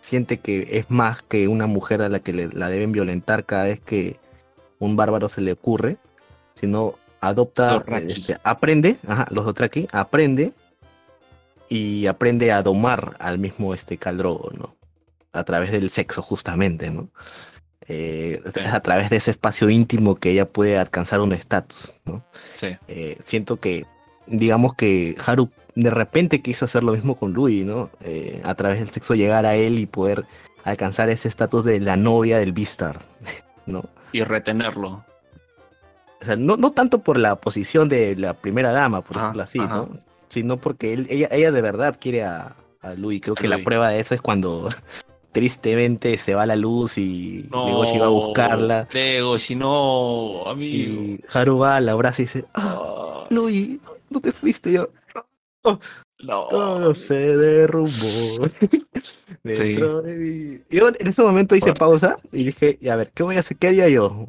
[SPEAKER 1] siente que es más que una mujer a la que le- la deben violentar cada vez que un bárbaro se le ocurre, sino adopta, este, aprende, ajá, los Dothraki, aprende y aprende a domar al mismo este Caldrogo, ¿no? A través del sexo, justamente, ¿no? Eh,
[SPEAKER 2] Sí.
[SPEAKER 1] A través de ese espacio íntimo que ella puede alcanzar un estatus, ¿no?
[SPEAKER 2] Sí,
[SPEAKER 1] Eh, siento que, digamos que Haru de repente quiso hacer lo mismo con Louis, ¿no? Eh, a través del sexo llegar a él y poder alcanzar ese estatus de la novia del Beastar, *laughs* ¿no?
[SPEAKER 2] y retenerlo.
[SPEAKER 1] O sea, no, no tanto por la posición de la primera dama, por
[SPEAKER 2] Ajá,
[SPEAKER 1] decirlo así,
[SPEAKER 2] ajá.
[SPEAKER 1] ¿no? Sino porque él, ella, ella de verdad quiere a, a Louis. Creo
[SPEAKER 2] A
[SPEAKER 1] que la prueba de eso es cuando *laughs* tristemente se va la luz y
[SPEAKER 2] No,
[SPEAKER 1] Legoshi va a buscarla.
[SPEAKER 2] Legoshi, no, amigo.
[SPEAKER 1] Y Haru va, la abraza y dice, ah,
[SPEAKER 2] Ah,
[SPEAKER 1] Louis, *laughs* no te fuiste yo.
[SPEAKER 2] no.
[SPEAKER 1] Todo se derrumbó *laughs* dentro de mí. Yo en ese momento hice
[SPEAKER 2] Bueno.
[SPEAKER 1] pausa y dije, y a ver, ¿qué voy a hacer? ¿Qué haría yo?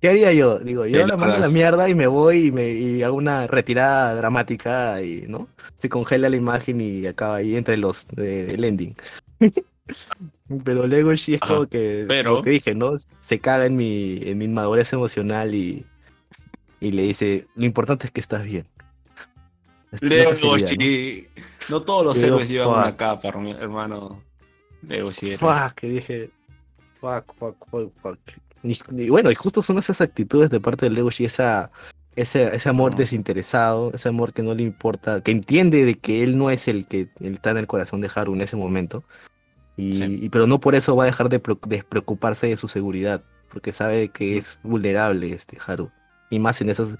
[SPEAKER 1] ¿Qué haría yo? Digo, yo la mando a la mierda y me voy y, me, y hago una retirada dramática y, ¿no? Se congela la imagen y acaba ahí entre los de- del ending. *laughs* Pero luego sí es
[SPEAKER 2] Ajá,
[SPEAKER 1] como que,
[SPEAKER 2] pero-
[SPEAKER 1] como dije, ¿no? Se caga en mi, en mi inmadurez emocional y, y le dice, lo importante es que estás bien.
[SPEAKER 2] Leo
[SPEAKER 1] ¿no?
[SPEAKER 2] Goshi. ¿no? todos los héroes llevan una capa, hermano. Leo Goshi.
[SPEAKER 1] Fuck, que dije. Fuck, fuck, fuck, fuck. Y, y bueno, y justo son esas actitudes de parte del Legoshi, esa, ese, ese amor
[SPEAKER 2] No.
[SPEAKER 1] desinteresado, ese amor que no le importa, que entiende de que él no es el que él está en el corazón de Haru en ese momento. Y,
[SPEAKER 2] Sí.
[SPEAKER 1] y- pero no por eso va a dejar de de preocuparse de su seguridad, porque sabe que es vulnerable este Haru. Y más en esas,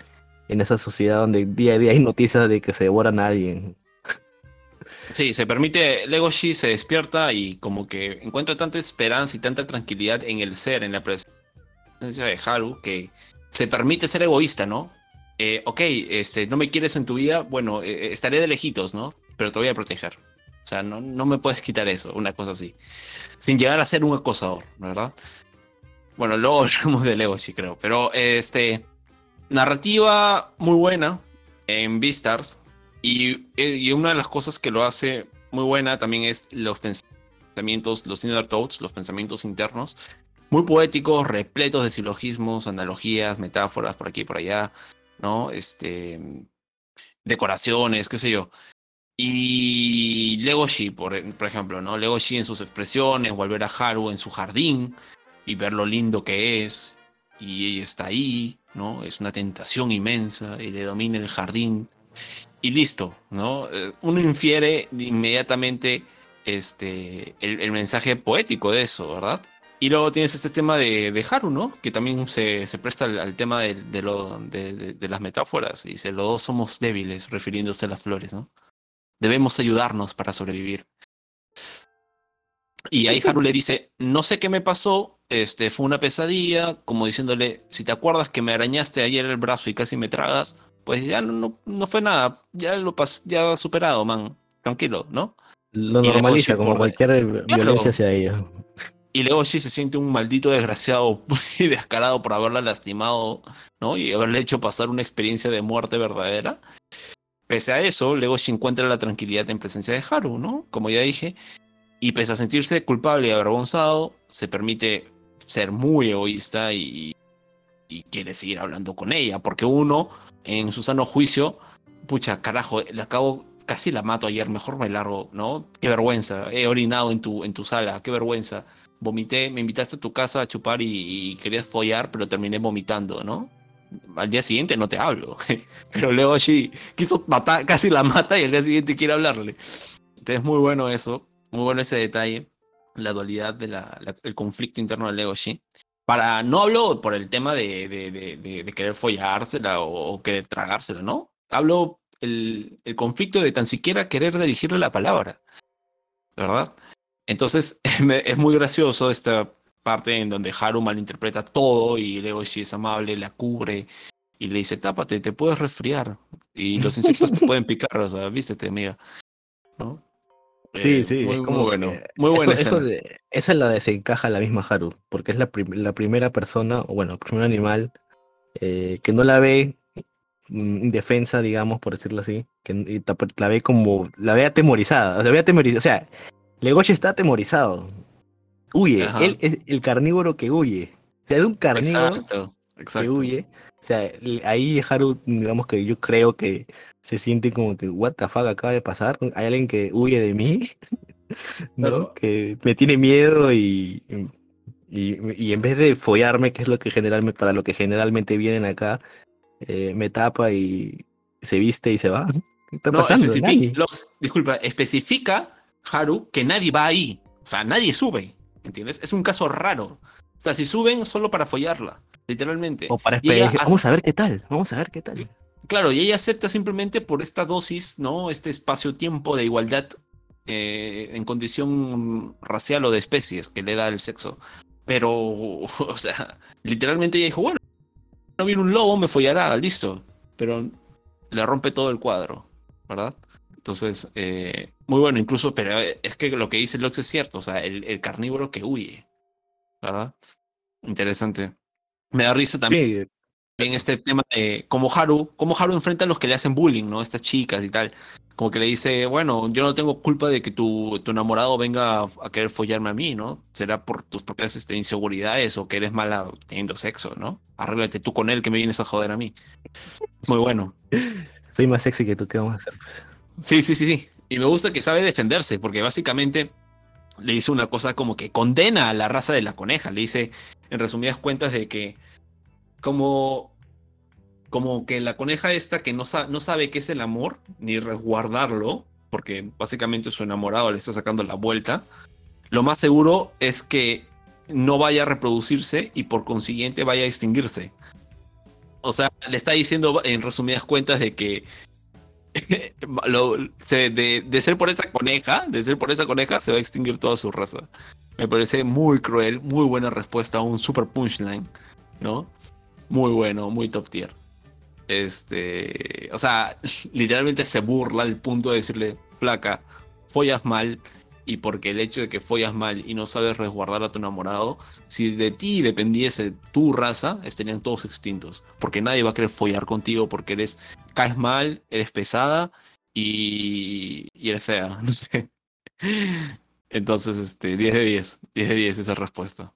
[SPEAKER 1] en esa sociedad donde día a día hay noticias de que se devoran a alguien.
[SPEAKER 2] Sí, se permite, Legoshi se despierta y como que encuentra tanta esperanza y tanta tranquilidad en el ser, en la presencia de Haru, que se permite ser egoísta, ¿no? Eh, ok, este, no me quieres en tu vida, bueno, eh, estaré de lejitos, ¿no? Pero te voy a proteger. O sea, no, no me puedes quitar eso, una cosa así. Sin llegar a ser un acosador, ¿verdad? Bueno, luego *laughs* hablamos de Legoshi, creo. Pero, este, narrativa muy buena en Beastars. Y, una de las cosas que lo hace muy buena también es los pensamientos, los inner thoughts, los pensamientos internos, muy poéticos, repletos de silogismos, analogías, metáforas por aquí y por allá, ¿no? Este, decoraciones, qué sé yo. Y Legoshi, por, por ejemplo, ¿no? Legoshi en sus expresiones, volver a Haru en su jardín y ver lo lindo que es. Y ella está ahí, ¿no? Es una tentación inmensa y le domina el jardín y listo, ¿no? Eh, Uno infiere inmediatamente este, el, mensaje poético de eso, ¿verdad? Y luego tienes este tema de, de Haru, ¿no? Que también se, se presta al, tema de, de- de las metáforas. Y dice, los dos somos débiles, refiriéndose a las flores, ¿no? Debemos ayudarnos para sobrevivir. Y ahí Haru le dice, no sé qué me pasó, este, fue una pesadilla, como diciéndole, si te acuerdas que me arañaste ayer el brazo y casi me tragas, pues ya no, no, no fue nada, ya lo pas ya superado, man, tranquilo, ¿no?
[SPEAKER 1] Lo
[SPEAKER 2] Y
[SPEAKER 1] normaliza como
[SPEAKER 2] por-
[SPEAKER 1] cualquier violencia hacia ella.
[SPEAKER 2] Y Legoshi se siente un maldito desgraciado *laughs* y descarado por haberla lastimado, ¿no? Y haberle hecho pasar una experiencia de muerte verdadera. Pese a eso, Legoshi encuentra la tranquilidad en presencia de Haru, ¿no? Como ya dije. Y pese a sentirse culpable y avergonzado, se permite ser muy egoísta y, quiere seguir hablando con ella. Porque uno, en su sano juicio, pucha, carajo, le acabo, casi la mato ayer, mejor me largo, ¿no? Qué vergüenza, he orinado en tu, en tu sala, qué vergüenza vomité, me invitaste a tu casa a chupar y, querías follar, pero terminé vomitando, ¿no? Al día siguiente no te hablo. *laughs* Pero luego sí, quiso matar, casi la mata y al día siguiente quiere hablarle. Entonces muy bueno eso, muy bueno ese detalle, la dualidad del el conflicto interno de Legoshi. Para, no hablo por el tema de, de, de, de- de querer follársela o, o querer tragársela, ¿no? Hablo el, el conflicto de tan siquiera querer dirigirle la palabra, ¿verdad? Entonces *laughs* es muy gracioso esta parte en donde Haru malinterpreta todo y Legoshi es amable, la cubre y le dice, tápate, te puedes resfriar y los insectos te *laughs* pueden picar, o sea, vístete, amiga. ¿No?
[SPEAKER 1] Sí,
[SPEAKER 2] Eh,
[SPEAKER 1] sí,
[SPEAKER 2] muy,
[SPEAKER 1] es
[SPEAKER 2] muy bueno,
[SPEAKER 1] que
[SPEAKER 2] muy buena
[SPEAKER 1] eso, esa la desencaja la misma Haru, porque es la, prim- la primera persona, o bueno, el primer animal eh, que no la ve mm, indefensa, digamos, por decirlo así, que y ta- la ve como, la ve atemorizada, o sea, la ve atemorizada, o sea, Legoshi está atemorizado, huye,
[SPEAKER 2] Ajá.
[SPEAKER 1] él es el carnívoro que huye, o sea, es un carnívoro
[SPEAKER 2] Exacto,
[SPEAKER 1] que huye. O sea, ahí Haru, digamos que yo creo que se siente como que, what the fuck acaba de pasar. Hay alguien que huye de mí, *laughs* ¿no?
[SPEAKER 2] Claro.
[SPEAKER 1] Que me tiene miedo y, y, y en vez de follarme, que es lo que generalmente, para lo que generalmente vienen acá, eh, me tapa y se viste y se va. ¿Qué está
[SPEAKER 2] No,
[SPEAKER 1] pasando?
[SPEAKER 2] los- disculpa, especifica Haru que nadie va ahí. O sea, nadie sube. ¿Entiendes? Es un caso raro. O sea, si suben solo para follarla, literalmente.
[SPEAKER 1] O para
[SPEAKER 2] y ella
[SPEAKER 1] esperar, vamos a ver qué tal, vamos a ver qué tal.
[SPEAKER 2] Claro, y ella acepta simplemente por esta dosis, ¿no? Este espacio-tiempo de igualdad eh, en condición racial o de especies que le da el sexo. Pero, *laughs* o sea, literalmente ella dijo, bueno, no viene un lobo, me follará, listo. Pero le rompe todo el cuadro, ¿verdad? Entonces, eh, muy bueno, incluso, pero es que lo que dice Lox es cierto, o sea, el, el carnívoro que huye, ¿verdad? Interesante. Me da risa también
[SPEAKER 1] Sí,
[SPEAKER 2] en este tema de cómo Haru, cómo Haru enfrenta a los que le hacen bullying, ¿no? Estas chicas y tal. Como que le dice, bueno, yo no tengo culpa de que tu, tu enamorado venga a, a querer follarme a mí, ¿no? Será por tus propias este, inseguridades o que eres mala teniendo sexo, ¿no? Arréglate tú con él que me vienes a joder a mí. Muy bueno.
[SPEAKER 1] soy más sexy que tú, ¿qué vamos a hacer?
[SPEAKER 2] Sí, sí, sí, sí. Y me gusta que sabe defenderse, porque básicamente le dice una cosa como que condena a la raza de la coneja. Le dice, en resumidas cuentas, de que como, como que la coneja esta que no, sa- no sabe qué es el amor, ni resguardarlo, porque básicamente su enamorado le está sacando la vuelta, lo más seguro es que no vaya a reproducirse y por consiguiente vaya a extinguirse. O sea, le está diciendo en resumidas cuentas de que *laughs* de, ser por esa coneja, de ser por esa coneja, se va a extinguir toda su raza. Me parece muy cruel, muy buena respuesta un super punchline, ¿no? Muy bueno, muy top tier. Este, o sea, *laughs* literalmente se burla al punto de decirle, placa, follas mal, y porque el hecho de que follas mal y no sabes resguardar a tu enamorado, si de ti dependiese tu raza, estarían todos extintos. Porque nadie va a querer follar contigo porque eres, caes mal, eres pesada y, y eres fea, *laughs* no sé. Entonces, este, 10 de 10, 10 de 10 esa respuesta.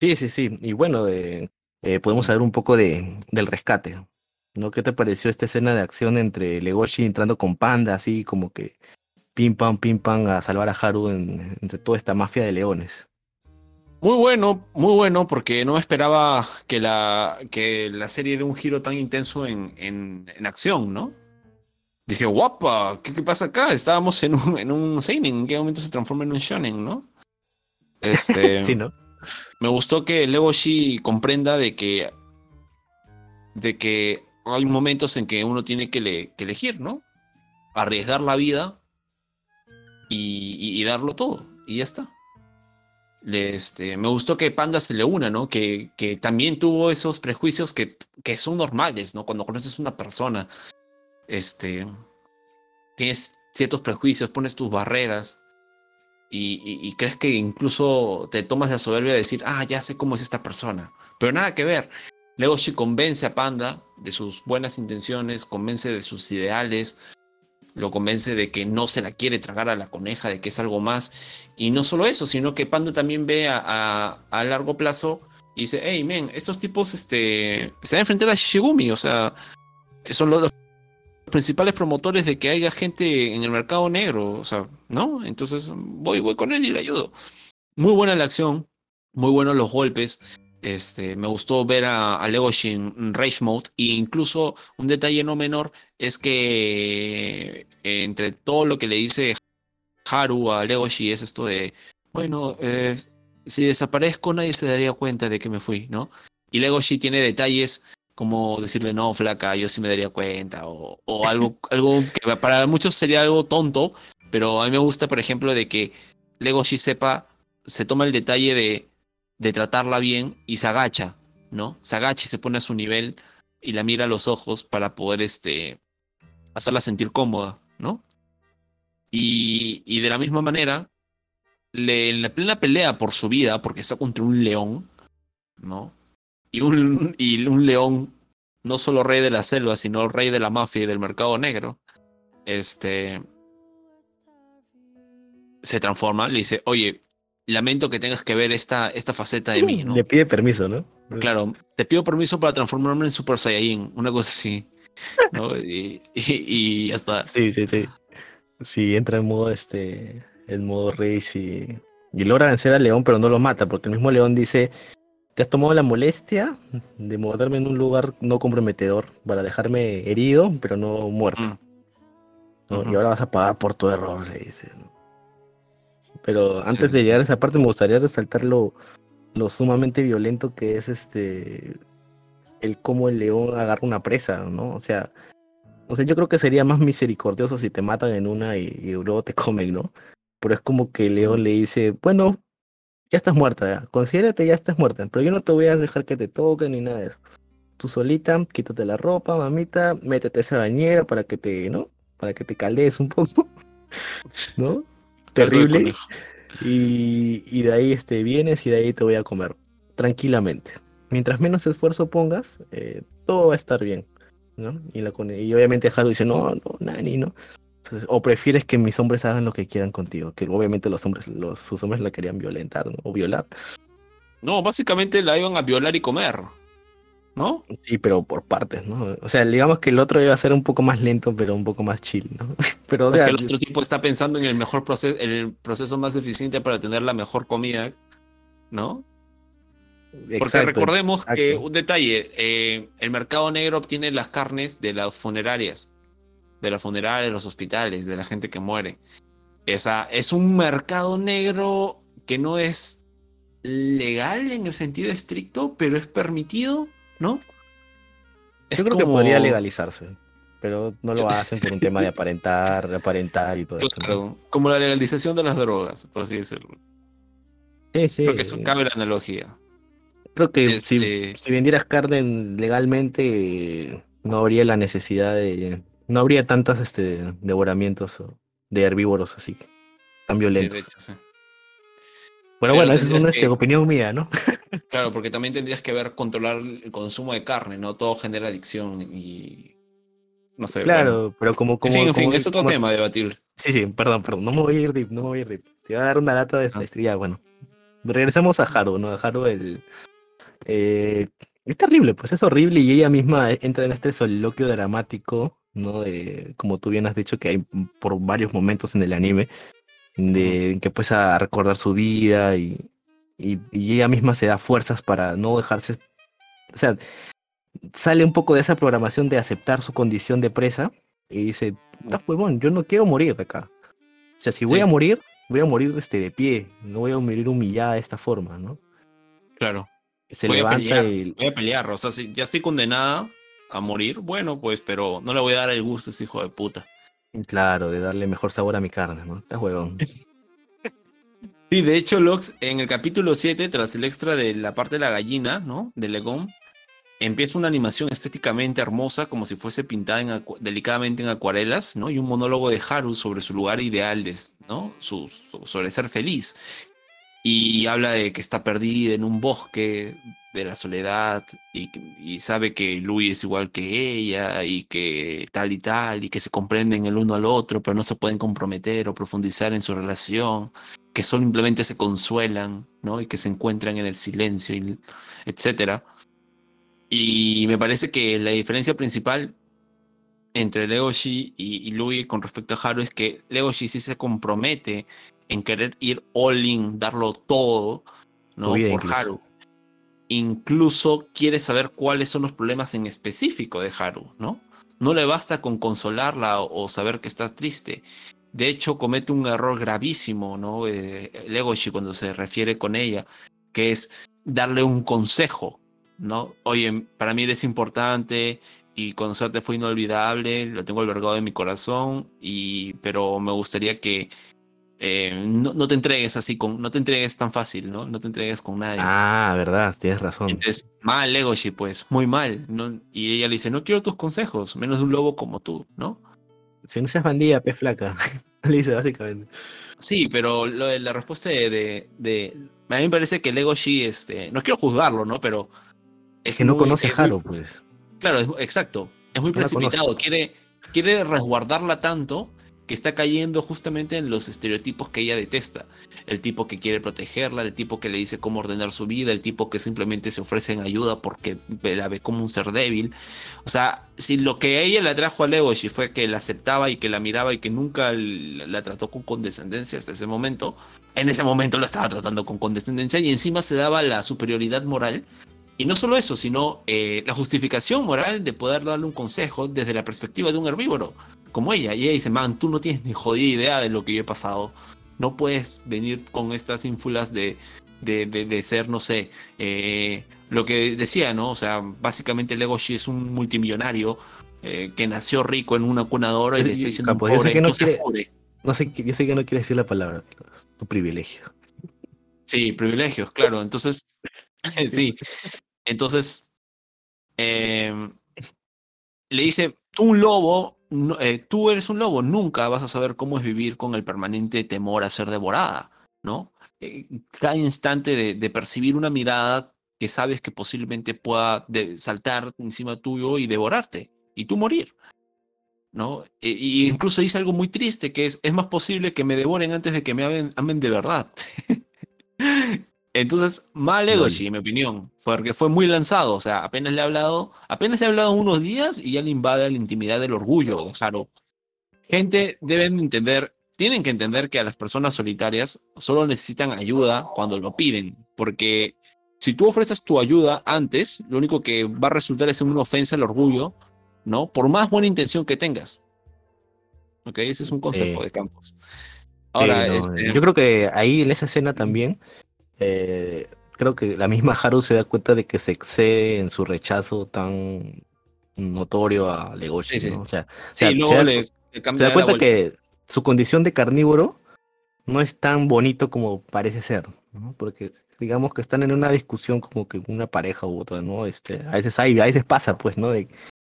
[SPEAKER 1] Sí, sí, sí. Y bueno, eh, podemos saber un poco de, del rescate. ¿No? ¿Qué te pareció esta escena de acción entre Legoshi entrando con Panda, así como que pim pam, pim pam, a salvar a Haru en- entre toda esta mafia de leones?
[SPEAKER 2] Muy bueno, muy bueno, porque no esperaba que la, que la serie dé un giro tan intenso en, en, en acción, ¿no? Dije, guapa, ¿qué, qué pasa acá? Estábamos en un, en un seinen, ¿en qué momento se transforma en un shonen, no? Este, *laughs*
[SPEAKER 1] Sí, ¿no?
[SPEAKER 2] me gustó que Legoshi comprenda de que, de que hay momentos en que uno tiene que, le- que elegir, ¿no? Arriesgar la vida y, darlo todo, y ya está. Este, me gustó que Panda se le una, ¿no? Que, que también tuvo esos prejuicios que, que son normales, ¿no? Cuando conoces una persona, este, tienes ciertos prejuicios, pones tus barreras y crees que incluso te tomas la soberbia de decir, ah, ya sé cómo es esta persona. Pero nada que ver. Legoshi convence a Panda de sus buenas intenciones, convence de sus ideales, lo convence de que no se la quiere tragar a la coneja, de que es algo más. Y no solo eso, sino que Panda también ve a, a- largo plazo y dice, hey, men, estos tipos este, se van a enfrentar a Shishigumi, o sea, son los, los principales promotores de que haya gente en el mercado negro, o sea, ¿no? Entonces voy, voy con él y le ayudo. Muy buena la acción, muy buenos los golpes. Este, me gustó ver a, a Legoshi en Rage Mode e incluso un detalle no menor es que eh, entre todo lo que le dice Haru a Legoshi es esto de, bueno, eh, si desaparezco nadie se daría cuenta de que me fui, ¿no? Y Legoshi tiene detalles como decirle, no, flaca, yo sí me daría cuenta, o, o algo, *laughs* algo que para muchos sería algo tonto, pero a mí me gusta, por ejemplo, de que Legoshi sepa, se toma el detalle de, de tratarla bien y se agacha, ¿no? Se agacha y se pone a su nivel y la mira a los ojos para poder este, hacerla sentir cómoda, ¿no? Y, y de la misma manera, en la plena pelea por su vida, porque está contra un león, ¿no? Y un, y un león, no solo rey de la selva, sino rey de la mafia y del mercado negro, este, se transforma, le dice, oye, lamento que tengas que ver esta, esta faceta de mí, ¿no?
[SPEAKER 1] Le pide permiso, ¿no?
[SPEAKER 2] Claro, te pido permiso para transformarme en Super Saiyajin, una cosa así. ¿no? *laughs* Y, y, y ya está.
[SPEAKER 1] Sí, sí, sí. Sí, entra en modo este, en modo Rage y, y logra vencer al león, pero no lo mata, porque el mismo león dice, te has tomado la molestia de morderme en un lugar no comprometedor para dejarme herido, pero no muerto.
[SPEAKER 2] Mm.
[SPEAKER 1] Y ahora vas a pagar por tu error, le dice. ¿no? Pero antes
[SPEAKER 2] sí,
[SPEAKER 1] de llegar a esa parte me gustaría resaltar lo, lo sumamente violento que es este el cómo el león agarra una presa, ¿no? O sea, o sea, yo creo que sería más misericordioso si te matan en una y, y luego te comen, ¿no? Pero es como que el león le dice, bueno, ya estás muerta, ya. considérate ya estás muerta, pero yo no te voy a dejar que te toquen ni nada de eso. Tú solita, quítate la ropa, mamita, métete a esa bañera para que te, ¿no? Para que te caldees un poco, *laughs* ¿no? Terrible. Y, y de ahí este, vienes y de ahí te voy a comer tranquilamente. mientras menos esfuerzo pongas, eh, todo va a estar bien, ¿no? Y, la, y obviamente Haru dice, no, no, Nani, no. Entonces, o prefieres que mis hombres hagan lo que quieran contigo, que obviamente los hombres, los, sus hombres la querían violentar, ¿no? O violar.
[SPEAKER 2] No, básicamente la iban a violar y comer. ¿No?
[SPEAKER 1] Sí, pero por partes, ¿no? O sea, digamos que el otro iba a ser un poco más lento, pero un poco más chill, ¿no? *laughs* Pero, o sea,
[SPEAKER 2] el otro tipo está pensando en el mejor proceso, el proceso más eficiente para tener la mejor comida, ¿no? Porque
[SPEAKER 1] exacto,
[SPEAKER 2] recordemos que
[SPEAKER 1] exacto.
[SPEAKER 2] un detalle, eh, el mercado negro obtiene las carnes de las funerarias, de las funerarias, los hospitales, de la gente que muere. Esa, es un mercado negro que no es legal en el sentido estricto, pero es permitido, ¿no? Es
[SPEAKER 1] Yo creo que podría legalizarse, pero no lo hacen por un tema de aparentar, de aparentar y todo eso.
[SPEAKER 2] como la legalización de las drogas, por así decirlo.
[SPEAKER 1] Sí, sí.
[SPEAKER 2] Creo que eso cabe la analogía.
[SPEAKER 1] Creo que
[SPEAKER 2] Este-
[SPEAKER 1] si, si vendieras carne legalmente, no habría la necesidad de. No habría tantos este, devoramientos de herbívoros así tan
[SPEAKER 2] Sí,
[SPEAKER 1] violentos.
[SPEAKER 2] de hecho, sí.
[SPEAKER 1] Pero,
[SPEAKER 2] Pero
[SPEAKER 1] bueno, esa es una
[SPEAKER 2] que-
[SPEAKER 1] opinión mía, ¿no? *laughs*
[SPEAKER 2] Claro, porque también tendrías que ver controlar el consumo de carne, ¿no? Todo genera adicción y. No sé. bueno.
[SPEAKER 1] Claro, pero como. como
[SPEAKER 2] en fin, en fin, es otro
[SPEAKER 1] como-
[SPEAKER 2] tema debatir.
[SPEAKER 1] Sí, sí, perdón, perdón. No me voy a ir deep, no me voy a ir deep. Te voy a dar una data de
[SPEAKER 2] Ah.
[SPEAKER 1] esta Ya, bueno. Regresamos a Haru, ¿no? A Haru, el. eh, es terrible, pues es horrible y ella misma entra en este soliloquio dramático, ¿no? De, como tú bien has dicho, que hay por varios momentos en el anime, de que empieza a recordar su vida y, y, y ella misma se da fuerzas para no dejarse. O sea, sale un poco de esa programación de aceptar su condición de presa y dice, está huevón, yo no quiero morir acá. O sea, si voy
[SPEAKER 2] Sí.
[SPEAKER 1] a morir, voy a morir este, de pie, no voy a morir humillada de esta forma, ¿no?
[SPEAKER 2] Claro.
[SPEAKER 1] Se
[SPEAKER 2] Voy a
[SPEAKER 1] levanta
[SPEAKER 2] pelear.
[SPEAKER 1] y
[SPEAKER 2] Voy a pelear. O sea, si ya estoy condenada a morir, bueno, pues, pero no le voy a dar el gusto a ese hijo de puta.
[SPEAKER 1] Claro, de darle mejor sabor a mi carne, ¿no? Está huevón. *laughs*
[SPEAKER 2] Sí, de hecho, Lox, en el capítulo 7, tras el extra de la parte de la gallina, ¿no? De Legón, empieza una animación estéticamente hermosa, como si fuese pintada delicadamente en acuarelas, ¿no? Y un monólogo de Haru sobre su lugar ideal, de, ¿no? Sobre ser feliz. Y habla de que está perdida en un bosque de la soledad y, sabe que Louis es igual que ella y que tal y tal y que se comprenden el uno al otro, pero no se pueden comprometer o profundizar en su relación que simplemente se consuelan, ¿no? Y que se encuentran en el silencio, y, etcétera. Y me parece que la diferencia principal entre Legoshi y, y Louis con respecto a Haru es que Legoshi sí se compromete en querer ir all in, darlo todo, ¿no? Por
[SPEAKER 1] incluso.
[SPEAKER 2] Haru. Incluso quiere saber cuáles son los problemas en específico de Haru, ¿no? No le basta con consolarla o, saber que está triste. De hecho, comete un error gravísimo, ¿no? Eh, Legoshi cuando se refiere con ella, que es darle un consejo, ¿no? Oye, para mí eres importante y conocerte fue inolvidable, lo tengo albergado en mi corazón, y, pero me gustaría que eh, no, no te entregues así, con, no te entregues tan fácil, ¿no? No te entregues con nadie.
[SPEAKER 1] Ah, verdad, tienes razón.
[SPEAKER 2] Entonces, mal Legoshi, pues, muy mal, ¿no? Y ella le dice, no quiero tus consejos, menos de un lobo como tú, ¿no?
[SPEAKER 1] Si no seas bandida, pez flaca. *laughs* Le dice básicamente.
[SPEAKER 2] Sí, pero lo de la respuesta de, de, de- A mí me parece que Legoshi, este... No quiero juzgarlo, ¿no? Pero...
[SPEAKER 1] Es que no
[SPEAKER 2] muy-
[SPEAKER 1] conoce a
[SPEAKER 2] muy-
[SPEAKER 1] Haru, pues.
[SPEAKER 2] Claro, es- exacto. Es muy
[SPEAKER 1] No
[SPEAKER 2] precipitado. Quiere, quiere resguardarla tanto que está cayendo justamente en los estereotipos que ella detesta. El tipo que quiere protegerla, el tipo que le dice cómo ordenar su vida, el tipo que simplemente se ofrece en ayuda porque la ve como un ser débil. O sea, si lo que a ella le atrajo a Legoshi fue que la aceptaba y que la miraba y que nunca la trató con condescendencia hasta ese momento, en ese momento la estaba tratando con condescendencia y encima se daba la superioridad moral y no solo eso, sino eh, la justificación moral de poder darle un consejo desde la perspectiva de un herbívoro, como ella. Y ella dice, man, tú no tienes ni jodida idea de lo que yo he pasado. No puedes venir con estas ínfulas de, de, de- de ser, no sé, eh, lo que decía, ¿no? O sea, básicamente Legoshi es un multimillonario eh, que nació rico en una cuna de oro y le está diciendo
[SPEAKER 1] sé
[SPEAKER 2] pobre,
[SPEAKER 1] que no quiere-
[SPEAKER 2] pobre".
[SPEAKER 1] No sé, yo sé que no quiere decir la palabra, es tu privilegio.
[SPEAKER 2] Sí, privilegios, claro. Entonces, *laughs* sí. Entonces, em, le dice, tú un lobo, no- eh, tú eres un lobo, nunca vas a saber cómo es vivir con el permanente temor a ser devorada, ¿no? Eh, cada instante de, percibir una mirada que sabes que posiblemente pueda saltar encima tuyo y devorarte y tú morir. ¿No? E- Y incluso dice algo muy triste que es, es más posible que me devoren antes de que me amen, amen de verdad. Entonces, mal
[SPEAKER 1] Lol.
[SPEAKER 2] Egoshi, en mi opinión, porque fue muy lanzado, o sea, apenas le ha hablado, apenas le ha hablado unos días y ya le invade la intimidad del orgullo, Haru. Gente deben entender, tienen que entender que a las personas solitarias solo necesitan ayuda cuando lo piden, porque si tú ofreces tu ayuda antes, lo único que va a resultar es una ofensa al orgullo, ¿no? Por más buena intención que tengas. ¿Ok? Ese es un consejo
[SPEAKER 1] Sí.
[SPEAKER 2] de Campos. Ahora,
[SPEAKER 1] no,
[SPEAKER 2] este,
[SPEAKER 1] Yo creo que ahí en esa escena también, eh, creo que la misma *laughs* Haru se da cuenta de que se excede en su rechazo tan notorio a Legoshi,
[SPEAKER 2] Sí, sí.
[SPEAKER 1] ¿no? O sea,
[SPEAKER 2] sí,
[SPEAKER 1] sea,
[SPEAKER 2] luego
[SPEAKER 1] se da-
[SPEAKER 2] le, le
[SPEAKER 1] se
[SPEAKER 2] cambia
[SPEAKER 1] da
[SPEAKER 2] la
[SPEAKER 1] cuenta que su condición de carnívoro no es tan bonito como parece ser, ¿no? Porque digamos que están en una discusión como que una pareja u otra, ¿no? Este, a veces hay, a veces pasa, pues, ¿no? De,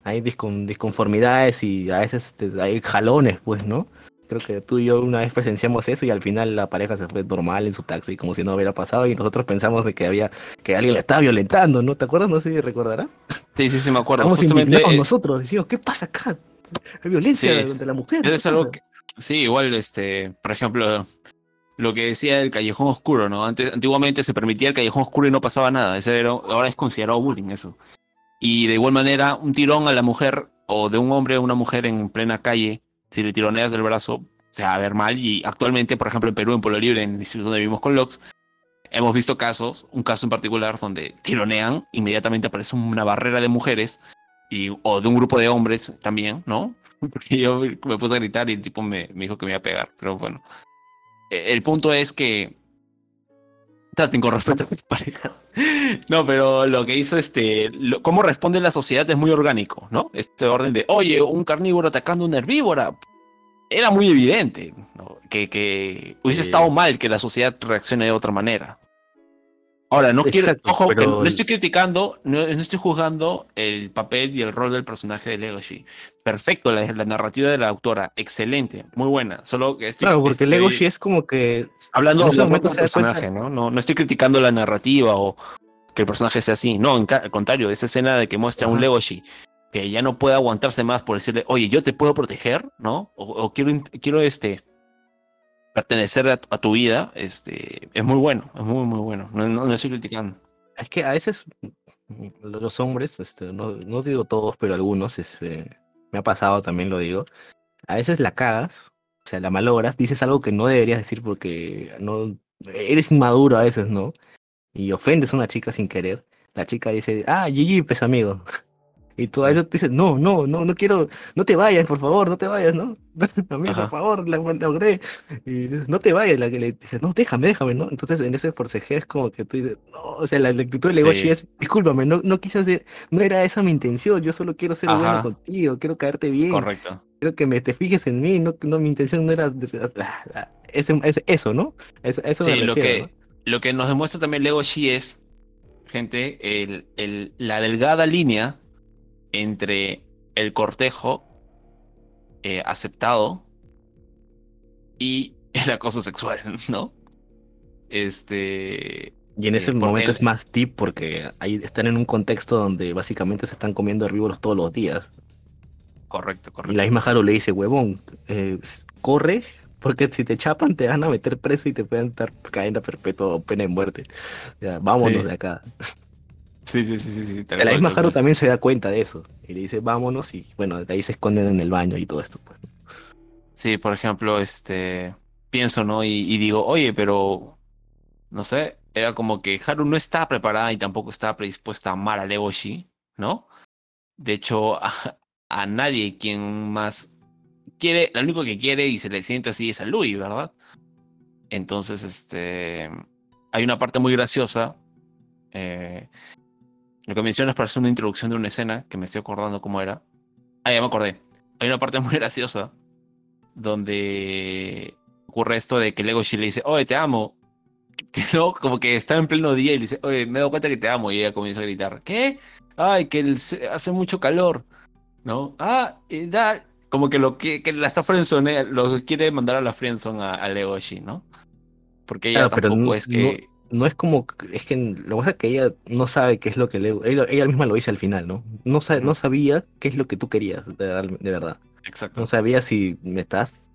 [SPEAKER 1] hay discon- disconformidades y a veces este, hay jalones, pues, ¿no? Creo que tú y yo una vez presenciamos eso y al final la pareja se fue normal en su taxi como si no hubiera pasado y nosotros pensamos de que había que alguien la estaba violentando, ¿no? ¿Te acuerdas? No sé si recordarás.
[SPEAKER 2] Sí, sí, sí, me acuerdo.
[SPEAKER 1] Estamos
[SPEAKER 2] Justamente, eh,
[SPEAKER 1] nosotros, decimos, ¿qué pasa acá? Hay violencia
[SPEAKER 2] Sí.
[SPEAKER 1] de la mujer.
[SPEAKER 2] Eso
[SPEAKER 1] ¿qué
[SPEAKER 2] es algo
[SPEAKER 1] pasa?".
[SPEAKER 2] que, sí, igual, este, por ejemplo, lo que decía el callejón oscuro, ¿no? Antes, antiguamente se permitía el callejón oscuro y no pasaba nada. Ese era- ahora es considerado bullying eso. Y de igual manera, un tirón a la mujer o de un hombre a una mujer en plena calle, si le tironeas del brazo, se va a ver mal. Y actualmente, por ejemplo, en Perú, en Pueblo Libre, en el instituto donde vivimos con Lox, hemos visto casos, un caso en particular donde tironean, inmediatamente aparece una barrera de mujeres y, o de un grupo de hombres también, ¿no? *laughs* Porque yo me puse a gritar y el tipo me, me dijo que me iba a pegar, pero bueno. E- El punto es que traten con respeto a mis parejas. No, pero lo que hizo este, lo- cómo responde la sociedad es muy orgánico, ¿no? Este orden de, oye, un carnívoro atacando a una herbívora. Era muy evidente ¿no? que, que hubiese
[SPEAKER 1] Sí.
[SPEAKER 2] estado mal que la sociedad reaccione de otra manera. Ahora, no quiero,
[SPEAKER 1] Exacto,
[SPEAKER 2] ojo,
[SPEAKER 1] pero-
[SPEAKER 2] no estoy criticando, no, no estoy juzgando el papel y el rol del personaje de Legoshi. Perfecto, la, la narrativa de la autora, excelente, muy buena. Solo que estoy,
[SPEAKER 1] Claro, porque
[SPEAKER 2] estoy
[SPEAKER 1] Legoshi es como que
[SPEAKER 2] hablando de del personaje, ¿no? ¿no? No estoy criticando la narrativa o que el personaje sea así. No, en al contrario, esa escena de que muestra a un
[SPEAKER 1] Ajá.
[SPEAKER 2] Legoshi que ya no puede aguantarse más por decirle, oye, yo te puedo proteger, ¿no? O, o quiero, quiero este pertenecer a, a tu vida, este, es muy bueno, es muy, muy bueno. No, no, no estoy criticando.
[SPEAKER 1] Es que a veces los hombres, este, no, no digo todos, pero algunos, este, me ha pasado también lo digo, a veces la cagas, o sea, la malogras, dices algo que no deberías decir porque no eres inmaduro a veces, ¿no? Y ofendes a una chica sin querer. La chica dice, ah, GG, pues amigo. Y tú a veces dices, no, no, no, no quiero, no te vayas, por favor, no te vayas, ¿no? *laughs* Amigo,
[SPEAKER 2] Ajá.
[SPEAKER 1] por favor, la logré. Y dices, no te vayas, la que le dice, no, déjame, déjame, ¿no? Entonces en ese forcejeo es como que tú dices, no, o sea, la, actitud de Legoshi
[SPEAKER 2] Sí.
[SPEAKER 1] es, discúlpame, no, no quise hacer, no era esa mi intención, yo solo quiero ser bueno contigo, quiero caerte bien,
[SPEAKER 2] Correcto.
[SPEAKER 1] quiero que me te fijes en mí, no, no mi intención no era ese, ese- eso, ¿no? Eso, eso me
[SPEAKER 2] Sí, lo que, lo que nos demuestra también Legoshi es, gente, el, el- la delgada línea entre el cortejo eh, aceptado y *laughs* el acoso sexual, ¿no? Este.
[SPEAKER 1] Y en ese
[SPEAKER 2] Eh, porque
[SPEAKER 1] momento es más tip porque ahí están en un contexto donde básicamente se están comiendo herbívoros todos los días.
[SPEAKER 2] Correcto,
[SPEAKER 1] Y
[SPEAKER 2] correcto.
[SPEAKER 1] la misma Haru le dice, huevón, eh, corre, porque si te chapan te van a meter preso y te pueden dar cadena perpetua o pena de muerte. Ya, vámonos
[SPEAKER 2] Sí.
[SPEAKER 1] de acá.
[SPEAKER 2] Sí, sí, sí, sí. sí tal
[SPEAKER 1] la
[SPEAKER 2] cual,
[SPEAKER 1] misma Haru
[SPEAKER 2] cual.
[SPEAKER 1] también se da cuenta de eso. Y le dice, vámonos, y bueno, de ahí se esconden en el baño y todo esto. Pues.
[SPEAKER 2] Sí, por ejemplo, este. Pienso, ¿no? Y, y digo, oye, pero. No sé. Era como que Haru no está preparada y tampoco está predispuesta a amar a Legoshi, ¿no? De hecho, a, a nadie quien más quiere, lo único que quiere y se le siente así es a Louis, ¿verdad? Entonces, este. Hay una parte muy graciosa. eh, lo que mencionas parece una introducción de una escena que me estoy acordando cómo era. Ah, ya me acordé. Hay una parte *laughs* muy graciosa donde ocurre esto de que Legoshi le dice, oye, te amo. *laughs* ¿No? Como que está en pleno día y le dice, oye, me he dado cuenta que te amo. Y ella comienza a gritar, ¿qué? Ay, que el- hace mucho calor. ¿No? Ah, y da. Como que lo que, que la está friendzone, lo quiere mandar a la friendzone a, a Legoshi, ¿no? Porque ella
[SPEAKER 1] Claro, pero
[SPEAKER 2] tampoco
[SPEAKER 1] no-
[SPEAKER 2] es que.
[SPEAKER 1] no es como, es que lo que pasa es que ella no sabe qué es lo que le, ella, ella misma lo dice al final, ¿no? No, sa- no sabía qué es lo que tú querías, de, verdad- de verdad.
[SPEAKER 2] Exacto.
[SPEAKER 1] No sabía si me estás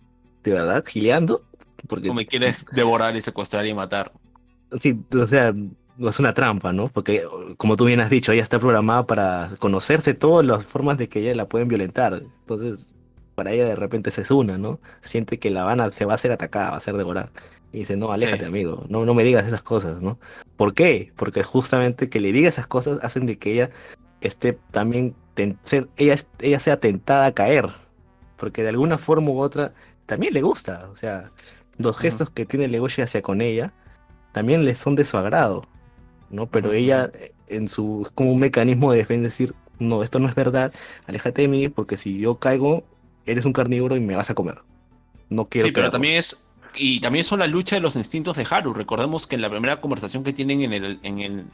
[SPEAKER 1] de verdad gileando, porque
[SPEAKER 2] O me quieres *laughs* devorar y secuestrar y matar.
[SPEAKER 1] sí, o sea, es una trampa, ¿no? Porque como tú bien has dicho, ella está programada para conocerse todas las formas de que ella la pueden violentar. Entonces, para ella de repente se es una, ¿no? Siente que la van a, se va a ser atacada, va a ser devorada. Y dice, no, aléjate,
[SPEAKER 2] Sí.
[SPEAKER 1] amigo, no, no me digas esas cosas, ¿no? ¿Por qué? Porque justamente que le diga esas cosas hacen de que ella esté también, ser- ella, ella sea tentada a caer. Porque de alguna forma u otra también le gusta. O sea, los gestos que tiene Legoshi hacia con ella también le son de su agrado. ¿no? Pero ella, en su, es como un mecanismo de defensa, decir, no, esto no es verdad, aléjate de mí, porque si yo caigo, eres un carnívoro y me vas a comer. No quiero
[SPEAKER 2] Sí, pero
[SPEAKER 1] quedarlo".
[SPEAKER 2] también es. Y también son la lucha de los instintos de Haru. Recordemos que en la primera conversación que tienen en el, en el,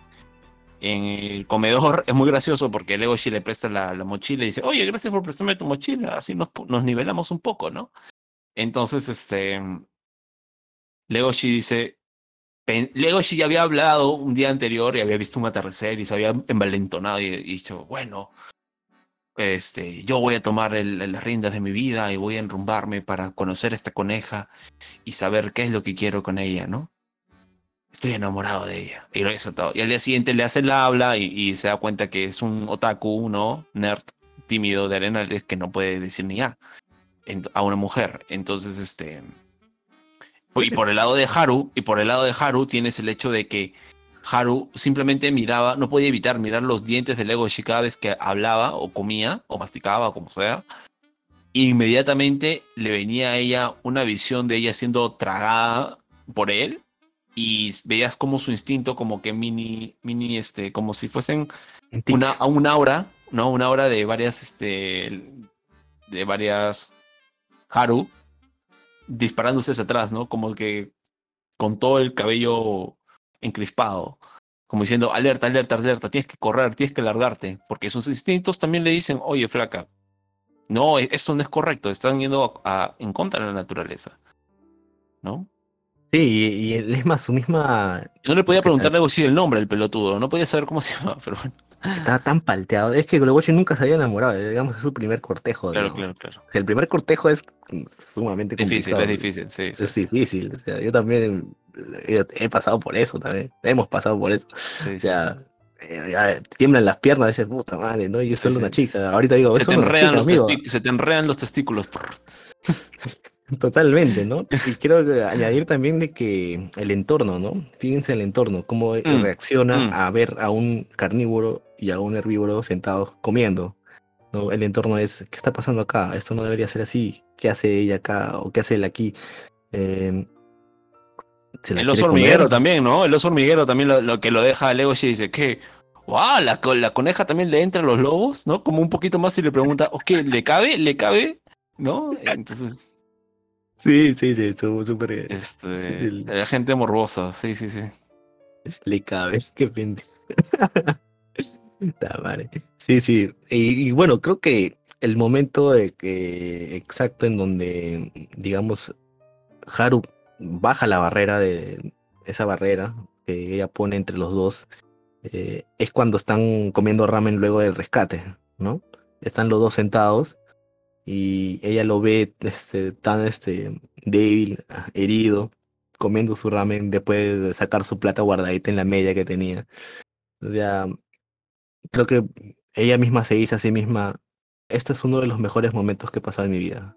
[SPEAKER 2] en el comedor es muy gracioso porque Legoshi le presta la, la mochila y dice, oye, gracias por prestarme tu mochila, así nos, nos nivelamos un poco, ¿no? Entonces, este. Legoshi dice. Legoshi ya había hablado un día anterior y había visto un atardecer y se había envalentonado y, y dicho, bueno, este, yo voy a tomar las riendas de mi vida y voy a enrumbarme para conocer a esta coneja y saber qué es lo que quiero con ella, ¿no? Estoy enamorado de ella. Y, lo hizo todo. y al día siguiente le hace el habla y, se da cuenta que es un otaku, ¿no? Nerd tímido de arenales que no puede decir ni a a una mujer. Entonces, este. Y por el lado de Haru, y por el lado de Haru tienes el hecho de que Haru simplemente miraba, no podía evitar mirar los dientes de Legoshi cada vez que hablaba o comía o masticaba o como sea. E inmediatamente le venía a ella una visión de ella siendo tragada por él y veías como su instinto como que mini, mini, este, como si fuesen una, un aura, ¿no? Una aura de varias, este, de varias Haru disparándose hacia atrás, ¿no? Como que con todo el cabello encrispado, como diciendo, alerta, alerta, alerta, tienes que correr, tienes que largarte, porque sus instintos también le dicen, oye, flaca, no, e- esto no es correcto, están yendo a- a- en contra de la naturaleza, ¿no?
[SPEAKER 1] Sí, y, y es más, su misma
[SPEAKER 2] Yo no le podía preguntarle algo así el nombre, el pelotudo, no podía saber cómo *laughs* se llama, pero bueno.
[SPEAKER 1] Estaba tan palteado. Es que Legoshi nunca se había enamorado, digamos, es su primer cortejo.
[SPEAKER 2] Claro,
[SPEAKER 1] digamos.
[SPEAKER 2] claro, claro.
[SPEAKER 1] O sea, el primer cortejo es sumamente
[SPEAKER 2] Difícil,
[SPEAKER 1] complicado.
[SPEAKER 2] es difícil, sí. sí,
[SPEAKER 1] Es
[SPEAKER 2] sí,
[SPEAKER 1] difícil. O sea, yo también he, he pasado por eso también. Hemos pasado por eso.
[SPEAKER 2] sí,
[SPEAKER 1] O sea, eh, tiemblan las piernas, dices, puta madre, ¿no? Y es solo una chica. Ahorita digo,
[SPEAKER 2] Se te, enredan
[SPEAKER 1] chica,
[SPEAKER 2] los se te enredan los testículos. *laughs*
[SPEAKER 1] Totalmente, ¿no? *laughs* Y quiero que- añadir también de que el entorno, ¿no? Fíjense el entorno, cómo eh,
[SPEAKER 2] Mm,
[SPEAKER 1] reacciona
[SPEAKER 2] mm.
[SPEAKER 1] a ver a un carnívoro y a un herbívoro sentados comiendo. ¿no? El entorno es, ¿qué está pasando acá? Esto no debería ser así. ¿Qué hace ella acá? ¿O qué hace él aquí? Eh, ¿se la
[SPEAKER 2] El oso hormiguero
[SPEAKER 1] comer?
[SPEAKER 2] también, ¿no? El oso hormiguero también lo, lo que lo deja a Legoshi y dice que, wow, la, la coneja también le entra a los lobos, ¿no? Como un poquito más y le pregunta, ok, ¿le cabe? ¿Le cabe? ¿No? Entonces,
[SPEAKER 1] Sí, sí, sí, su- súper.
[SPEAKER 2] este,
[SPEAKER 1] Sí, el-
[SPEAKER 2] la gente morbosa, sí, sí, sí.
[SPEAKER 1] Le cabe, *laughs* qué pendejo. Sí, sí. Y, y bueno, creo que el momento de que exacto en donde, digamos, Haru baja la barrera de esa barrera que ella pone entre los dos, eh, es cuando están comiendo ramen luego del rescate, ¿no? Están los dos sentados y ella lo ve este, tan este, débil, herido, comiendo su ramen después de sacar su plata guardadita en la media que tenía. O sea, creo que ella misma se dice a sí misma, este es uno de los mejores momentos que he pasado en mi vida,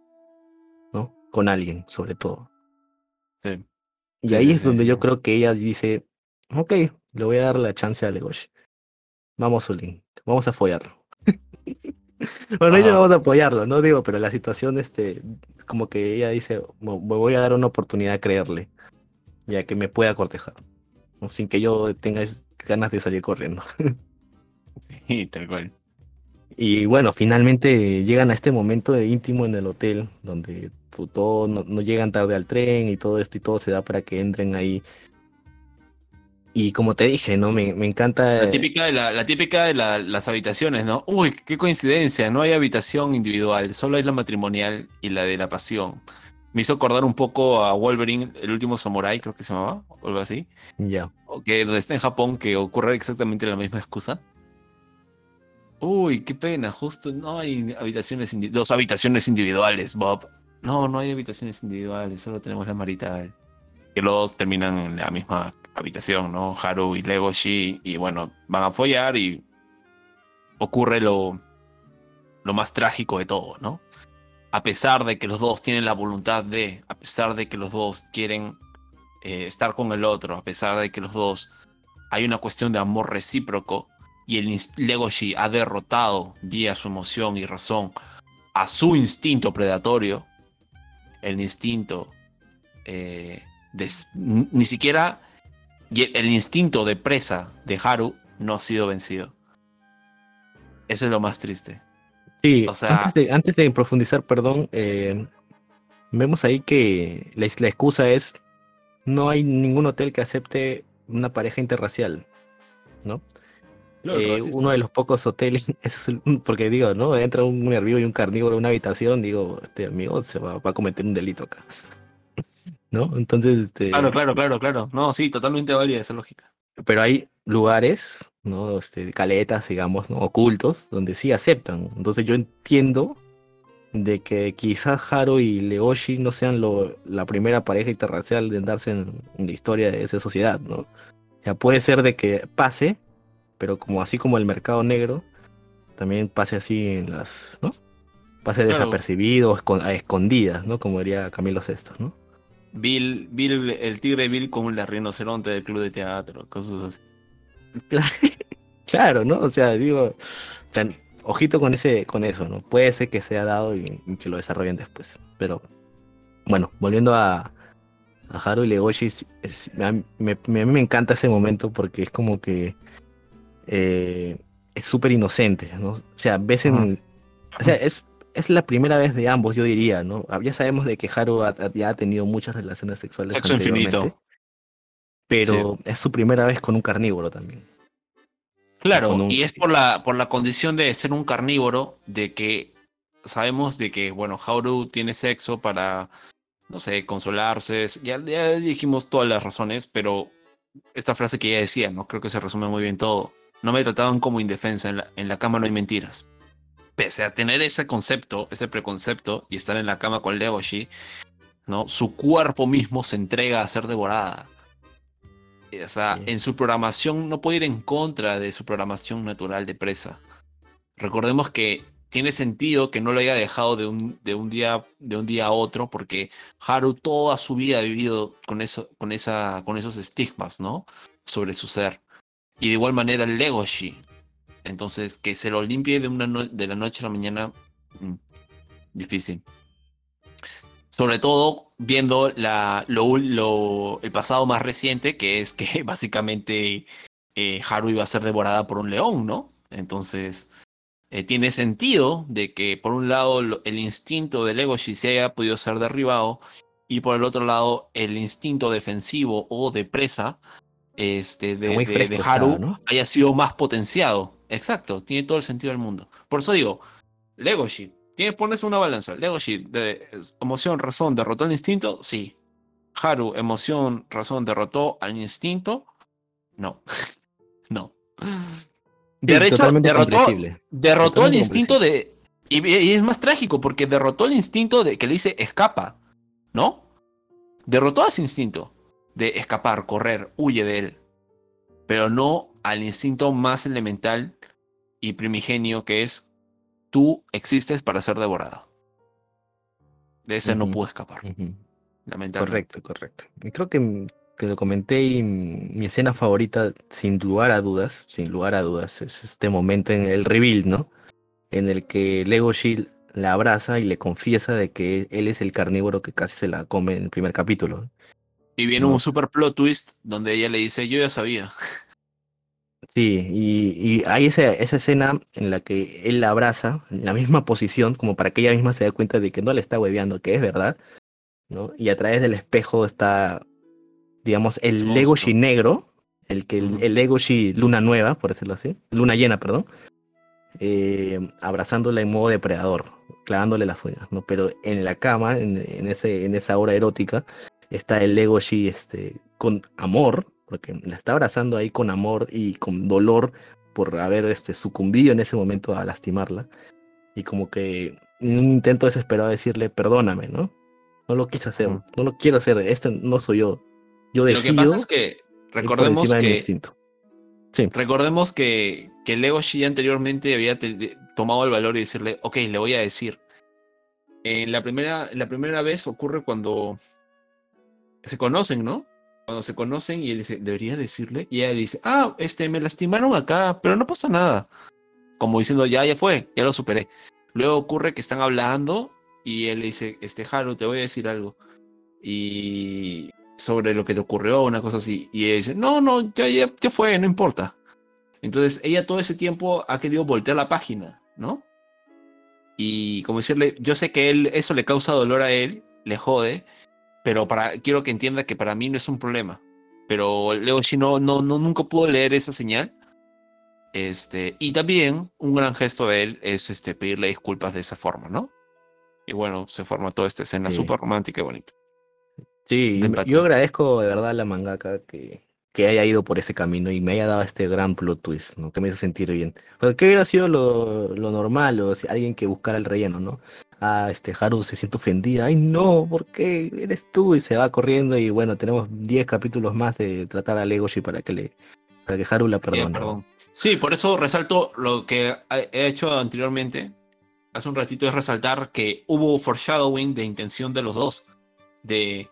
[SPEAKER 1] ¿no? Con alguien, sobre todo.
[SPEAKER 2] Sí.
[SPEAKER 1] Y
[SPEAKER 2] Sí,
[SPEAKER 1] ahí
[SPEAKER 2] sí,
[SPEAKER 1] es donde yo creo que ella dice, ok, le voy a dar la chance a Legoshi. Vamos, Zulín, vamos a follarlo. *laughs* bueno, ella vamos a apoyarlo, no digo, pero la situación, este, como que ella dice, "Me voy a dar una oportunidad a creerle, ya que me pueda cortejar, sin que yo tenga ganas de salir corriendo. *laughs* *laughs*
[SPEAKER 2] Sí, tal cual.
[SPEAKER 1] Y bueno, finalmente llegan a este momento de íntimo en el hotel, donde todo no, no llegan tarde al tren y todo esto y todo se da para que entren ahí. Y como te dije, ¿no? Me, me encanta.
[SPEAKER 2] La típica de, la, la típica de la- las habitaciones, ¿no? Uy, qué coincidencia, no hay habitación individual, solo hay la matrimonial y la de la pasión. me hizo acordar un poco a Wolverine, el último Samurai, creo que se llamaba, o algo así.
[SPEAKER 1] Ya.
[SPEAKER 2] O que donde está en Japón, que ocurre exactamente la misma excusa. Uy, qué pena, justo no hay habitaciones, dos habitaciones individuales, Bob. No, no hay habitaciones individuales, solo tenemos la marital. Que los dos terminan en la misma habitación, ¿no? Haru y Legoshi, y bueno, van a follar y ocurre lo, lo más trágico de todo, ¿no? A pesar de que los dos tienen la voluntad de, a pesar de que los dos quieren eh, estar con el otro, a pesar de que los dos hay una cuestión de amor recíproco y el Legoshi ha derrotado vía su emoción y razón a su instinto predatorio, el instinto eh, de ni siquiera y el, el instinto de presa de Haru no ha sido vencido. Eso es lo más triste.
[SPEAKER 1] Sí,
[SPEAKER 2] O sea-
[SPEAKER 1] antes, de, antes de profundizar, perdón, eh, vemos ahí que la, la excusa es no hay ningún hotel que acepte una pareja interracial, ¿no? Eh, uno de los pocos hoteles, *laughs* es el- porque digo, ¿no? Entra un herbívoro y un carnívoro en una habitación, digo, este amigo se va, va a cometer un delito acá. *laughs* ¿No? Entonces, este,
[SPEAKER 2] Claro, claro, claro, claro. No, sí, totalmente válida esa lógica.
[SPEAKER 1] pero hay lugares, ¿no? Este, caletas, digamos, ¿no? ocultos, donde sí aceptan. Entonces yo entiendo de que quizás Haru y Legoshi no sean lo, la primera pareja interracial de darse en, en la historia de esa sociedad, ¿no? O sea, puede ser de que pase, pero como así como el mercado negro, también pase así en las, ¿no? Pase
[SPEAKER 2] Claro.
[SPEAKER 1] desapercibido, a escondidas, ¿no? Como diría Camilo Sesto, ¿no?
[SPEAKER 2] Bill, Bill, el tigre Bill con la rinoceronte del club de teatro, cosas así.
[SPEAKER 1] Claro, *laughs* claro, ¿no? O sea, digo, o sea, ojito con ese, con eso, ¿no? Puede ser que sea dado y, y que lo desarrollen después. Pero, bueno, volviendo a, a Haru y Legoshi, es- es- a, mí, me, me- a mí me encanta ese momento porque es como que eh, es súper inocente, ¿no? O sea, ves en. O sea, es, es la primera vez de ambos, yo diría, ¿no? Ah, Ya sabemos de que Haru ha- ha- ya ha tenido muchas relaciones sexuales.
[SPEAKER 2] Sexo
[SPEAKER 1] anteriormente,
[SPEAKER 2] infinito.
[SPEAKER 1] Pero es su primera vez con un carnívoro también.
[SPEAKER 2] Claro,
[SPEAKER 1] un-
[SPEAKER 2] y es por la, por la condición de ser un carnívoro, de que sabemos de que, bueno, Haru tiene sexo para, no sé, consolarse. Ya, ya dijimos todas las razones, pero esta frase que ya decía, ¿no? Creo que se resume muy bien todo. No me trataban como indefensa, en la, en la cama no hay mentiras. Pese a tener ese concepto, ese preconcepto, y estar en la cama con Legoshi, ¿no? Su cuerpo mismo se entrega a ser devorada. O sea, en su programación no puede ir en contra de su programación natural de presa. Recordemos que tiene sentido que no lo haya dejado de un, de un, día, de un día a otro, porque Haru toda su vida ha vivido con, eso, con, esa, con esos estigmas, ¿no? Sobre su ser. Y de igual manera Legoshi. Entonces, que se lo limpie de, una de la noche a la mañana, mm, difícil. Sobre todo viendo la, lo, el pasado más reciente, que es que *laughs* básicamente eh, Haru iba a ser devorada por un león, ¿no? Entonces, eh, tiene sentido de que por un lado el instinto de Legoshi se haya podido ser derribado y por el otro lado el instinto defensivo o de presa este, de,
[SPEAKER 1] Muy
[SPEAKER 2] de-
[SPEAKER 1] fresco
[SPEAKER 2] de
[SPEAKER 1] está,
[SPEAKER 2] Haru
[SPEAKER 1] ¿no?
[SPEAKER 2] haya sido más potenciado. Exacto, tiene todo el sentido del mundo. Por eso digo, Legoshi, tiene que ponerse una balanza. Legoshi, de emoción, razón, derrotó el instinto, sí. Haru, emoción, razón, derrotó al instinto, no. *laughs* no. De hecho,
[SPEAKER 1] totalmente
[SPEAKER 2] derrotó, derrotó el instinto de. Y, y es más trágico porque derrotó el instinto de que le dice escapa, ¿no? Derrotó a ese instinto de escapar, correr, huye de él. Pero no al instinto más elemental y primigenio que es tú existes para ser devorado. De ese no pudo escapar,
[SPEAKER 1] Ujú.
[SPEAKER 2] lamentablemente.
[SPEAKER 1] Correcto, correcto. Y creo que mm, te lo comenté y mm, mi escena favorita, sin lugar a dudas, sin lugar a dudas, es este momento en el reveal, ¿no? En el que Legoshi la abraza y le confiesa de que él es el carnívoro que casi se la come en el primer capítulo.
[SPEAKER 2] Y viene
[SPEAKER 1] No.
[SPEAKER 2] un super plot twist donde ella le dice, yo ya sabía.
[SPEAKER 1] Sí, y, y hay esa, esa escena en la que él la abraza en la misma posición, como para que ella misma se dé cuenta de que no le está hueveando, que es verdad, ¿no? Y a través del espejo está, digamos, el. Legoshi negro, el que el, el Legoshi luna nueva, por decirlo así, luna llena, perdón, eh, abrazándola en modo depredador. clavándole las uñas, ¿no? Pero en la cama, en, en ese, en esa hora erótica, está el Legoshi este, con amor, porque la está abrazando ahí con amor y con dolor por haber este, sucumbido en ese momento a lastimarla. Y como que en un intento desesperado de decirle, perdóname, ¿no? No lo quise hacer, no lo quiero hacer, este no soy yo. Yo
[SPEAKER 2] Lo
[SPEAKER 1] decido
[SPEAKER 2] que pasa es que recordemos
[SPEAKER 1] de
[SPEAKER 2] que.
[SPEAKER 1] Sí,
[SPEAKER 2] recordemos que, que Legoshi anteriormente había de- tomado el valor y decirle, ok, le voy a decir. En la primera, la primera vez ocurre cuando se conocen, ¿no? Cuando se conocen y él dice, debería decirle. Y ella dice, ah, este, me lastimaron acá, pero no pasa nada. Como diciendo, ya, ya fue, ya lo superé. Luego ocurre que están hablando y él le dice, este, Haru, te voy a decir algo. Y sobre lo que te ocurrió, una cosa así. Y ella dice, no, no, ya, ya, ya fue, no importa. Entonces ella todo ese tiempo ha querido voltear la página, ¿no? Y como decirle, yo sé que él, eso le causa dolor a él, le jode, pero para, quiero que entienda que para mí no es un problema. Pero Legoshi no, no, no, nunca pudo leer esa señal. Este, y también un gran gesto de él es este, pedirle disculpas de esa forma, ¿no? Y bueno, se forma toda esta escena
[SPEAKER 1] Sí.
[SPEAKER 2] súper romántica y bonita.
[SPEAKER 1] Sí, yo agradezco de verdad a la mangaka que, que haya ido por ese camino y me haya dado este gran plot twist, ¿no? Que me hizo sentir bien. Porque ¿qué hubiera sido lo, lo normal o si alguien que buscara el relleno, ¿no? Ah, este Haru se siente ofendida. Ay, no, ¿por qué eres tú? Y se va corriendo y bueno, tenemos 10 capítulos más de tratar a Legoshi para que le para que Haru la perdone.
[SPEAKER 2] perdón. Sí, por eso resalto lo que he he hecho anteriormente. Hace un ratito es resaltar que hubo foreshadowing de intención de los dos. De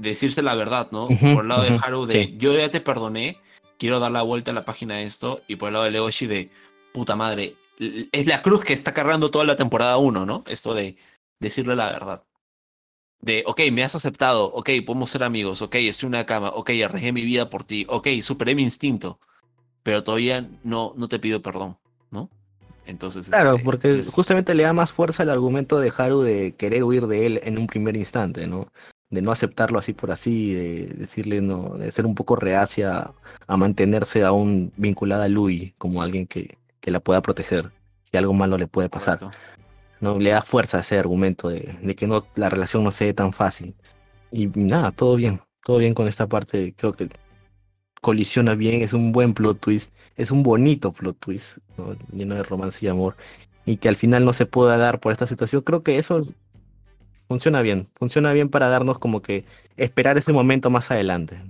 [SPEAKER 2] decirse la verdad, ¿no? Por el lado de Haru de
[SPEAKER 1] sí.
[SPEAKER 2] yo ya te perdoné, quiero dar la vuelta a la página de esto. Y por el lado de Legoshi de puta madre. Es la cruz que está cargando toda la temporada 1, ¿no? Esto de decirle la verdad. De, ok, me has aceptado, ok, podemos ser amigos, ok, estoy en una cama, ok, arriesgué mi vida por ti, ok, superé mi instinto, pero todavía no, no te pido perdón, ¿no? Entonces,
[SPEAKER 1] Claro,
[SPEAKER 2] este,
[SPEAKER 1] porque
[SPEAKER 2] es-
[SPEAKER 1] justamente le da más fuerza al argumento de Haru de querer huir de él en un primer instante, ¿no? De no aceptarlo así por así, de decirle no, de ser un poco reacia a mantenerse aún vinculada a Lui como alguien que, que la pueda proteger si algo malo le puede pasar.
[SPEAKER 2] correcto.
[SPEAKER 1] ¿no? Le da fuerza a ese argumento de, de que no, la relación no se dé tan fácil. Y nada, todo bien, todo bien con esta parte, creo que colisiona bien, es un buen plot twist, es un bonito plot twist, ¿no? lleno de romance y amor, y que al final no se pueda dar por esta situación, creo que eso funciona bien, funciona bien para darnos como que esperar ese momento más adelante.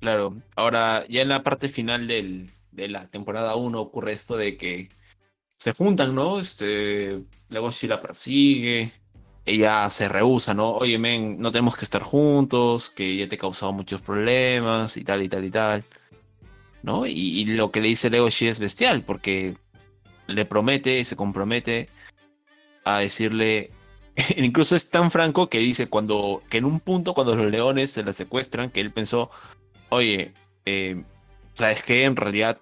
[SPEAKER 2] Claro, ahora ya en la parte final del, de la temporada 1 ocurre esto de que se juntan, ¿no? Este, Legoshi la persigue, ella se rehúsa, ¿no? Oye, men, no tenemos que estar juntos, que ya te he causado muchos problemas y tal y tal y tal, ¿no? Y, y lo que le dice Legoshi es bestial, porque le promete, se compromete a decirle, *laughs* incluso es tan franco que dice cuando, que en un punto cuando los leones se la secuestran, que él pensó, oye, eh, ¿sabes qué? En realidad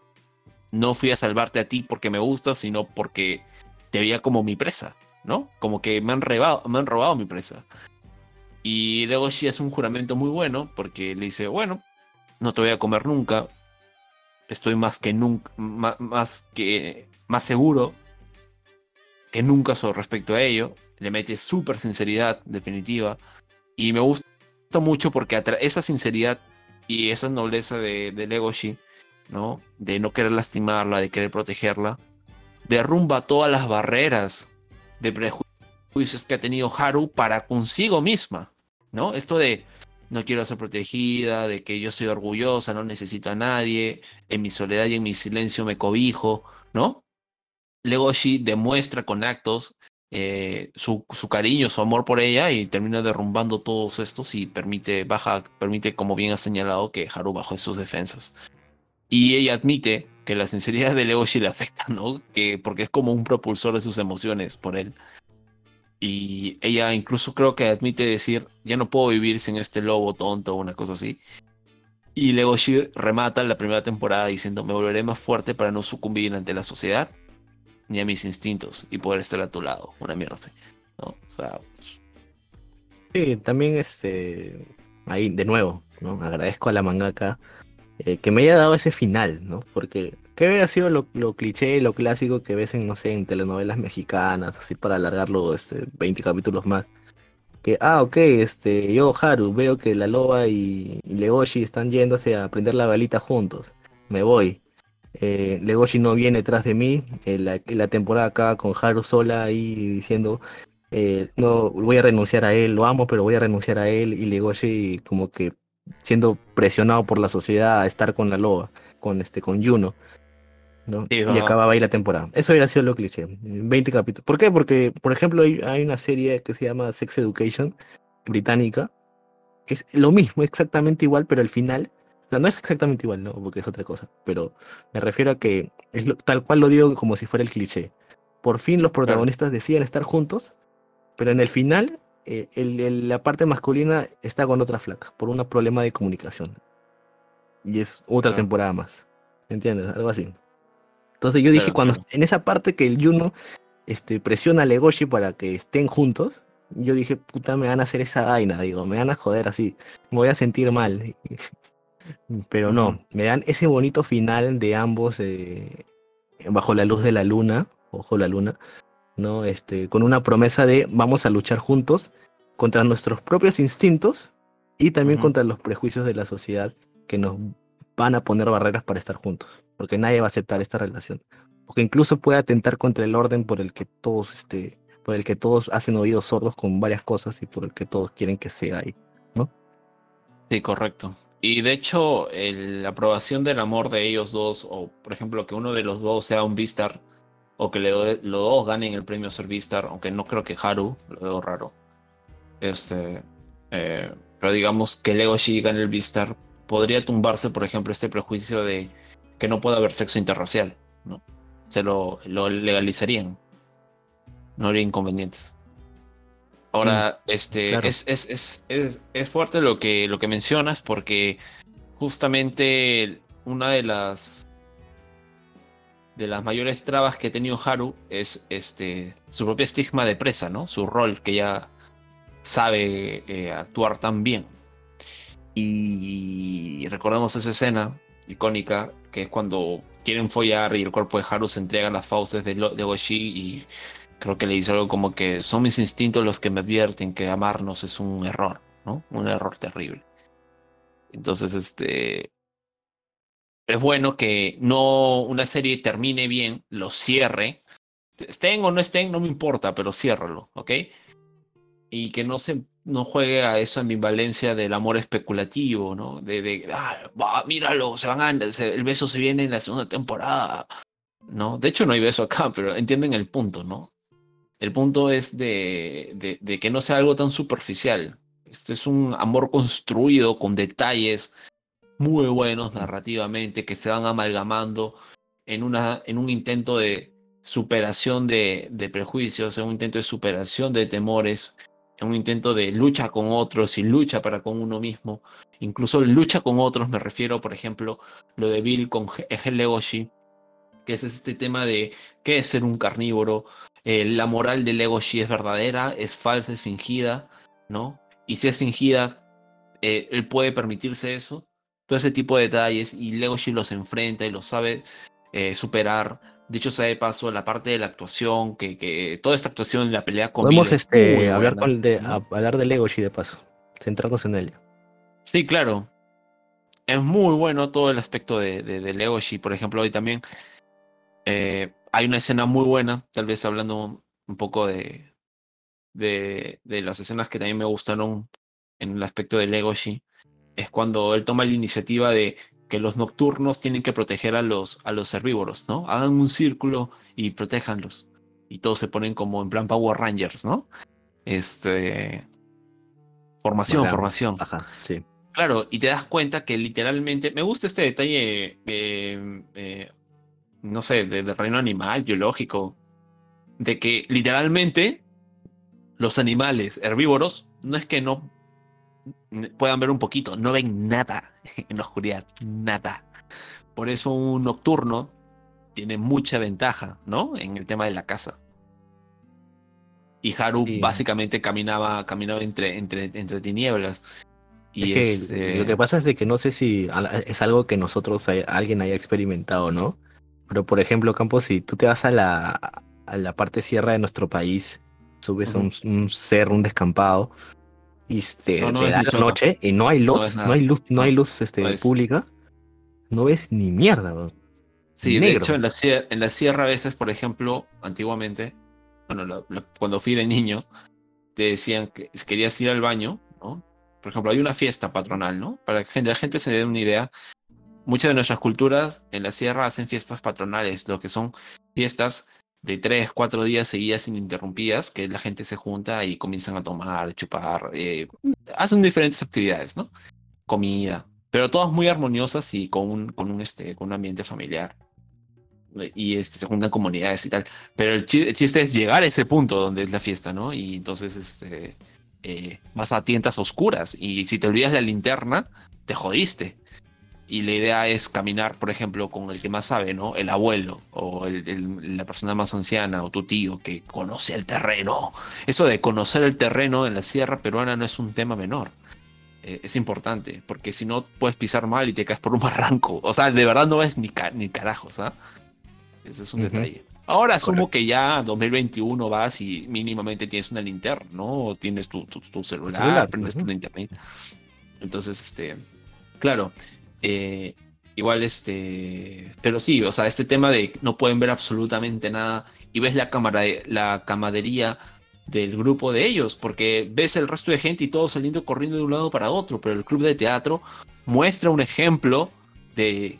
[SPEAKER 2] no fui a salvarte a ti porque me gustas, sino porque te veía como mi presa, ¿no? Como que me han robado, me han robado mi presa. Y Legoshi hace un juramento muy bueno porque le dice, bueno, no te voy a comer nunca, estoy más que nunca, más, más que más seguro que nunca sobre respecto a ello. Le mete súper sinceridad definitiva y me gusta mucho porque esa sinceridad y esa nobleza de, de Legoshi, ¿no? De no querer lastimarla, de querer protegerla, derrumba todas las barreras de prejuicios que ha tenido Haru para consigo misma, ¿no? Esto de no quiero ser protegida, de que yo soy orgullosa, no necesito a nadie, en mi soledad y en mi silencio me cobijo, ¿no? Legoshi demuestra con actos eh, su, cariño, su amor por ella y termina derrumbando todos estos y permite, baja, permite, como bien ha señalado, que Haru baje sus defensas. Y ella admite que la sinceridad de Legoshi le afecta, ¿no? Que, porque es como un propulsor de sus emociones por él. Y ella incluso creo que admite decir, ya no puedo vivir sin este lobo tonto o una cosa así. Y Legoshi remata la primera temporada diciendo, me volveré más fuerte para no sucumbir ante la sociedad ni a mis instintos y poder estar a tu lado. Una mierda. ¿no? O sea,
[SPEAKER 1] Sí, también este ahí de nuevo, ¿no? Agradezco a la mangaka eh, que me haya dado ese final, ¿no? Porque, ¿qué hubiera sido lo, lo cliché, lo clásico que ves en, no sé, en telenovelas mexicanas, así para alargarlo este, 20 capítulos más? Que, ah, ok, este, yo, Haru, veo que la loba y, y Legoshi están yéndose a prender la velita juntos. Me voy. Eh, Legoshi no viene detrás de mí. eh, la, la temporada acaba con Haru sola ahí diciendo, eh, no, voy a renunciar a él, lo amo, pero voy a renunciar a él. Y Legoshi como que siendo presionado por la sociedad a estar con la loba, con este, con Juno. ¿no?
[SPEAKER 2] Sí,
[SPEAKER 1] y acababa ahí la temporada. Eso hubiera sido lo cliché. 20 capítulos. ¿Por qué? Porque, por ejemplo, hay, hay una serie que se llama Sex Education, británica, que es lo mismo, exactamente igual, pero al final, o sea, no es exactamente igual, ¿no? Porque es otra cosa, pero me refiero a que es lo- tal cual lo digo como si fuera el cliché. Por fin los protagonistas deciden estar juntos, pero en el final eh, el- el- la parte masculina está con otra flaca, por un problema de comunicación. Y es otra
[SPEAKER 2] Claro.
[SPEAKER 1] temporada más. ¿Entiendes? Algo así. Entonces yo dije,
[SPEAKER 2] Claro,
[SPEAKER 1] cuando
[SPEAKER 2] claro.
[SPEAKER 1] en esa parte que el Juno este, presiona a Legoshi para que estén juntos, yo dije, puta, me van a hacer esa vaina, digo, me van a joder así, me voy a sentir mal. Pero no, me dan ese bonito final de ambos eh, bajo la luz de la luna, ojo la luna, ¿no? Este, con una promesa de vamos a luchar juntos contra nuestros propios instintos y también contra los prejuicios de la sociedad que nos van a poner barreras para estar juntos, porque nadie va a aceptar esta relación, porque incluso puede atentar contra el orden por el que todos, este, por el que todos hacen oídos sordos con varias cosas y por el que todos quieren que sea ahí.
[SPEAKER 2] Sí, correcto. Y de hecho, la aprobación del amor de ellos dos, o por ejemplo, que uno de los dos sea un Vistar, o que los dos ganen el premio a ser Vistar, aunque no creo que Haru, lo veo raro. Este, eh, pero digamos que Legoshi gane el Vistar, podría tumbarse, por ejemplo, este prejuicio de que no puede haber sexo interracial, ¿no? Se lo, lo legalizarían. No habría inconvenientes. Ahora, este,
[SPEAKER 1] claro.
[SPEAKER 2] es, es, es, es, es fuerte lo que, lo que mencionas porque justamente una de las de las mayores trabas que ha tenido Haru es este su propio estigma de presa, ¿no? Su rol que ya sabe eh, actuar tan bien. Y recordamos esa escena icónica que es cuando quieren follar y el cuerpo de Haru se entrega a las fauces de, Lo- de Goshi y creo que le dice algo como que son mis instintos los que me advierten que amarnos es un error, ¿no? Un error terrible. Entonces, este. Es bueno que no una serie termine bien, lo cierre. Estén o no estén, no me importa, pero ciérralo, ¿ok? Y que no se no juegue a esa ambivalencia del amor especulativo, ¿no? De, de ah, va, míralo, se van a, se- el beso se viene en la segunda temporada, ¿no? De hecho, no hay beso acá, pero entienden el punto, ¿no? El punto es de, que no sea algo tan superficial. Esto es un amor construido con detalles muy buenos narrativamente que se van amalgamando en, un intento de superación de, prejuicios, en un intento de superación de temores, en un intento de lucha con otros y lucha para con uno mismo. Incluso lucha con otros, me refiero, por ejemplo, lo de Bill con Ge- Legoshi, que es este tema de qué es ser un carnívoro, eh, la moral de Legoshi es verdadera, es falsa, es fingida, ¿no? Y si es fingida, eh, él puede permitirse eso, todo ese tipo de detalles, y Legoshi los enfrenta y los sabe eh, superar. Dicho sea de paso, la parte de la actuación, que, que toda esta actuación, la pelea con
[SPEAKER 1] Podemos este, hablar, con de, hablar de Legoshi de paso, centrarnos en él.
[SPEAKER 2] Sí, claro. Es muy bueno todo el aspecto de, de, de Legoshi. Por ejemplo, hoy también eh, hay una escena muy buena, tal vez hablando un poco de, de, de las escenas que también me gustaron en el aspecto de Legoshi. Es cuando él toma la iniciativa de que los nocturnos tienen que proteger a los, a los herbívoros, ¿no? Hagan un círculo y protéjanlos. Y todos se ponen como en plan Power Rangers, ¿no? Este. Formación, formación.
[SPEAKER 1] Ajá, sí.
[SPEAKER 2] Claro, y te das cuenta que literalmente, me gusta este detalle, eh, eh, no sé, de, de reino animal, biológico, de que literalmente los animales herbívoros no es que no puedan ver un poquito, no ven nada *laughs* en la oscuridad, nada. Por eso un nocturno tiene mucha ventaja, ¿no? En el tema de la caza. Y Haru
[SPEAKER 1] Sí.
[SPEAKER 2] básicamente caminaba, caminaba entre, entre, entre tinieblas. Y
[SPEAKER 1] es que
[SPEAKER 2] este,
[SPEAKER 1] lo que pasa es de que no sé si es algo que nosotros, hay- alguien haya experimentado, ¿no? Pero por ejemplo, Campos, si tú te vas a la, a la parte sierra de nuestro país, subes a un, un cerro, un descampado, y te,
[SPEAKER 2] No, no
[SPEAKER 1] te
[SPEAKER 2] ves
[SPEAKER 1] da la noche y no hay luz, no, hay luz, no hay luz este, pública, no ves ni mierda. bro.
[SPEAKER 2] Sí, de
[SPEAKER 1] negro.
[SPEAKER 2] hecho en la, sierra, en la sierra a veces, por ejemplo, antiguamente, bueno, la- la- cuando fui de niño, te decían que si querías ir al baño, ¿no? Por ejemplo, hay una fiesta patronal, ¿no? Para que la gente se dé una idea, muchas de nuestras culturas en la sierra hacen fiestas patronales, lo que son fiestas de tres, cuatro días seguidas ininterrumpidas, que la gente se junta y comienzan a tomar, chupar, eh, hacen diferentes actividades, ¿no? Comida, pero todas muy armoniosas y con un, con un, este, con un ambiente familiar. Y este, se juntan comunidades y tal. Pero el, chi- el chiste es llegar a ese punto donde es la fiesta, ¿no? Y entonces este, eh, vas a tientas oscuras y si te olvidas la linterna, te jodiste. Y la idea es caminar, por ejemplo, con el que más sabe, ¿no? El abuelo o el- el- la persona más anciana o tu tío que conoce el terreno. Eso de conocer el terreno en la sierra peruana no es un tema menor. Eh, es importante, porque si no puedes pisar mal y te caes por un *laughs* barranco. O sea, de verdad no ves ni, ca- ni carajos, ¿ah? Ese es un detalle. Ahora asumo que ya 2021 vas y mínimamente tienes una linterna, ¿no? O tienes tu, tu, tu celular,
[SPEAKER 1] celular,
[SPEAKER 2] prendes tu internet. Entonces, este, claro, eh, igual este, pero sí, o sea, este tema de no pueden ver absolutamente nada y ves la cámara, la camadería del grupo de ellos, porque ves el resto de gente y todos saliendo corriendo de un lado para otro, pero el club de teatro muestra un ejemplo de,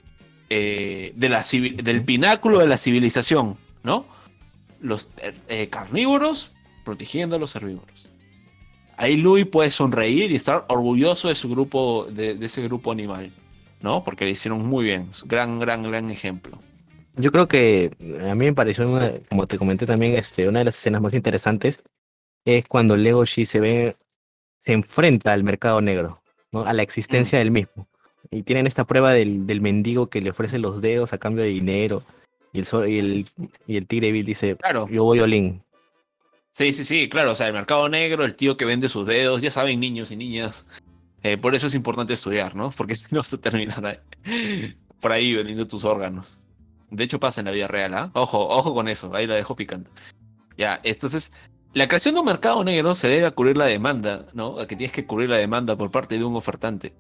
[SPEAKER 2] eh, de la, del pináculo de la civilización, ¿no? Los eh, carnívoros protegiendo a los herbívoros. Ahí Louis puede sonreír y estar orgulloso de su grupo, de ese grupo animal, ¿no? Porque le hicieron muy bien, gran, gran, gran ejemplo.
[SPEAKER 1] Yo creo que eh, a mí me pareció, una- como te comenté también, este, una de las escenas más interesantes es cuando Legoshi se ve, se enfrenta al mercado negro, ¿no? A la existencia del mismo. Y tienen esta prueba del, del mendigo que le ofrece los dedos a cambio de dinero. Y el, y el, y el tigre Bill dice,
[SPEAKER 2] Claro.
[SPEAKER 1] yo voy Olin.
[SPEAKER 2] Sí, sí, sí, claro, o sea, el mercado negro, el tío que vende sus dedos, ya saben, niños y niñas. Eh, por eso es importante estudiar, ¿no? *laughs* Porque si no vas a terminar *laughs* por ahí vendiendo tus órganos. De hecho, pasa en la vida real, ¿ah? Ojo, ojo con eso, ahí la dejo picando. Ya, entonces, la creación de un mercado negro se debe a cubrir la demanda, ¿no? A que tienes que cubrir la demanda por parte de un ofertante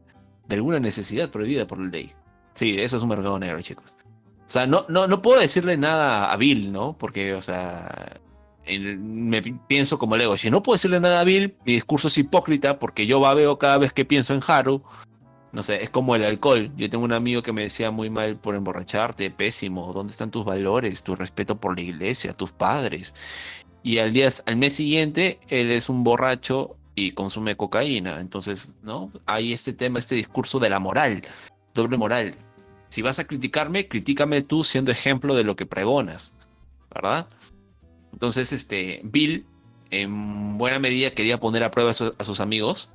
[SPEAKER 2] de alguna necesidad prohibida por la ley. Sí, eso es un mercado negro, chicos. O sea, no, no, no puedo decirle nada a Bill, ¿no? Porque, o sea, me pi- pienso como Lego. Si no puedo decirle nada a Bill, mi discurso es hipócrita porque yo babeo cada vez que pienso en Haru. No sé, es como el alcohol. Yo tengo un amigo que me decía muy mal por emborracharte, pésimo. ¿Dónde están tus valores, tu respeto por la iglesia, tus padres? Y al día, al mes siguiente, él es un borracho y consume cocaína. Entonces, ¿no? Hay este tema, este discurso de la moral, doble moral. Si vas a criticarme, critícame tú siendo ejemplo de lo que pregonas, ¿verdad? Entonces, este, Bill, en buena medida, quería poner a prueba a, su- a sus amigos,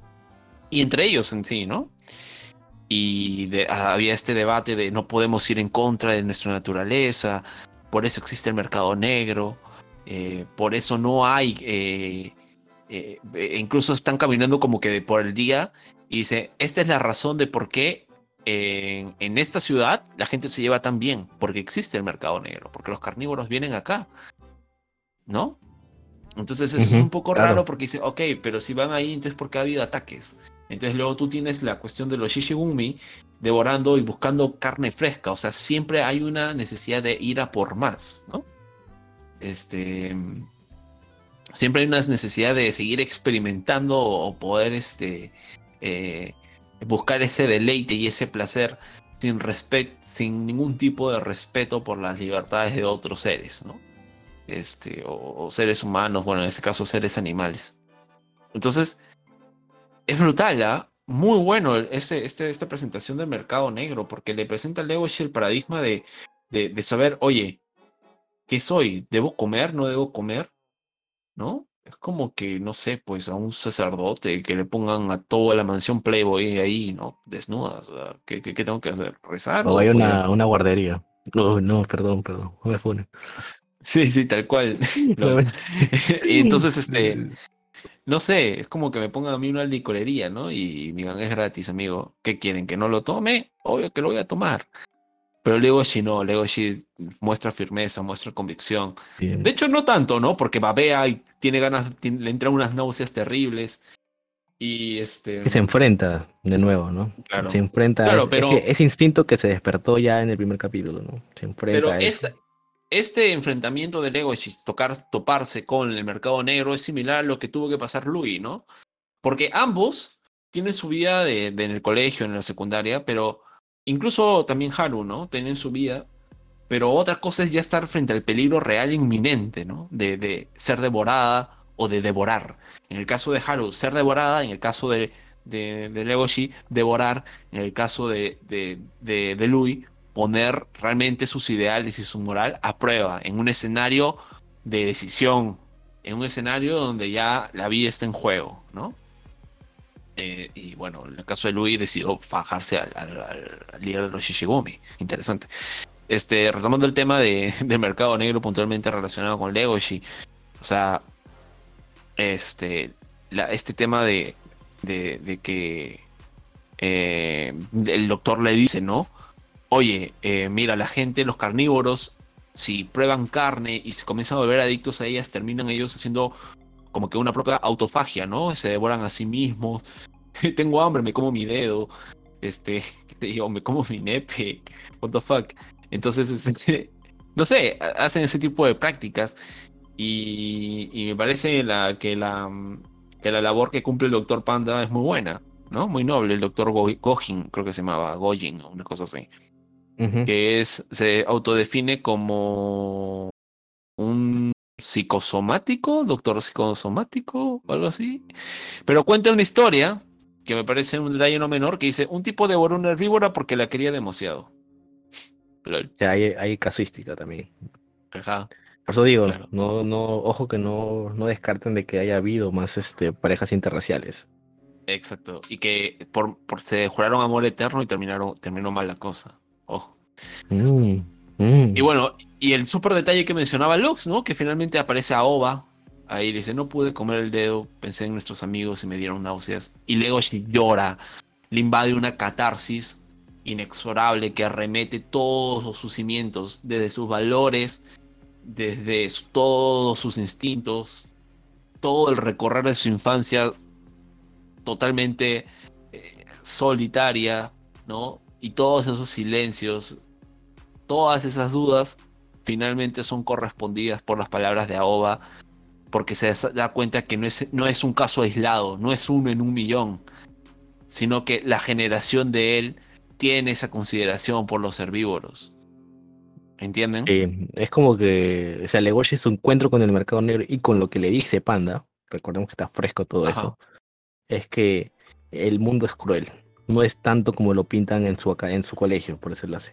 [SPEAKER 2] y entre ellos en sí, ¿no? Y había este debate de no podemos ir en contra de nuestra naturaleza, por eso existe el mercado negro, eh, por eso no hay, eh, eh, eh, incluso están caminando como que por el día, y dice, esta es la razón de por qué en esta ciudad la gente se lleva tan bien, porque existe el mercado negro, porque los carnívoros vienen acá, ¿no? Entonces eso es un poco
[SPEAKER 1] claro.
[SPEAKER 2] raro porque dice, ok, pero si van ahí, entonces ¿por qué ha habido ataques? Entonces luego tú tienes la cuestión de los Shishigumi devorando y buscando carne fresca, o sea, siempre hay una necesidad de ir a por más, ¿no? Este, siempre hay una necesidad de seguir experimentando o poder este, eh, buscar ese deleite y ese placer sin, respet sin ningún tipo de respeto por las libertades de otros seres, ¿no? Este, o, o seres humanos, bueno, en este caso seres animales. Entonces, es brutal, ¿ah? Muy bueno ese, este, esta presentación del mercado negro, porque le presenta a Legoshi el paradigma de, de, de saber, oye, ¿qué soy? ¿Debo comer? ¿No debo comer? ¿No? Es como que, no sé, pues a un sacerdote que le pongan a toda la mansión Playboy ahí, ¿no? Desnudas. o ¿Qué, qué, qué tengo que hacer? ¿Rezar?
[SPEAKER 1] O hay
[SPEAKER 2] follar?
[SPEAKER 1] una, una guardería. No, no, perdón, perdón. No me funen. *laughs*
[SPEAKER 2] Sí, sí, tal cual. *laughs* Lo-
[SPEAKER 1] me- *laughs*
[SPEAKER 2] y entonces, este, *laughs* no sé, es como que me pongan a mí una licorería, ¿no? Y mi gang es gratis, amigo. ¿Qué quieren? ¿Que no lo tome? Obvio que lo voy a tomar. Pero Legoshi no, Legoshi muestra firmeza, muestra convicción. De hecho, no tanto, ¿no? Porque babea y tiene ganas, tiene- le entran unas náuseas terribles. Y este.
[SPEAKER 1] que se enfrenta de nuevo, ¿no?
[SPEAKER 2] Claro.
[SPEAKER 1] Se enfrenta
[SPEAKER 2] Claro,
[SPEAKER 1] a es-
[SPEAKER 2] pero-
[SPEAKER 1] es que ese instinto que se despertó ya en el primer capítulo, ¿no? Se enfrenta
[SPEAKER 2] Pero
[SPEAKER 1] a
[SPEAKER 2] esta- este enfrentamiento de Legoshi, toparse con el mercado negro, es similar a lo que tuvo que pasar Louis, ¿no? Porque ambos tienen su vida en el colegio, en la secundaria, pero incluso también Haru, ¿no? Tienen su vida. Pero otra cosa es ya estar frente al peligro real inminente, ¿no? De, de ser devorada o de devorar. En el caso de Haru, ser devorada. En el caso de, de, de Legoshi, devorar. En el caso de, de, de, de Louis, poner realmente sus ideales y su moral a prueba en un escenario de decisión, en un escenario donde ya la vida está en juego, ¿no? Eh, y bueno, en el caso de Louis decidió fajarse al, líder de los Shishigumi. Interesante. Este, retomando el tema de, del mercado negro puntualmente relacionado con Legoshi. O sea, este, este tema de, de, de que eh, el doctor le dice, ¿no? Oye, eh, mira, la gente, los carnívoros, si prueban carne y se comienzan a volver adictos a ellas, terminan ellos haciendo como que una propia autofagia, ¿no? Se devoran a sí mismos. *laughs* Tengo hambre, me como mi dedo. Este, *laughs* qué sé yo, me como mi nepe. What the fuck. Entonces, este, *laughs* no sé, ha- hacen ese tipo de prácticas. Y, me parece que, la, que la labor que cumple el doctor Panda es muy buena, ¿no? Muy noble. El doctor Go- Gojin, creo que se llamaba, Gojin, una cosa así Que es, se autodefine como un psicosomático, doctor psicosomático, o algo así. Pero cuenta una historia que me parece un detalle no menor, que dice, un tipo devoró una herbívora porque la quería demasiado. Lol.
[SPEAKER 1] Sea, hay, hay casuística también.
[SPEAKER 2] Ajá.
[SPEAKER 1] Por eso digo,
[SPEAKER 2] Claro.
[SPEAKER 1] no, no, ojo que no, no descarten de que haya habido más este, parejas interraciales.
[SPEAKER 2] Exacto. Y que por, por se juraron amor eterno y terminaron, terminó mal la cosa. Ojo.
[SPEAKER 1] Mm, mm.
[SPEAKER 2] Y bueno, y el súper detalle que mencionaba Lux, ¿no? Que finalmente aparece a Oba. Ahí dice, no pude comer el dedo, pensé en nuestros amigos y me dieron náuseas. Y Legoshi llora, le invade una catarsis inexorable que arremete todos sus cimientos, desde sus valores, desde todos sus instintos, todo el recorrer de su infancia totalmente eh, solitaria, ¿no? Y todos esos silencios, todas esas dudas finalmente son correspondidas por las palabras de Aoba, porque se da cuenta que no es, no es un caso aislado, no es uno en un millón, sino que la generación de él tiene esa consideración por los herbívoros. ¿Entienden?
[SPEAKER 1] Eh, es como que, o sea, Legoshi su encuentro con el mercado negro y con lo que le dice Panda, recordemos que está fresco todo
[SPEAKER 2] Ajá.
[SPEAKER 1] eso, es que el mundo es cruel. No es tanto como lo pintan en su, en su colegio, por decirlo así.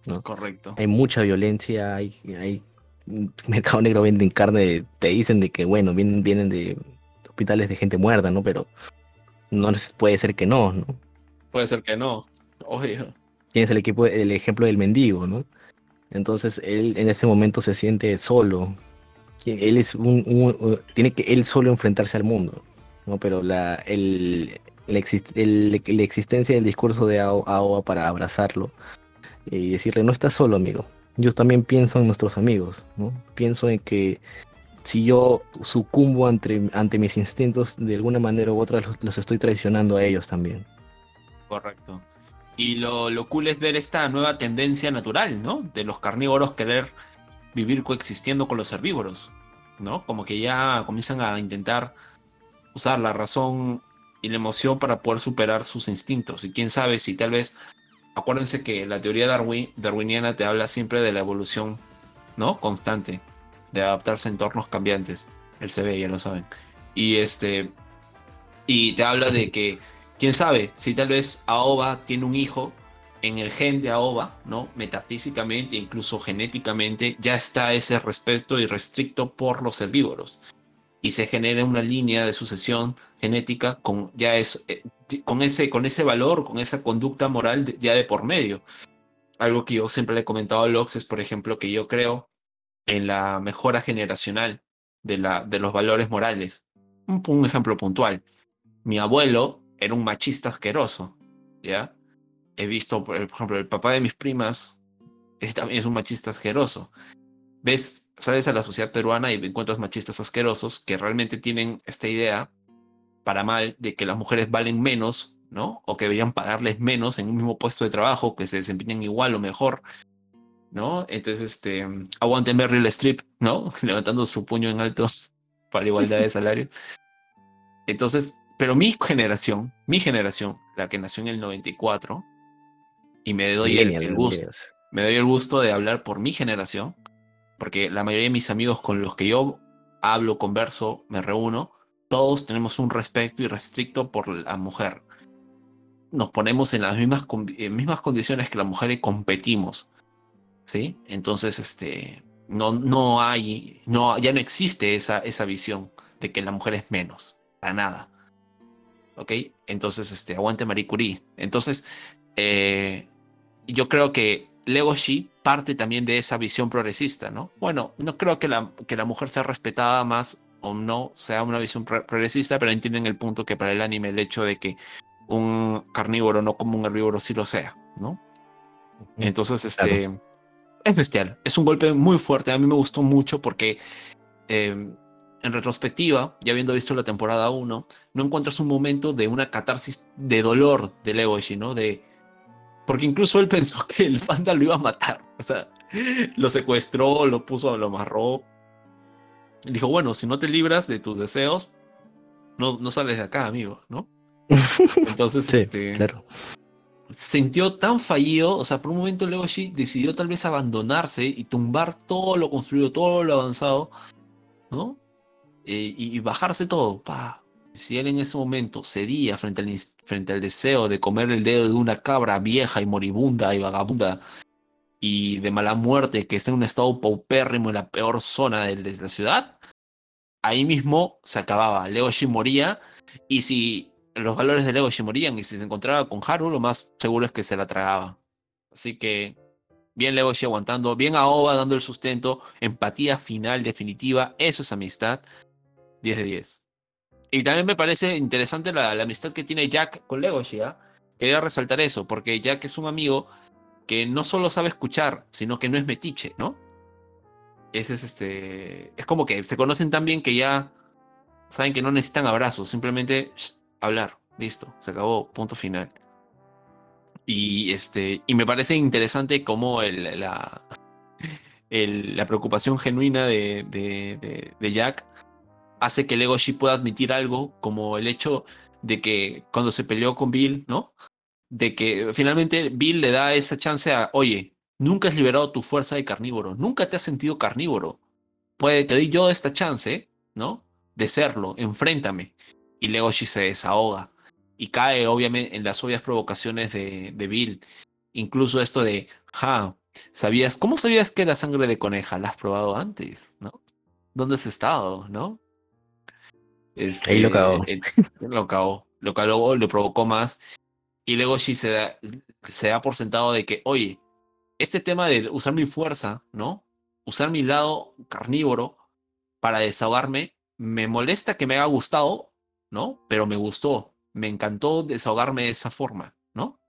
[SPEAKER 2] Es
[SPEAKER 1] ¿no?
[SPEAKER 2] correcto.
[SPEAKER 1] Hay mucha violencia, hay, hay *laughs* mercado negro venden carne, te dicen de que bueno, vienen, vienen de hospitales de gente muerta, ¿no? Pero no puede ser que no, ¿no?
[SPEAKER 2] Puede ser que no. Obvio.
[SPEAKER 1] Tienes el equipo, el ejemplo del mendigo, ¿no? Entonces él en este momento se siente solo. Él es un, un- un- tiene que él solo enfrentarse al mundo, ¿no? Pero la, el, la, existencia del discurso de Ao- Aoba para abrazarlo y decirle, no estás solo, amigo. Yo también pienso en nuestros amigos, ¿no? Pienso en que si yo sucumbo ante, ante mis instintos, de alguna manera u otra los, los estoy traicionando a ellos también.
[SPEAKER 2] Correcto. Y lo, lo cool es ver esta nueva tendencia natural, ¿no? De los carnívoros querer vivir coexistiendo con los herbívoros, ¿no? Como que ya comienzan a intentar usar la razón y la emoción para poder superar sus instintos. Y quién sabe si tal vez, acuérdense que la teoría darwin- darwiniana te habla siempre de la evolución, ¿no? Constante, de adaptarse a entornos cambiantes. El CB, ya lo saben. Y este, y te habla de que quién sabe si tal vez Aoba tiene un hijo en el gen de Aoba, ¿no? Metafísicamente, incluso genéticamente, ya está ese respeto irrestricto por los herbívoros. Y se genera una línea de sucesión genética con ya es eh, con ese, con ese valor, con esa conducta moral ya de por medio. Algo que yo siempre le he comentado a Lox es, por ejemplo, que yo creo en la mejora generacional de, la, de los valores morales. un, un ejemplo puntual. Mi abuelo era un machista asqueroso, ¿ya? He visto, por ejemplo, el papá de mis primas es, también es un machista asqueroso. Ves, sales a la sociedad peruana y encuentras machistas asquerosos que realmente tienen esta idea, para mal, de que las mujeres valen menos, ¿no? O que deberían pagarles menos en un mismo puesto de trabajo, que se desempeñan igual o mejor, ¿no? Entonces, este, aguanten Meryl Streep, ¿no? *laughs* Levantando su puño en alto *laughs* para igualdad de salario. Entonces, pero mi generación, mi generación, la que nació en el 94, y me doy el,
[SPEAKER 1] Millennials,
[SPEAKER 2] el gusto, me doy el gusto de hablar por mi generación, porque la mayoría de mis amigos con los que yo hablo, converso, me reúno, todos tenemos un respeto irrestricto por la mujer. Nos ponemos en las mismas, mismas condiciones que la mujer y competimos. ¿Sí? Entonces, este, no, no hay, no, ya no existe esa, esa visión de que la mujer es menos, para nada. ¿Ok? Entonces, este, aguante Marie Curie. Entonces, eh, yo creo que Legoshi parte también de esa visión progresista, ¿no? Bueno, no creo que la, que la mujer sea respetada más o no sea una visión pro- progresista, pero entienden el punto que para el anime el hecho de que un carnívoro no como un herbívoro sí lo sea, ¿no? Entonces, este es bestial. Es un golpe muy fuerte. A mí me gustó mucho porque eh, en retrospectiva, ya habiendo visto la temporada 1, no encuentras un momento de una catarsis de dolor de Legoshi, ¿no? De porque incluso él *laughs* pensó que el panda lo iba a matar. O sea, lo secuestró, lo puso, lo amarró. Y dijo, bueno, si no te libras de tus deseos, no, no sales de acá, amigo, ¿no? *laughs* Entonces,
[SPEAKER 1] Sí,
[SPEAKER 2] este,
[SPEAKER 1] claro.
[SPEAKER 2] sintió tan fallido, o sea, por un momento Legoshi decidió tal vez abandonarse y tumbar todo lo construido, todo lo avanzado, ¿no? Eh, y, y bajarse todo, pa. Si él en ese momento cedía frente al, frente al deseo de comer el dedo de una cabra vieja y moribunda y vagabunda y de mala muerte que está en un estado paupérrimo en la peor zona del- de la ciudad, ahí mismo se acababa. Legoshi moría y si los valores de Legoshi morían y si se encontraba con Haru, lo más seguro es que se la tragaba. Así que bien Legoshi aguantando, bien Aoba dando el sustento, empatía final definitiva, eso es amistad, 10 de 10. Y también me parece interesante la, amistad que tiene Jack con Legoshi, ¿ah? Quería resaltar eso, porque Jack es un amigo que no solo sabe escuchar, sino que no es metiche, ¿no? Ese es este. Es como que se conocen tan bien que ya saben que no necesitan abrazos, simplemente hablar, listo, se acabó, punto final. Y este. Y me parece interesante cómo el- la, la preocupación genuina de- de Jack hace que Legoshi pueda admitir algo, como el hecho de que cuando se peleó con Bill, ¿no? De que finalmente Bill le da esa chance a, oye, nunca has liberado tu fuerza de carnívoro, nunca te has sentido carnívoro. Puede, te doy yo esta chance, ¿no? De serlo, enfréntame. Y Legoshi se desahoga y cae obviamente en las obvias provocaciones de, de Bill. Incluso esto de, ja, ¿sabías? ¿Cómo sabías que la sangre de coneja la has probado antes? ¿No? ¿Dónde has estado? ¿No?
[SPEAKER 1] Ahí lo
[SPEAKER 2] Este,
[SPEAKER 1] cagó.
[SPEAKER 2] el- lo cagó. Lo cagó, le provocó más. Y Legoshi se da, se da por sentado de que, oye, este tema de usar mi fuerza, ¿no? Usar mi lado carnívoro para desahogarme, me molesta que me haya gustado, ¿no? Pero me gustó, me encantó desahogarme de esa forma, ¿no?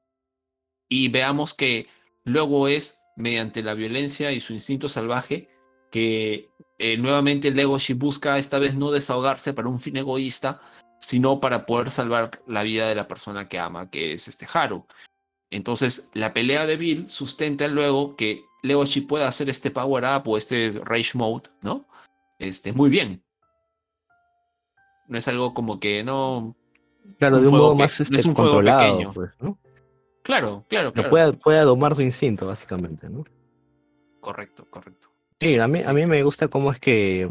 [SPEAKER 2] Y veamos que luego es mediante la violencia y su instinto salvaje que eh, nuevamente Legoshi busca esta vez no desahogarse para un fin egoísta, sino para poder salvar la vida de la persona que ama, que es este Haru. Entonces, la pelea de Bill sustenta luego que Legoshi pueda hacer este power up o este rage mode, ¿no? Este, muy bien. No es algo como que no.
[SPEAKER 1] Claro,
[SPEAKER 2] un
[SPEAKER 1] de un modo más
[SPEAKER 2] no
[SPEAKER 1] este,
[SPEAKER 2] es un juego
[SPEAKER 1] controlado,
[SPEAKER 2] pequeño.
[SPEAKER 1] pues, ¿no?
[SPEAKER 2] Claro, claro, claro.
[SPEAKER 1] pueda, pueda domar su instinto, básicamente, ¿no?
[SPEAKER 2] Correcto, correcto.
[SPEAKER 1] Sí, a mí, a mí me gusta cómo es que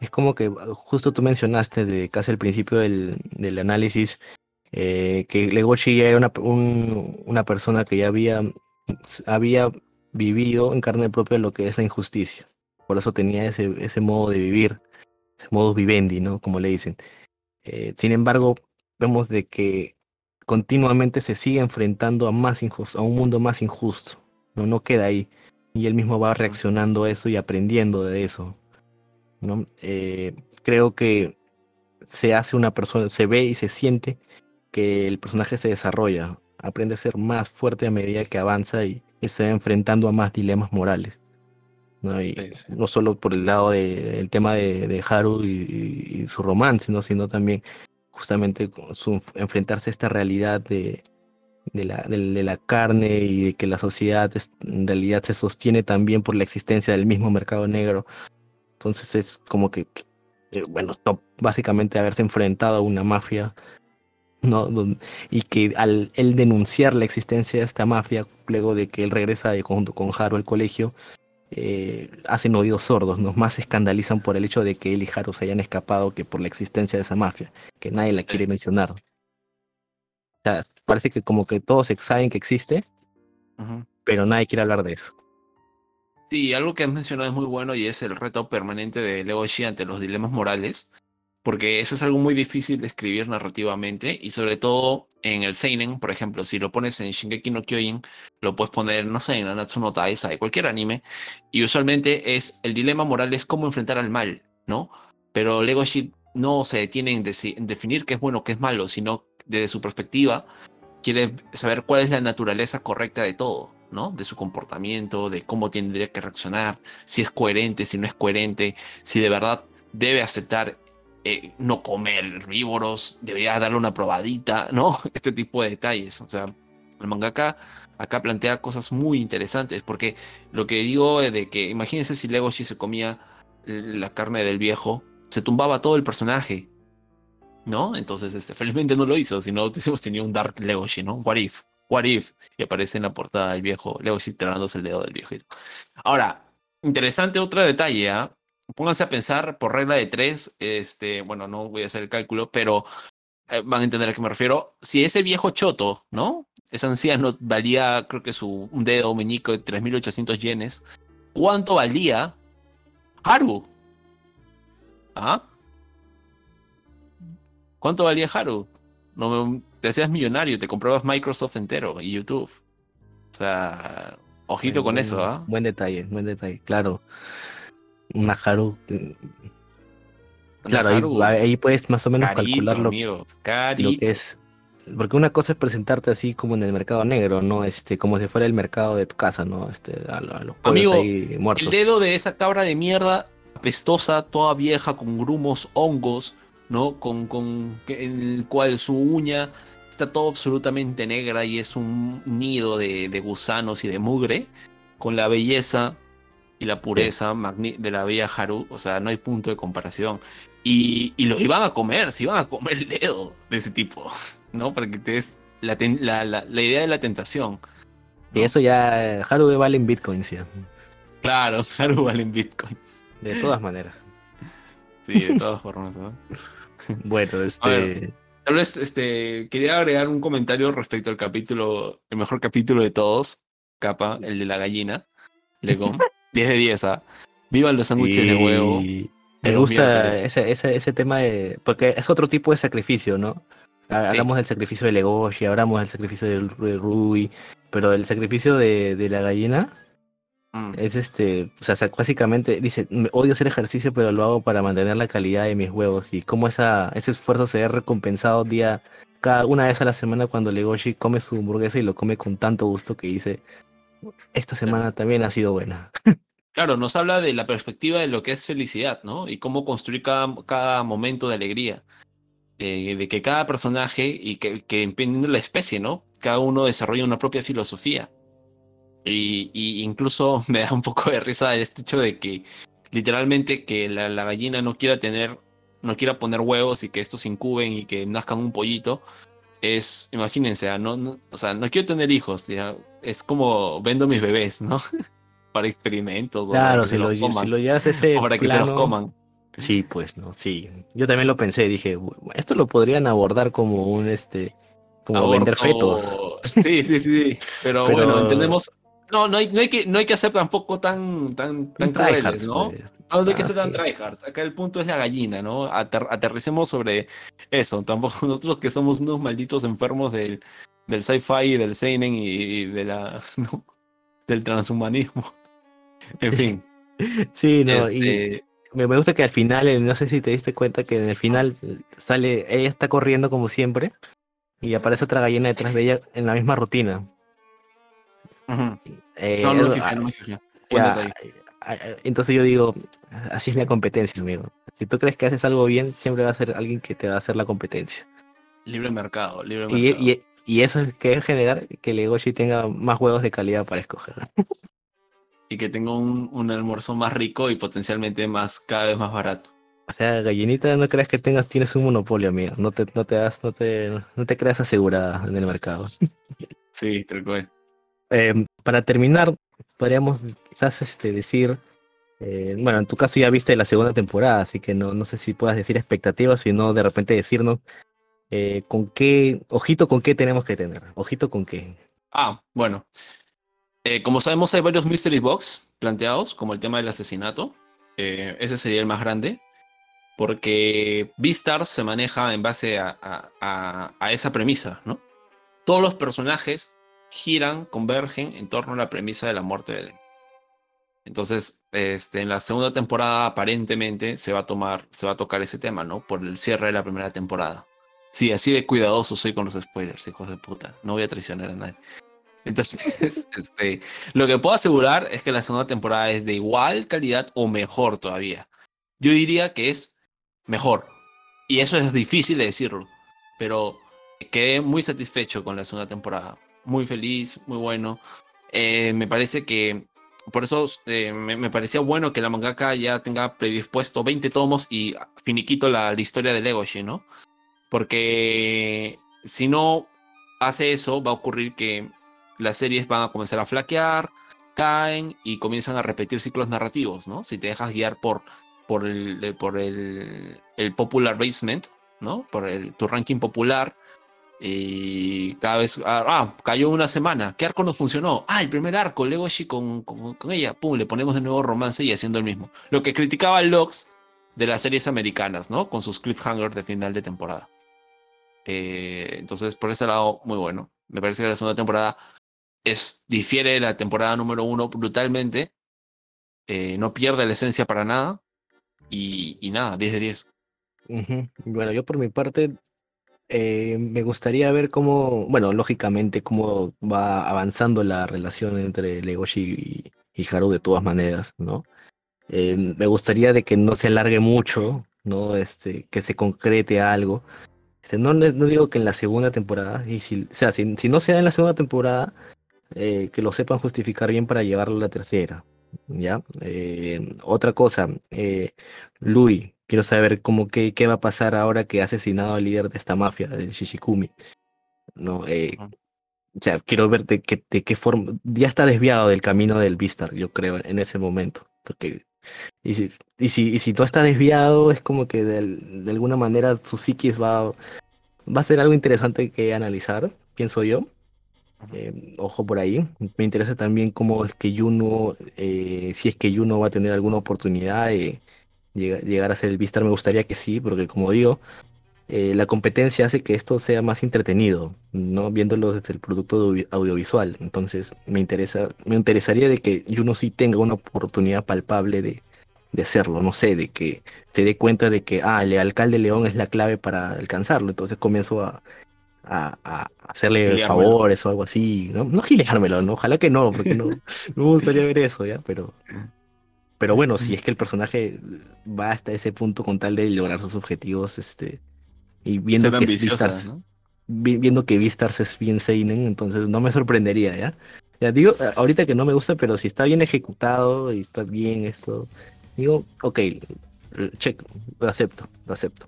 [SPEAKER 1] es como que uh, justo tú mencionaste de casi al principio del, del análisis eh, que Legoshi ya era una, un- una persona que ya había, había vivido en carne propia lo que es la injusticia. Por eso tenía ese, ese modo de vivir, ese modo vivendi, ¿no? Como le dicen. Eh, sin embargo, vemos de que continuamente se sigue enfrentando a más injusto, a un mundo más injusto. No, no queda ahí y él mismo va reaccionando a eso y aprendiendo de eso. ¿no? Eh, creo que se hace una persona, se ve y se siente que el personaje se desarrolla, aprende a ser más fuerte a medida que avanza y, y se va enfrentando a más dilemas morales. ¿no? Y
[SPEAKER 2] Sí, sí.
[SPEAKER 1] no solo por el lado del tema de, de Haru y, y- y su romance, ¿no? sino también justamente con su enfrentarse a esta realidad de, de, la, de, de la carne y de que la sociedad es- en realidad se sostiene también por la existencia del mismo mercado negro. Entonces es como que, bueno, básicamente haberse enfrentado a una mafia, ¿no? Y que al él denunciar la existencia de esta mafia, luego de que él regresa de, junto con Haru al colegio, eh, hacen oídos sordos, ¿no? Más se escandalizan por el hecho de que él y Haru se hayan escapado que por la existencia de esa mafia, que nadie la quiere mencionar. O sea, parece que como que todos saben que existe,
[SPEAKER 2] Ujú.
[SPEAKER 1] pero nadie quiere hablar de eso.
[SPEAKER 2] Sí, algo que has mencionado es muy bueno y es el reto permanente de Legoshi ante los dilemas morales, porque eso es algo muy difícil de escribir narrativamente y sobre todo en el seinen, por ejemplo, si lo pones en Shingeki no Kyojin, lo puedes poner, no sé, en Nanatsu no Taizai, cualquier anime, y usualmente es el dilema moral es cómo enfrentar al mal, ¿no? Pero Legoshi no se detiene en, en definir qué es bueno, qué es malo, sino desde su perspectiva quiere saber cuál es la naturaleza correcta de todo, ¿no? De su comportamiento, de cómo tendría que reaccionar, si es coherente, si no es coherente, si de verdad debe aceptar eh, no comer herbívoros, debería darle una probadita, ¿no? *laughs* Este tipo de detalles. O sea, el mangaka acá plantea cosas muy interesantes, porque lo que digo es de que, imagínense si Legoshi se comía la carne del viejo, se tumbaba todo el personaje, ¿no? Entonces, este, *laughs* felizmente no lo hizo, sino *laughs* hubiésemos tenido un Dark Legoshi, ¿no? What if? What if? Y aparece en la portada el viejo Legoshi tragándose el dedo del viejito. Ahora, interesante otro detalle, ¿ah? Pónganse a pensar por regla de tres, este, bueno, no voy a hacer el cálculo, pero eh, van a entender a qué me refiero. Si ese viejo choto, ¿no? Ese anciano valía, creo que su dedo meñico de 3.800 yenes, ¿cuánto valía Haru? ¿Ah? ¿Cuánto valía Haru? No, me- te hacías millonario, te comprabas Microsoft entero y YouTube. O sea, ojito con eso, ¿ah?
[SPEAKER 1] Buen detalle, buen detalle, claro. Una Haru. Claro, ahí,
[SPEAKER 2] Haru,
[SPEAKER 1] ahí puedes más o menos
[SPEAKER 2] carito,
[SPEAKER 1] calcular lo,
[SPEAKER 2] amigo,
[SPEAKER 1] lo
[SPEAKER 2] carito.
[SPEAKER 1] que es. Porque una cosa es presentarte así como en el mercado negro, ¿no? Este, como si fuera el mercado de tu casa, ¿no? Este, a, a los
[SPEAKER 2] Amigo,
[SPEAKER 1] ahí
[SPEAKER 2] El
[SPEAKER 1] muertos.
[SPEAKER 2] dedo de esa cabra de mierda, apestosa, toda vieja, con grumos, hongos, ¿no? Con, con el cual su uña está todo absolutamente negra y es un nido de, de gusanos y de mugre, con la belleza y la pureza magni- de la bella Haru, o sea, no hay punto de comparación. Y, y lo iban a comer, se iban a comer el dedo de ese tipo, ¿no? Para que te des la, ten- la, la- la idea de la tentación.
[SPEAKER 1] Y eso ya, Haru vale en bitcoins, ya.
[SPEAKER 2] Claro, *laughs* Haru vale en bitcoins.
[SPEAKER 1] De todas maneras.
[SPEAKER 2] Sí, de *laughs* todas formas, ¿no? *laughs*
[SPEAKER 1] Bueno, este.
[SPEAKER 2] ver. Tal vez este, quería agregar un comentario respecto al capítulo, el mejor capítulo de todos, capa, el de la gallina, Legón. 10 de 10, *laughs* ¿ah? Vivan los sándwiches de huevo.
[SPEAKER 1] Me gusta ese, ese, ese tema de. Porque es otro tipo de sacrificio, ¿no?
[SPEAKER 2] Sí.
[SPEAKER 1] Hablamos del sacrificio de Legoshi, hablamos del sacrificio de Rui, pero el sacrificio de, de la gallina
[SPEAKER 2] Mm,
[SPEAKER 1] es este. O sea, básicamente dice: "Me- odio hacer ejercicio, pero lo hago para mantener la calidad de mis huevos. Y cómo esa, ese esfuerzo se ve recompensado día. Cada una vez a la semana cuando Legoshi come su hamburguesa y lo come con tanto gusto que dice. Esta semana también ha sido buena.
[SPEAKER 2] Claro, nos habla de la perspectiva de lo que es felicidad, ¿no? Y cómo construir cada, cada momento de alegría. Eh, de que cada personaje y que, que la especie, ¿no? Cada uno desarrolla una propia filosofía. Y, y incluso *laughs* me da un poco de risa este hecho de que literalmente que la, la gallina no quiera tener, no quiera poner huevos y que estos incuben y que nazcan un pollito. Es, imagínense, ah, no, no- o sea, no quiero tener hijos, ya. Es como vendo mis bebés, ¿no? *laughs* Para experimentos. o para
[SPEAKER 1] Claro, si lo, lle- si
[SPEAKER 2] coman,
[SPEAKER 1] lo llevas ese *laughs*
[SPEAKER 2] o para que se los coman.
[SPEAKER 1] Sí, pues no, sí. Yo también lo pensé, dije, "Bu- esto lo podrían abordar como un este como vender fetos.
[SPEAKER 2] Sí, sí, sí. Pero,
[SPEAKER 1] Pero-
[SPEAKER 2] bueno, entendemos. No, no hay, no hay que, no hay que hacer tampoco tan, tan, tan crueles, ¿no?
[SPEAKER 1] pues.
[SPEAKER 2] No, no hay que
[SPEAKER 1] Ah,
[SPEAKER 2] ser tan
[SPEAKER 1] sí.
[SPEAKER 2] tryhards. Acá el punto es la gallina, ¿no? Ater- aterricemos sobre eso. Tampoco *laughs* nosotros que somos unos malditos enfermos del, del sci-fi, del seinen y, y de la, *laughs* ¿no? del transhumanismo. *laughs* En fin.
[SPEAKER 1] Sí, no, y
[SPEAKER 2] este,
[SPEAKER 1] me me gusta que al final, no sé si te diste cuenta que en el final sale, ella está corriendo como siempre y aparece otra gallina detrás de ella en la misma rutina. Eh,
[SPEAKER 2] No, no me fijé, no me fijé.
[SPEAKER 1] Ya, entonces yo digo, así es la competencia, amigo. Si tú crees que haces algo bien, siempre va a ser alguien que te va a hacer la competencia.
[SPEAKER 2] Libre mercado, libre
[SPEAKER 1] Y,
[SPEAKER 2] mercado.
[SPEAKER 1] y, y eso es que generar que Legoshi tenga más juegos de calidad para escoger.
[SPEAKER 2] y que tenga un, un almuerzo más rico y potencialmente más cada vez más barato.
[SPEAKER 1] O sea, gallinita, no creas que tengas, tienes un monopolio, amigo. No te, no te das, no te, no te creas asegurada en el mercado.
[SPEAKER 2] Sí, tal cual.
[SPEAKER 1] Eh, para terminar, podríamos quizás este, decir, eh, bueno, en tu caso ya viste la segunda temporada, así que no, no sé si puedas decir expectativas, sino de repente decirnos eh, con qué, ojito con qué tenemos que tener, ojito con qué.
[SPEAKER 2] Ah, bueno. Eh, como sabemos, hay varios mystery box planteados, como el tema del asesinato. Ese sería el más grande. Porque Beastars se maneja en base a- a esa premisa, ¿no? Todos los personajes giran, convergen en torno a la premisa de la muerte de Eren. Entonces, este, en la segunda temporada aparentemente se va a tomar, se va a tocar ese tema, ¿no? Por el cierre de la primera temporada. Sí, así de cuidadoso soy con los spoilers, hijos de puta. No voy a traicionar a nadie. Entonces, *laughs* este, lo que puedo asegurar es que la segunda temporada es de igual calidad o mejor todavía. Yo diría que es mejor. Y eso es difícil de decirlo. Pero quedé muy satisfecho con la segunda temporada. Muy feliz, muy bueno. Eh, me parece que. Por eso eh, me, parecía bueno que la mangaka ya tenga predispuesto 20 tomos y finiquito la, historia de Legoshi, ¿no? Porque si no hace eso, va a ocurrir que las series van a comenzar a flaquear, caen y comienzan a repetir ciclos narrativos, ¿no? Si te dejas guiar por, por, el, por el, el popular basement, ¿no? Por el, tu ranking popular. Y cada vez, ah, ah, cayó una semana, ¿qué arco no funcionó? Ah, el primer arco, Legoshi con, con, con ella, pum, le ponemos de nuevo romance y haciendo el mismo. Lo que criticaba Logs de las series americanas, ¿no? Con sus cliffhangers de final de temporada. Eh, entonces, por ese lado, muy bueno. Me parece que la segunda temporada es, difiere de la temporada número uno brutalmente. eh, no pierde la esencia para nada. Y, nada, 10 de 10.
[SPEAKER 1] Ujú. Bueno, yo por mi parte eh, me gustaría ver cómo, bueno, lógicamente cómo va avanzando la relación entre Legoshi y, Haru de todas maneras, ¿no? Eh, me gustaría de que no se alargue mucho, ¿no? Este, que se concrete algo. Este, no, no digo que en la segunda temporada, y si, o sea, si, no se da en la segunda temporada, eh, que lo sepan justificar bien para llevarlo a la tercera, ¿ya? Otra cosa, Louis, quiero saber cómo qué, qué va a pasar ahora que ha asesinado al líder de esta mafia, del Shishikumi. No, eh,
[SPEAKER 2] Ujú.
[SPEAKER 1] o sea, quiero ver de qué, de qué forma. Ya está desviado del camino del Vistar, yo creo, en ese momento. Porque. Y si, y si, y si no está desviado, es como que de, de alguna manera su psiquis va, va a ser algo interesante que analizar, pienso yo. Eh, ojo por ahí. Me interesa también cómo es que Juno, eh, si es que Juno va a tener alguna oportunidad de llega- llegar a ser el Vistar. Me gustaría que sí, porque como digo, eh, la competencia hace que esto sea más entretenido, ¿no? Viéndolo desde el producto audio- audiovisual. Entonces, me interesa, me interesaría de que Juno sí tenga una oportunidad palpable de, de hacerlo, no sé, de que se dé cuenta de que, ah, el alcalde León es la clave para alcanzarlo. Entonces comienzo a, a, a hacerle
[SPEAKER 2] Gileármelo.
[SPEAKER 1] favores o algo así, ¿no? No gileármelo, ¿no? Ojalá que no, porque no, *laughs* no me gustaría ver eso, ¿ya? Pero, pero bueno, si es que el personaje va hasta ese punto con tal de lograr sus objetivos, este, y viendo
[SPEAKER 2] Ser
[SPEAKER 1] que Beastars-
[SPEAKER 2] ¿no?
[SPEAKER 1] vi- viendo que Beastars es bien seinen, entonces no me sorprendería, ¿ya? Ya digo, ahorita que no me gusta, pero si está bien ejecutado y está bien esto, digo, ok, check, lo acepto, lo acepto.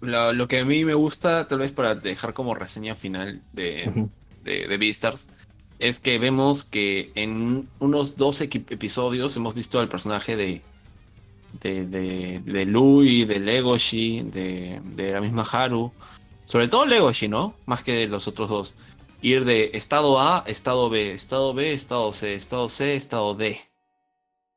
[SPEAKER 2] Lo, lo que a mí me gusta, tal vez para dejar como reseña final de,
[SPEAKER 1] Ujú.
[SPEAKER 2] de, de Beastars, es que vemos que en unos 12 equi- episodios hemos visto al personaje de, de, de, de Louis, de Legoshi, de, de la misma Haru, sobre todo Legoshi, ¿no? Más que los otros dos. Ir de estado A, estado B, estado B, estado C, estado C, estado D,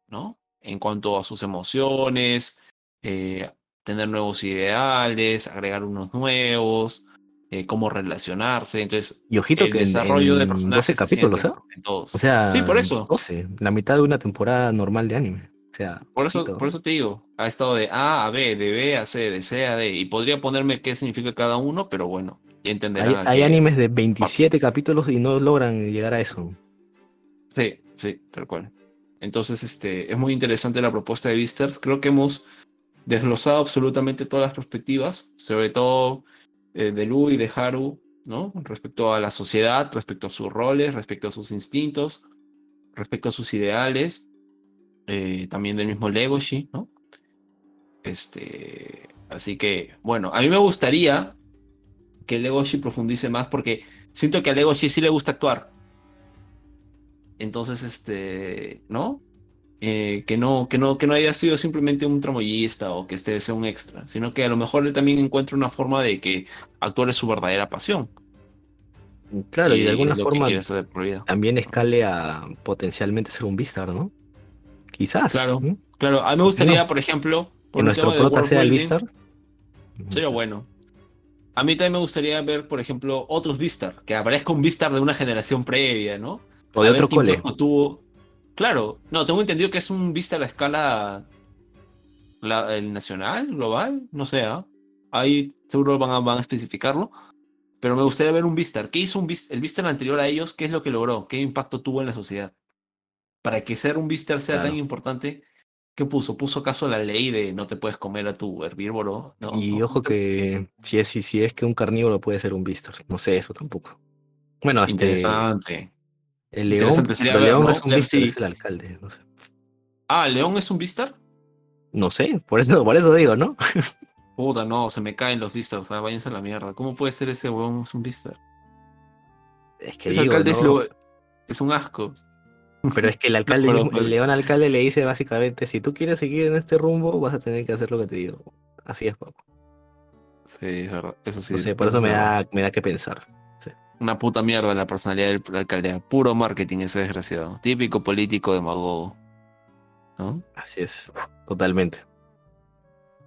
[SPEAKER 2] ¿no? En cuanto a sus emociones, eh, tener nuevos ideales, agregar unos nuevos, eh, cómo relacionarse. Entonces,
[SPEAKER 1] Y ojito
[SPEAKER 2] el
[SPEAKER 1] que en-
[SPEAKER 2] desarrollo de personajes
[SPEAKER 1] 12
[SPEAKER 2] se
[SPEAKER 1] capítulos,
[SPEAKER 2] siente
[SPEAKER 1] ¿ah?
[SPEAKER 2] en todos.
[SPEAKER 1] O sea,
[SPEAKER 2] sí, por eso.
[SPEAKER 1] 12, la mitad de una temporada normal de anime. sea,
[SPEAKER 2] Por eso, por eso te digo, ha estado de A a B, de B a C, de C a D, y podría ponerme qué significa cada uno, pero bueno, ya entenderán.
[SPEAKER 1] hay, animes de 27 capítulos y no logran llegar a eso.
[SPEAKER 2] Sí, sí, tal cual. Entonces, este, es muy interesante la propuesta de Visters. Creo que hemos desglosado absolutamente todas las perspectivas, sobre todo eh, de Lu y de Haru, ¿no? Respecto a la sociedad, respecto a sus roles, respecto a sus instintos, respecto a sus ideales, eh, también del mismo Legoshi, ¿no? Este, así que, bueno, a mí me gustaría que Legoshi profundice más porque siento que a Legoshi sí le gusta actuar. Entonces, este, ¿no? Eh, que no, que no, que no haya sido simplemente un tramoyista o que este sea un extra, sino que a lo mejor él también encuentra una forma de que actuar es su verdadera pasión.
[SPEAKER 1] Claro, y, de alguna forma también escale a potencialmente ser un Vistar, ¿no? Quizás.
[SPEAKER 2] Claro. Claro, a mí me gustaría,
[SPEAKER 1] no?
[SPEAKER 2] por ejemplo, por
[SPEAKER 1] Que nuestro prota sea el Vistar.
[SPEAKER 2] Sería bueno. A mí también me gustaría ver, por ejemplo, otros Vistar, que aparezca un Vistar de una generación previa, ¿no?
[SPEAKER 1] O de
[SPEAKER 2] A
[SPEAKER 1] otro cole.
[SPEAKER 2] tuvo. Claro, no, tengo entendido que es un Vistar a escala la- el nacional, global, no sé, ¿ah? ahí seguro van a, van a especificarlo. Pero me gustaría ver un Vistar. ¿Qué hizo un Vis- el Vistar anterior a ellos? ¿Qué es lo que logró? ¿Qué impacto tuvo en la sociedad? Para que ser un Vistar sea tan importante, ¿qué puso? ¿Puso caso la ley de no te puedes comer a tu herbívoro? No,
[SPEAKER 1] Y
[SPEAKER 2] no,
[SPEAKER 1] ojo que si es, si, si es que un carnívoro puede ser un Vistar. No sé eso tampoco. Bueno, este,
[SPEAKER 2] Interesante.
[SPEAKER 1] El león,
[SPEAKER 2] interesante sería
[SPEAKER 1] el
[SPEAKER 2] ver,
[SPEAKER 1] león
[SPEAKER 2] ¿no?
[SPEAKER 1] es un
[SPEAKER 2] si-
[SPEAKER 1] es el alcalde. No sé.
[SPEAKER 2] Ah, ¿León es un Vistar?
[SPEAKER 1] No sé, por eso, por eso digo, ¿no?
[SPEAKER 2] Puta, no, se me caen los Vistars, ah, váyanse a la mierda. ¿Cómo puede ser ese huevón es un Vistar?
[SPEAKER 1] Es que
[SPEAKER 2] Ese
[SPEAKER 1] digo,
[SPEAKER 2] alcalde es,
[SPEAKER 1] ¿no?
[SPEAKER 2] lo- es un asco.
[SPEAKER 1] Pero es que el *laughs* alcalde,
[SPEAKER 2] pero-
[SPEAKER 1] mismo-
[SPEAKER 2] pero-
[SPEAKER 1] el león alcalde le dice básicamente, si tú quieres seguir en este rumbo, vas a tener que hacer lo que te digo. Así es, papá.
[SPEAKER 2] Sí, es verdad. Eso sí.
[SPEAKER 1] No sé, por eso
[SPEAKER 2] es
[SPEAKER 1] me da, me da que pensar.
[SPEAKER 2] Una puta mierda la personalidad del alcalde. Puro marketing ese desgraciado. Típico político demagogo. ¿No?
[SPEAKER 1] Así es, totalmente.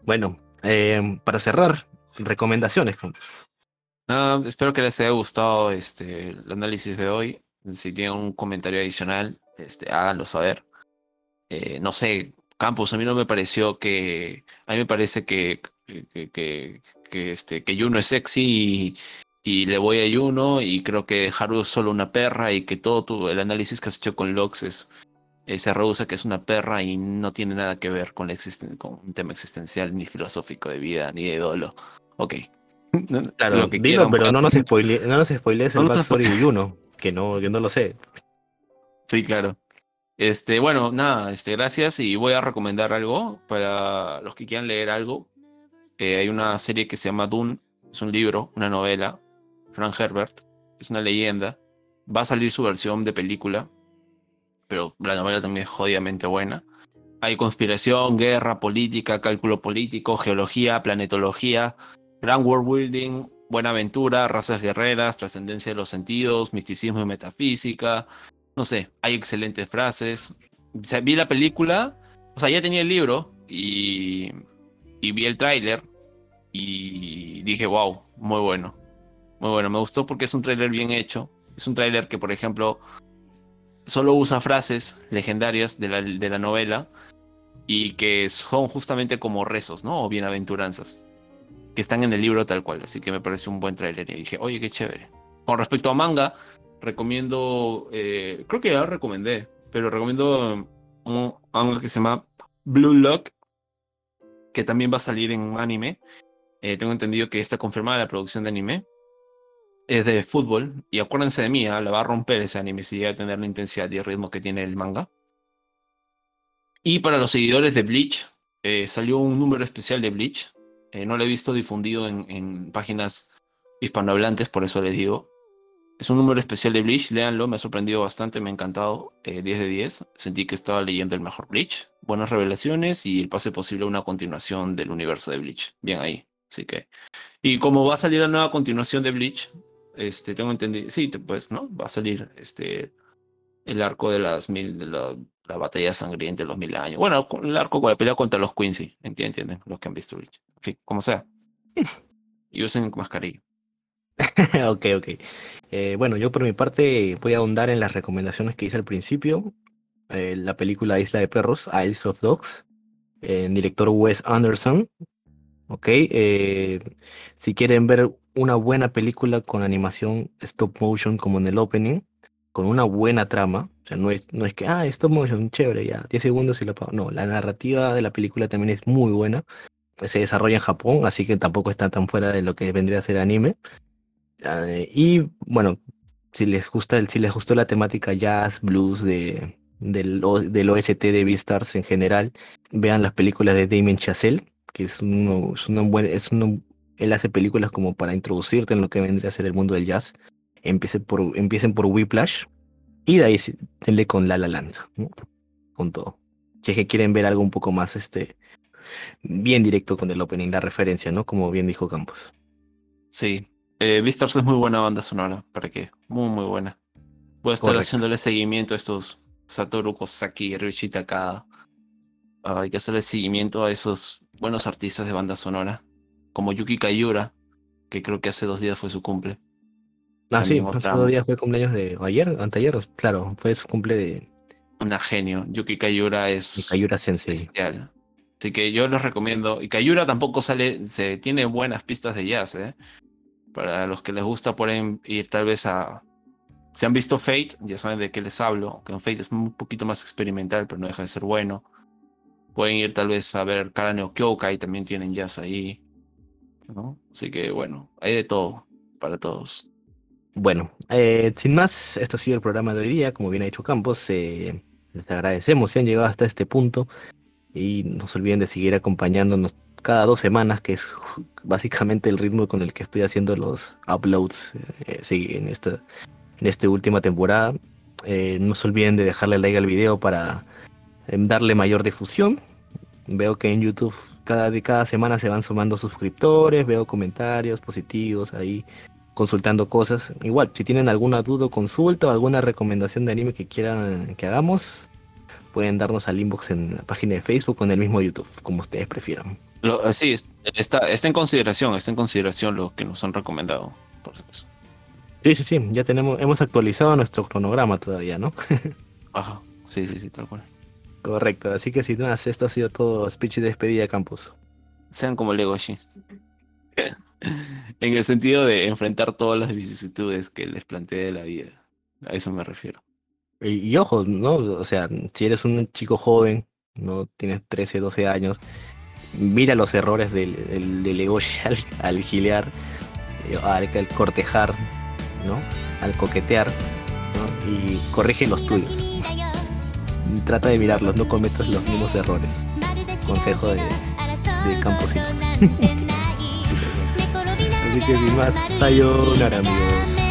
[SPEAKER 1] Bueno, eh, para cerrar, recomendaciones.
[SPEAKER 2] Nada, espero que les haya gustado este, el análisis de hoy. Si tienen un comentario adicional, este, háganlo saber. Eh, no sé, Campos, a mí no me pareció que. A mí me parece que, que, que, que, este, que Juno es sexy y, le voy a Juno. Y creo que Haru es solo una perra y que todo tu, el análisis que has hecho con Lox es, eh, se reduce a que es una perra y no tiene nada que ver con, la existen- con un tema existencial, ni filosófico de vida, ni de dolo. Ok. *laughs*
[SPEAKER 1] Claro,
[SPEAKER 2] Lo que
[SPEAKER 1] dilo,
[SPEAKER 2] quieran,
[SPEAKER 1] pero no nos, spoile, no nos spoilees *laughs* el
[SPEAKER 2] No nos
[SPEAKER 1] backstory de Juno, que no, yo no lo sé.
[SPEAKER 2] Sí, claro. Este, bueno, nada, este, gracias y voy a recomendar algo para los que quieran leer algo. Eh, hay una serie que se llama Dune, es un libro, una novela, Frank Herbert, es una leyenda. Va a salir su versión de película, pero la novela también es jodidamente buena. Hay conspiración, guerra, política, cálculo político, geología, planetología, gran world building, buena aventura, razas guerreras, trascendencia de los sentidos, misticismo y metafísica, no sé, hay excelentes frases. Vi la película, o sea, ya tenía el libro y, y vi el tráiler y dije, wow, muy bueno. Muy bueno, me gustó porque es un tráiler bien hecho. Es un tráiler que, por ejemplo, solo usa frases legendarias de la, de la novela y que son justamente como rezos, ¿no? O bienaventuranzas. Que están en el libro tal cual. Así que me pareció un buen tráiler y dije, oye, qué chévere. Con respecto a manga, recomiendo, eh, creo que ya lo recomendé, pero recomiendo un manga que se llama Blue Lock, que también va a salir en un anime. Eh, tengo entendido que está confirmada la producción de anime. Es de fútbol, y acuérdense de mí, ah, la va a romper ese anime si llega a tener la intensidad y el ritmo que tiene el manga. Y para los seguidores de Bleach, eh, salió un número especial de Bleach. Eh, no lo he visto difundido en, en páginas hispanohablantes, por eso les digo. Es un número especial de Bleach, léanlo, me ha sorprendido bastante, me ha encantado. eh, 10 de 10. Sentí que estaba leyendo el mejor Bleach. Buenas revelaciones y el pase posible a una continuación del universo de Bleach. Bien ahí. Así que. Y como va a salir la nueva continuación de Bleach, este, tengo entendido. Sí, pues, ¿no? Va a salir este el arco de las mil, de la, la batalla sangrienta de los mil años. Bueno, el arco con la pelea contra los Quincy, entienden, entienden, los que han visto. En fin, como sea. *laughs* Y usen mascarilla. *laughs*
[SPEAKER 1] ok, ok. Eh, bueno, yo por mi parte voy a ahondar en las recomendaciones que hice al principio. eh, la película Isla de Perros, Isles of Dogs, en director Wes Anderson. Ok, eh, si quieren ver una buena película con animación stop motion como en el opening, con una buena trama, o sea, no es, no es que, ah, stop motion, chévere, ya, 10 segundos y lo pago. No, la narrativa de la película también es muy buena. Se desarrolla en Japón, así que tampoco está tan fuera de lo que vendría a ser anime. Eh, y bueno, si les gusta si les gustó la temática jazz, blues de, del, del OST de Beastars en general, vean las películas de Damien Chazelle, que es uno, es una buena, es uno, él hace películas como para introducirte en lo que vendría a ser el mundo del jazz. Empiecen por, empiecen por Whiplash y de ahí denle con La La Land, ¿no? con todo. Si es que quieren ver algo un poco más este bien directo con el opening, la referencia, ¿no? Como bien dijo Campos.
[SPEAKER 2] Sí. Eh, Beastars es muy buena banda sonora. ¿Para qué? Muy, muy buena. Voy a estar
[SPEAKER 1] Correcto.
[SPEAKER 2] haciéndole seguimiento a estos Satoru Kosaki y Ryuichi Takada. Ah, hay que hacerle seguimiento a esos buenos artistas de banda sonora. Como Yuki Kayura, que creo que hace dos días fue su cumple.
[SPEAKER 1] Ah, sí, hace dos días fue cumpleaños de ayer, anteayer, claro, fue su cumple de,
[SPEAKER 2] Una genio. Yuki Kayura es
[SPEAKER 1] Kayura Sensei.
[SPEAKER 2] bestial. Así que yo les recomiendo. Y Kayura tampoco sale, se tiene buenas pistas de jazz, ¿eh? Para los que les gusta pueden ir tal vez a... Si han visto Fate, ya saben de qué les hablo, que en Fate es un poquito más experimental, pero no deja de ser bueno. Pueden ir tal vez a ver Karaneo Kyokai, también tienen jazz ahí. ¿no? Así que bueno, hay de todo, para todos.
[SPEAKER 1] Bueno, eh, sin más, esto ha sido el programa de hoy día. Como bien ha dicho Campos, eh, les agradecemos si han llegado hasta este punto. Y no se olviden de seguir acompañándonos cada dos semanas, que es básicamente el ritmo con el que estoy haciendo los uploads eh, en esta en esta última temporada. Eh, no se olviden de dejarle like al video para darle mayor difusión. Veo que en YouTube cada, de cada semana se van sumando suscriptores, veo comentarios positivos ahí consultando cosas. Igual, si tienen alguna duda o consulta o alguna recomendación de anime que quieran que hagamos, pueden darnos al inbox en la página de Facebook o en el mismo YouTube, como ustedes prefieran.
[SPEAKER 2] Lo- eh, sí, es- está, está en consideración, está en consideración lo que nos han recomendado. Por supuesto.
[SPEAKER 1] Sí, sí, sí, ya tenemos, hemos actualizado nuestro cronograma todavía, ¿no? *laughs*
[SPEAKER 2] Ajá, sí, sí, sí, tal cual.
[SPEAKER 1] Correcto, así que sin más, esto ha sido todo speech de despedida, Campus.
[SPEAKER 2] Sean como Legoshi. en el sentido de enfrentar todas las vicisitudes que les plantea de la vida. A eso me refiero.
[SPEAKER 1] Y, y ojo, ¿no? O sea, si eres un chico joven, no tienes 13, 12 años, mira los errores del, del, del Legoshi al, al gilear, eh, al, al cortejar, ¿no? Al coquetear, ¿no? Y corrige los tuyos. Trata de mirarlos, no cometas los mismos errores. Consejo de, de Campos. *laughs* Así que sin más, sayonara amigos.